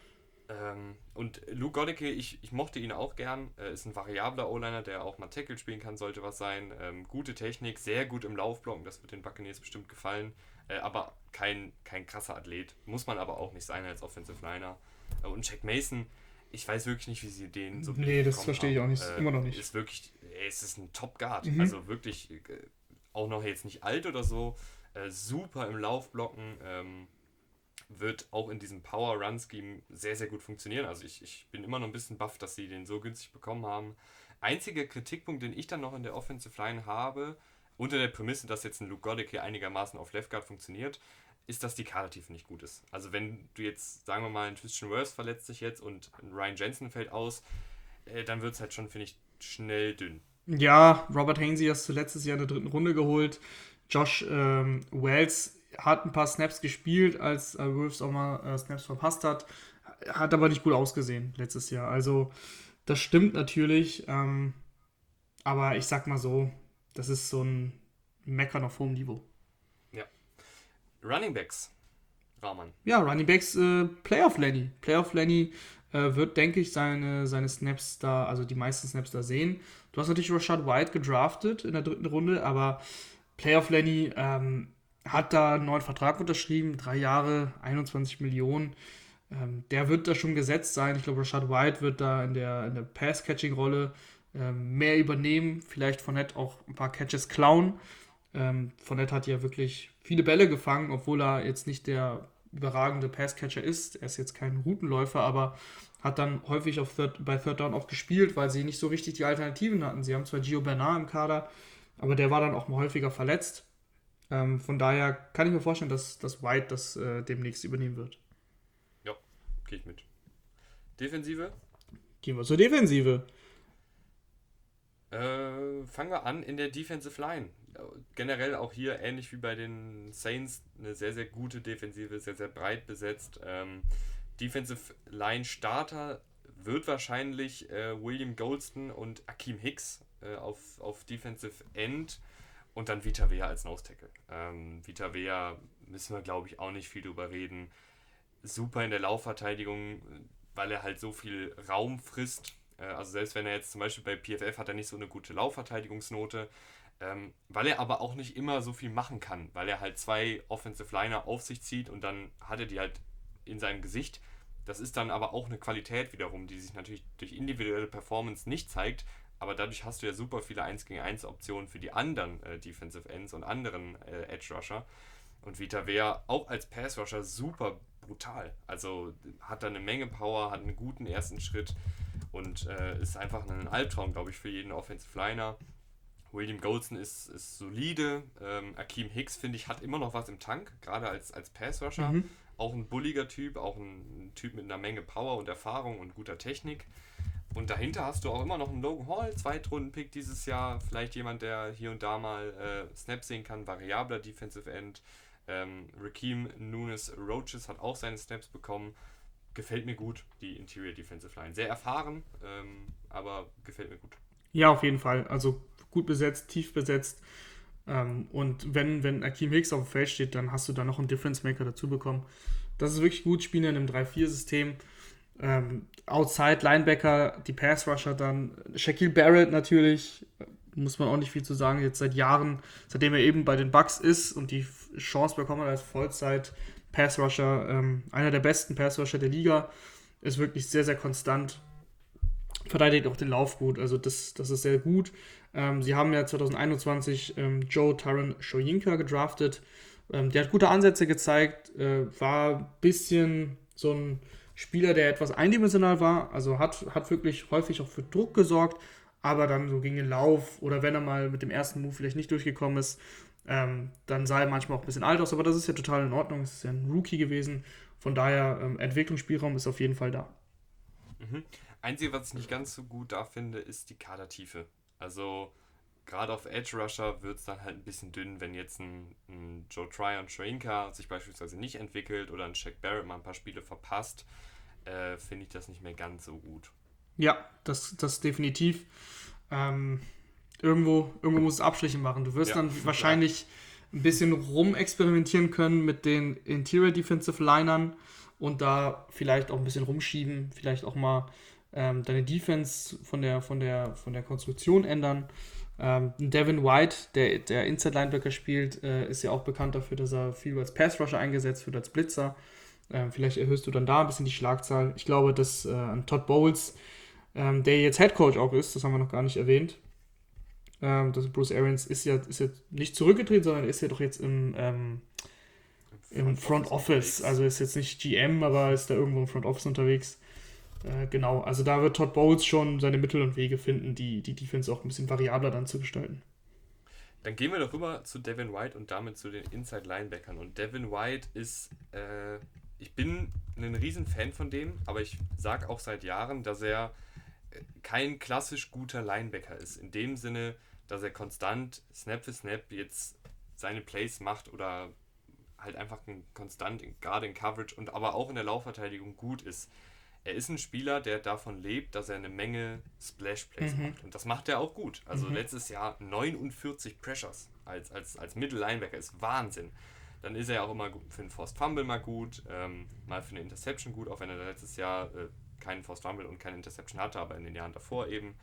Ähm, und Luke Goddecke, ich, ich mochte ihn auch gern. Äh, ist ein variabler O-Liner, der auch mal Tackle spielen kann, sollte was sein. Ähm, gute Technik, sehr gut im Laufblocken, das wird den Buccaneers bestimmt gefallen. Äh, aber kein, kein krasser Athlet. Muss man aber auch nicht sein als Offensive Liner. Äh, und Jack Mason, ich weiß wirklich nicht, wie sie den so. Nee, das verstehe ich auch nicht. Äh, immer noch nicht. Ist wirklich, es ist ein Top Guard. Mhm. Also wirklich äh, auch noch jetzt nicht alt oder so. Äh, super im Laufblocken. Ähm, wird auch in diesem Power-Run-Scheme sehr, sehr gut funktionieren. Also ich, ich bin immer noch ein bisschen baff, dass sie den so günstig bekommen haben. Einziger Kritikpunkt, den ich dann noch in der Offensive Line habe, unter der Prämisse, dass jetzt ein Luke Goddick hier einigermaßen auf Left Guard funktioniert, ist, dass die Kadertiefe nicht gut ist. Also wenn du jetzt, sagen wir mal, ein Christian Worth verletzt sich jetzt und Ryan Jensen fällt aus, äh, dann wird es halt schon, finde ich, schnell dünn. Ja, Robert Hainsey hast du letztes Jahr in der dritten Runde geholt. Josh ähm, Wells hat ein paar Snaps gespielt, als äh, Wolves auch mal äh, Snaps verpasst hat. Hat aber nicht gut ausgesehen letztes Jahr. Also, das stimmt natürlich. Ähm, aber ich sag mal so, das ist so ein Meckern auf hohem Niveau. Ja. Running Backs. Rahman. Ja, Running Backs, äh, Playoff Lenny. Playoff Lenny äh, wird, denke ich, seine, seine Snaps da, also die meisten Snaps da sehen. Du hast natürlich Rashad White gedraftet in der dritten Runde, aber Playoff Lenny ähm, hat da einen neuen Vertrag unterschrieben, drei Jahre, 21 Millionen. Ähm, der wird da schon gesetzt sein. Ich glaube, Rashad White wird da in der, in der Pass-Catching-Rolle ähm, mehr übernehmen, vielleicht von Nett auch ein paar Catches klauen. Ähm, Fournette hat ja wirklich viele Bälle gefangen, obwohl er jetzt nicht der überragende Passcatcher ist. Er ist jetzt kein Routenläufer, aber hat dann häufig auf Third, bei Third Down auch gespielt, weil sie nicht so richtig die Alternativen hatten. Sie haben zwar Gio Bernard im Kader, aber der war dann auch mal häufiger verletzt. Ähm, von daher kann ich mir vorstellen, dass, dass White das äh, demnächst übernehmen wird. Ja, gehe ich mit. Defensive? Gehen wir zur Defensive. Äh, fangen wir an in der Defensive Line. Generell auch hier ähnlich wie bei den Saints eine sehr, sehr gute Defensive, sehr, sehr breit besetzt. Ähm, Defensive Line Starter wird wahrscheinlich äh, William Goldston und Akeem Hicks äh, auf, auf Defensive End und dann Vita Vea als Nose Tackle. Ähm, Vita Vea müssen wir, glaube ich, auch nicht viel drüber reden. Super in der Laufverteidigung, weil er halt so viel Raum frisst. Äh, also selbst wenn er jetzt zum Beispiel bei PFF hat er nicht so eine gute Laufverteidigungsnote, ähm, weil er aber auch nicht immer so viel machen kann, weil er halt zwei Offensive Liner auf sich zieht und dann hat er die halt in seinem Gesicht. Das ist dann aber auch eine Qualität wiederum, die sich natürlich durch individuelle Performance nicht zeigt, aber dadurch hast du ja super viele 1 gegen 1 Optionen für die anderen äh, Defensive Ends und anderen äh, Edge Rusher. Und Vita wäre auch als Pass Rusher super brutal. Also hat da eine Menge Power, hat einen guten ersten Schritt und äh, ist einfach ein Albtraum, glaube ich, für jeden Offensive Liner. William Goldston ist, ist solide. Ähm, Akeem Hicks, finde ich, hat immer noch was im Tank, gerade als, als Pass-Rusher. Mhm. Auch ein bulliger Typ, auch ein Typ mit einer Menge Power und Erfahrung und guter Technik. Und dahinter hast du auch immer noch einen Logan Hall, Zweitrunden-Pick dieses Jahr. Vielleicht jemand, der hier und da mal äh, Snaps sehen kann, variabler Defensive End. Ähm, Raheem Nunes Roaches hat auch seine Snaps bekommen. Gefällt mir gut, die Interior Defensive Line. Sehr erfahren, ähm, aber gefällt mir gut. Ja, auf jeden Fall. Also gut besetzt, tief besetzt. Ähm, und wenn, wenn Akeem Hicks auf dem Feld steht, dann hast du da noch einen Difference Maker dazu bekommen. Das ist wirklich gut, spielen in einem 3-4-System. Ähm, Outside Linebacker, die Pass Rusher dann. Shaquille Barrett natürlich, muss man auch nicht viel zu sagen, jetzt seit Jahren, seitdem er eben bei den Bucks ist und die Chance bekommen hat als Vollzeit Pass Rusher, ähm, einer der besten Pass Rusher der Liga, ist wirklich sehr, sehr konstant. Verteidigt auch den Lauf gut, also das, das ist sehr gut. Ähm, sie haben ja 2021 ähm, Joe Taran Shoyinka gedraftet. Ähm, der hat gute Ansätze gezeigt, äh, war ein bisschen so ein Spieler, der etwas eindimensional war, also hat, hat wirklich häufig auch für Druck gesorgt, aber dann so gegen den Lauf oder wenn er mal mit dem ersten Move vielleicht nicht durchgekommen ist, ähm, dann sah er manchmal auch ein bisschen alt aus, aber das ist ja total in Ordnung. Es ist ja ein Rookie gewesen. Von daher, ähm, Entwicklungsspielraum ist auf jeden Fall da. Mhm. Einzige, was ich nicht ganz so gut da finde, ist die Kadertiefe. Also gerade auf Edge Rusher wird es dann halt ein bisschen dünn, wenn jetzt ein, ein Joe Tryon Schrinker sich beispielsweise nicht entwickelt oder ein Shaq Barrett mal ein paar Spiele verpasst, äh, finde ich das nicht mehr ganz so gut. Ja, das, das definitiv. Ähm, irgendwo, irgendwo muss es Abstriche machen. Du wirst ja, dann wahrscheinlich ja. ein bisschen rumexperimentieren können mit den Interior Defensive Linern und da vielleicht auch ein bisschen rumschieben, vielleicht auch mal ähm, deine Defense von der, von der, von der Konstruktion ändern. Ähm, Devin White, der, der Inside Linebacker spielt, äh, ist ja auch bekannt dafür, dass er viel als Pass Rusher eingesetzt wird, als Blitzer. Ähm, vielleicht erhöhst du dann da ein bisschen die Schlagzahl. Ich glaube, dass äh, Todd Bowles, ähm, der jetzt Head Coach auch ist, das haben wir noch gar nicht erwähnt, ähm, das Bruce Arians ist ja, ist ja nicht zurückgetreten, sondern ist ja doch jetzt im, ähm, im Front Office. Also ist jetzt nicht GM, aber ist da irgendwo im Front Office unterwegs. Äh, genau, also da wird Todd Bowles schon seine Mittel und Wege finden, die, die Defense auch ein bisschen variabler dann zu gestalten. Dann gehen wir doch rüber zu Devin White und damit zu den Inside Linebackern. Und Devin White ist, äh, ich bin ein Riesenfan von dem, aber ich sage auch seit Jahren, dass er äh, kein klassisch guter Linebacker ist. In dem Sinne, dass er konstant Snap für Snap jetzt seine Plays macht oder halt einfach konstant, gerade in Coverage und aber auch in der Laufverteidigung gut ist er ist ein Spieler, der davon lebt, dass er eine Menge Splash-Plays mhm. macht. Und das macht er auch gut. Also mhm. letztes Jahr 49 Pressures als, als, als Mittel-Linebacker ist Wahnsinn. Dann ist er ja auch immer für einen Forced Fumble mal gut, ähm, mal für eine Interception gut, auch wenn er letztes Jahr äh, keinen Forced Fumble und keine Interception hatte, aber in den Jahren davor eben.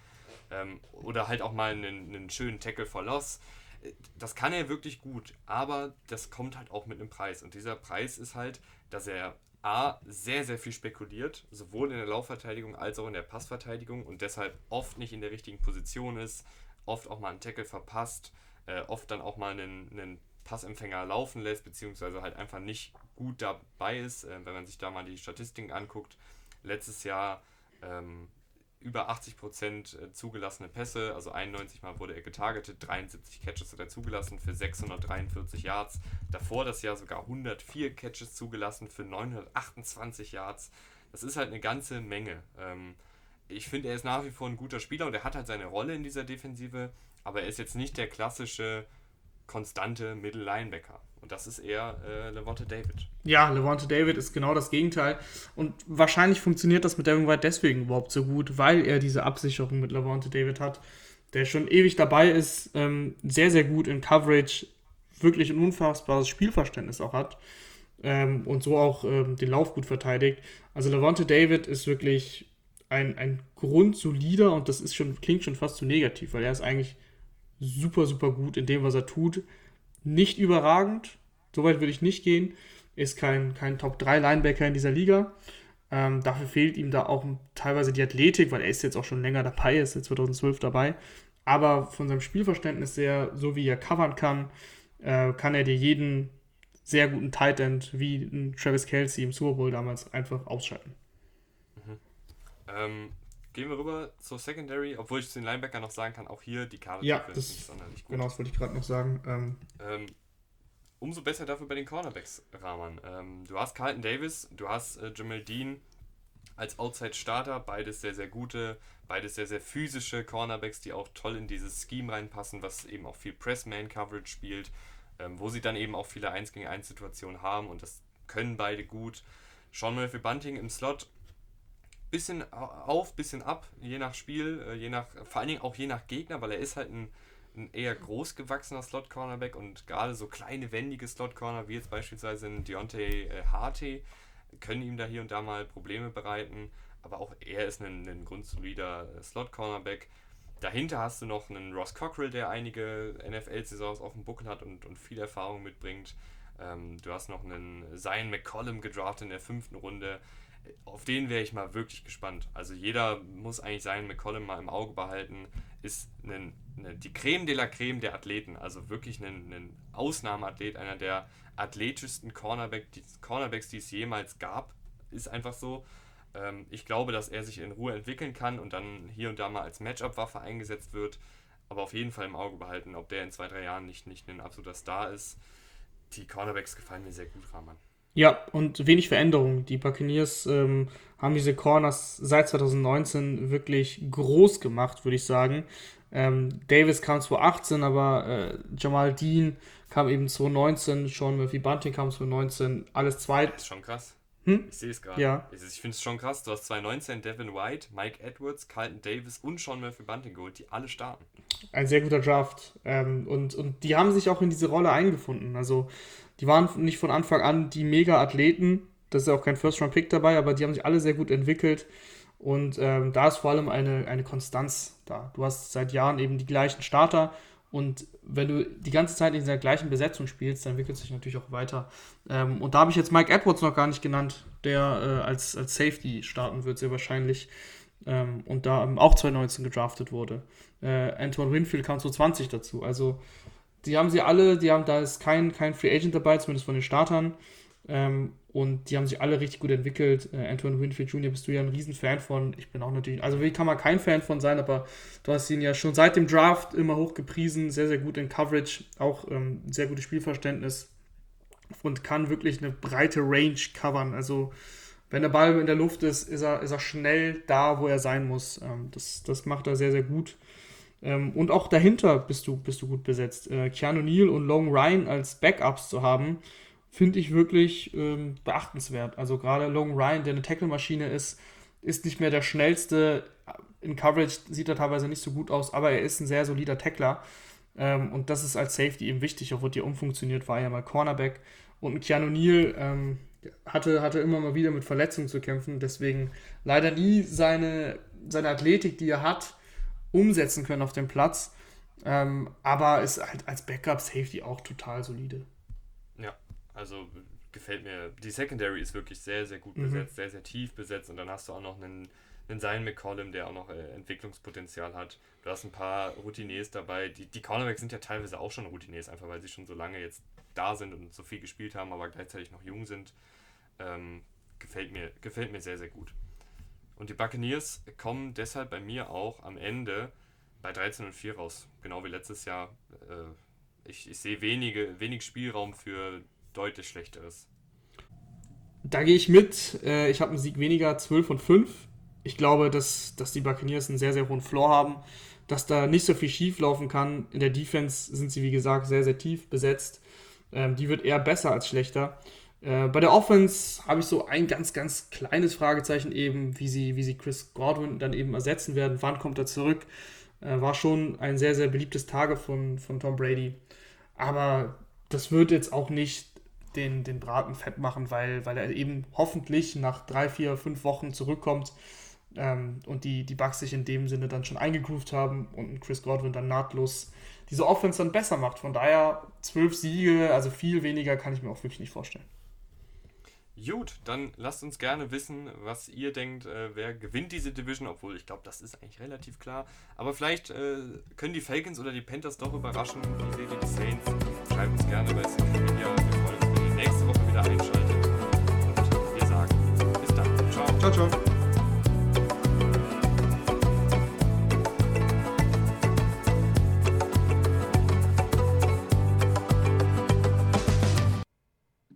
Ähm, oder halt auch mal einen, einen schönen Tackle for Loss. Äh, das kann er wirklich gut, aber das kommt halt auch mit einem Preis. Und dieser Preis ist halt, dass er A, sehr, sehr viel spekuliert, sowohl in der Laufverteidigung als auch in der Passverteidigung und deshalb oft nicht in der richtigen Position ist, oft auch mal einen Tackle verpasst, äh, oft dann auch mal einen, einen Passempfänger laufen lässt, beziehungsweise halt einfach nicht gut dabei ist, äh, wenn man sich da mal die Statistiken anguckt. Letztes Jahr ähm, über 80% äh, zugelassene Pässe, also 91 Mal wurde er getargetet, 73 Catches hat er zugelassen für 643 Yards. Davor das Jahr sogar 104 Catches zugelassen für 928 Yards. Das ist halt eine ganze Menge. Ähm, ich finde, er ist nach wie vor ein guter Spieler und er hat halt seine Rolle in dieser Defensive, aber er ist jetzt nicht der klassische konstante Middle Linebacker. Und das ist eher äh, Levante David. Ja, Levante David ist genau das Gegenteil. Und wahrscheinlich funktioniert das mit Devin White deswegen überhaupt so gut, weil er diese Absicherung mit Levante David hat, der schon ewig dabei ist, ähm, sehr, sehr gut in Coverage, wirklich ein unfassbares Spielverständnis auch hat ähm, und so auch ähm, den Lauf gut verteidigt. Also Levante David ist wirklich ein, ein grundsolider und das ist schon, klingt schon fast zu negativ, weil er ist eigentlich super, super gut in dem, was er tut nicht überragend, soweit würde ich nicht gehen. Ist kein, kein Top-3-Linebacker in dieser Liga. Ähm, dafür fehlt ihm da auch teilweise die Athletik, weil er ist jetzt auch schon länger dabei, ist jetzt 2012 dabei. Aber von seinem Spielverständnis her, so wie er covern kann, äh, kann er dir jeden sehr guten Tight End wie Travis Kelsey im Super Bowl damals einfach ausschalten. Mhm. Ähm, Gehen wir rüber zur Secondary, obwohl ich zu den Linebacker noch sagen kann, auch hier die Karte ja, das, nicht sonderlich gut. Genau, das wollte ich gerade noch sagen. Ähm, ähm, umso besser dafür bei den Cornerbacks, Rahman. Ähm, du hast Carlton Davis, du hast äh, Jamal Dean als Outside-Starter, beides sehr, sehr gute, beides sehr, sehr physische Cornerbacks, die auch toll in dieses Scheme reinpassen, was eben auch viel Press-Man-Coverage spielt, ähm, wo sie dann eben auch viele 1 gegen 1 Situationen haben und das können beide gut. Sean Murphy Bunting im Slot bisschen auf, bisschen ab, je nach Spiel, äh, je nach, vor allen Dingen auch je nach Gegner, weil er ist halt ein, ein eher groß gewachsener Slot-Cornerback und gerade so kleine, wendige Slot-Corner, wie jetzt beispielsweise ein Deontay äh, Harte, können ihm da hier und da mal Probleme bereiten, aber auch er ist ein, ein grundsolider äh, Slot-Cornerback. Dahinter hast du noch einen Ross Cockrell, der einige NFL-Saisons auf dem Buckel hat und, und viel Erfahrung mitbringt. Ähm, du hast noch einen Zion McCollum gedraftet in der fünften Runde auf den wäre ich mal wirklich gespannt. Also jeder muss eigentlich seinen McCollum mal im Auge behalten. Ist eine, eine, die Creme de la Creme der Athleten. Also wirklich ein, ein Ausnahmeathlet, einer der athletischsten Cornerback, die, Cornerbacks, die es jemals gab. Ist einfach so. Ähm, ich glaube, dass er sich in Ruhe entwickeln kann und dann hier und da mal als Matchup-Waffe eingesetzt wird. Aber auf jeden Fall im Auge behalten, ob der in zwei, drei Jahren nicht, nicht ein absoluter Star ist. Die Cornerbacks gefallen mir sehr gut, Rahman. Ja, und wenig Veränderung. Die Buccaneers ähm, haben diese Corners seit 2019 wirklich groß gemacht, würde ich sagen. Ähm, Davis kam 2018, aber äh, Jamal Dean kam eben 2019, Sean Murphy Bunting kam 2019, alles zwei. Das ist schon krass. Hm? Ich sehe es gerade. Ja. Ich, ich finde es schon krass. Du hast 2019 Devin White, Mike Edwards, Carlton Davis und Sean Murphy Bunting geholt, die alle starten. Ein sehr guter Draft. Ähm, und, und die haben sich auch in diese Rolle eingefunden. Also, die waren nicht von Anfang an die Mega-Athleten. Das ist ja auch kein First-Round-Pick dabei, aber die haben sich alle sehr gut entwickelt. Und ähm, da ist vor allem eine, eine Konstanz da. Du hast seit Jahren eben die gleichen Starter und wenn du die ganze Zeit in dieser gleichen Besetzung spielst, dann entwickelt sich natürlich auch weiter. Ähm, und da habe ich jetzt Mike Edwards noch gar nicht genannt, der äh, als, als Safety starten wird, sehr wahrscheinlich. Ähm, und da auch 2019 gedraftet wurde. Äh, Antoine Winfield kam 2020 dazu. Also die haben sie alle, die haben, da ist kein, kein Free Agent dabei, zumindest von den Startern. Ähm, und die haben sich alle richtig gut entwickelt. Äh, Antoine Winfield Jr. bist du ja ein Riesenfan von. Ich bin auch natürlich, also wie kann man kein Fan von sein, aber du hast ihn ja schon seit dem Draft immer hochgepriesen. Sehr, sehr gut in Coverage, auch ähm, sehr gutes Spielverständnis und kann wirklich eine breite Range covern. Also wenn der Ball in der Luft ist, ist er, ist er schnell da, wo er sein muss. Ähm, das, das macht er sehr, sehr gut. Ähm, und auch dahinter bist du, bist du gut besetzt. Äh, Keanu Neal und Long Ryan als Backups zu haben, finde ich wirklich ähm, beachtenswert. Also gerade Long Ryan, der eine Tackle-Maschine ist, ist nicht mehr der schnellste. In Coverage sieht er teilweise nicht so gut aus, aber er ist ein sehr solider Tackler. Ähm, und das ist als Safety eben wichtig, obwohl die umfunktioniert, war ja mal Cornerback. Und Keanu Neal ähm, hatte, hatte immer mal wieder mit Verletzungen zu kämpfen, deswegen leider nie seine, seine Athletik, die er hat, umsetzen können auf dem Platz. Ähm, aber ist halt als Backup Safety auch total solide. Also gefällt mir. Die Secondary ist wirklich sehr, sehr gut mhm. besetzt, sehr, sehr tief besetzt und dann hast du auch noch einen, einen Zion McCollum, der auch noch äh, Entwicklungspotenzial hat. Du hast ein paar Routiniers dabei. Die, die Cornerbacks sind ja teilweise auch schon Routiniers, einfach weil sie schon so lange jetzt da sind und so viel gespielt haben, aber gleichzeitig noch jung sind. Ähm, gefällt, mir, gefällt mir sehr, sehr gut. Und die Buccaneers kommen deshalb bei mir auch am Ende bei 13 und 4 raus. Genau wie letztes Jahr. Äh, ich, ich sehe wenige, wenig Spielraum für deutlich schlechteres. Da gehe ich mit. Äh, ich habe einen Sieg weniger, 12 und 5. Ich glaube, dass, dass die Buccaneers einen sehr, sehr hohen Floor haben, dass da nicht so viel schief laufen kann. In der Defense sind sie, wie gesagt, sehr, sehr tief besetzt. Ähm, die wird eher besser als schlechter. Äh, bei der Offense habe ich so ein ganz, ganz kleines Fragezeichen eben, wie sie, wie sie Chris Godwin dann eben ersetzen werden. Wann kommt er zurück? Äh, war schon ein sehr, sehr beliebtes Tage von, von Tom Brady. Aber das wird jetzt auch nicht den, den Braten fett machen, weil, weil er eben hoffentlich nach drei, vier, fünf Wochen zurückkommt ähm, und die, die Bugs sich in dem Sinne dann schon eingegroovt haben und Chris Godwin dann nahtlos diese Offense dann besser macht. Von daher zwölf Siege, also viel weniger kann ich mir auch wirklich nicht vorstellen. Gut, dann lasst uns gerne wissen, was ihr denkt, äh, wer gewinnt diese Division, obwohl ich glaube, das ist eigentlich relativ klar. Aber vielleicht äh, können die Falcons oder die Panthers doch überraschen. Wie seht die Saints? Schreibt uns gerne bei Social wieder einschalten. Und wir sagen bis dann. Ciao. Ciao, ciao.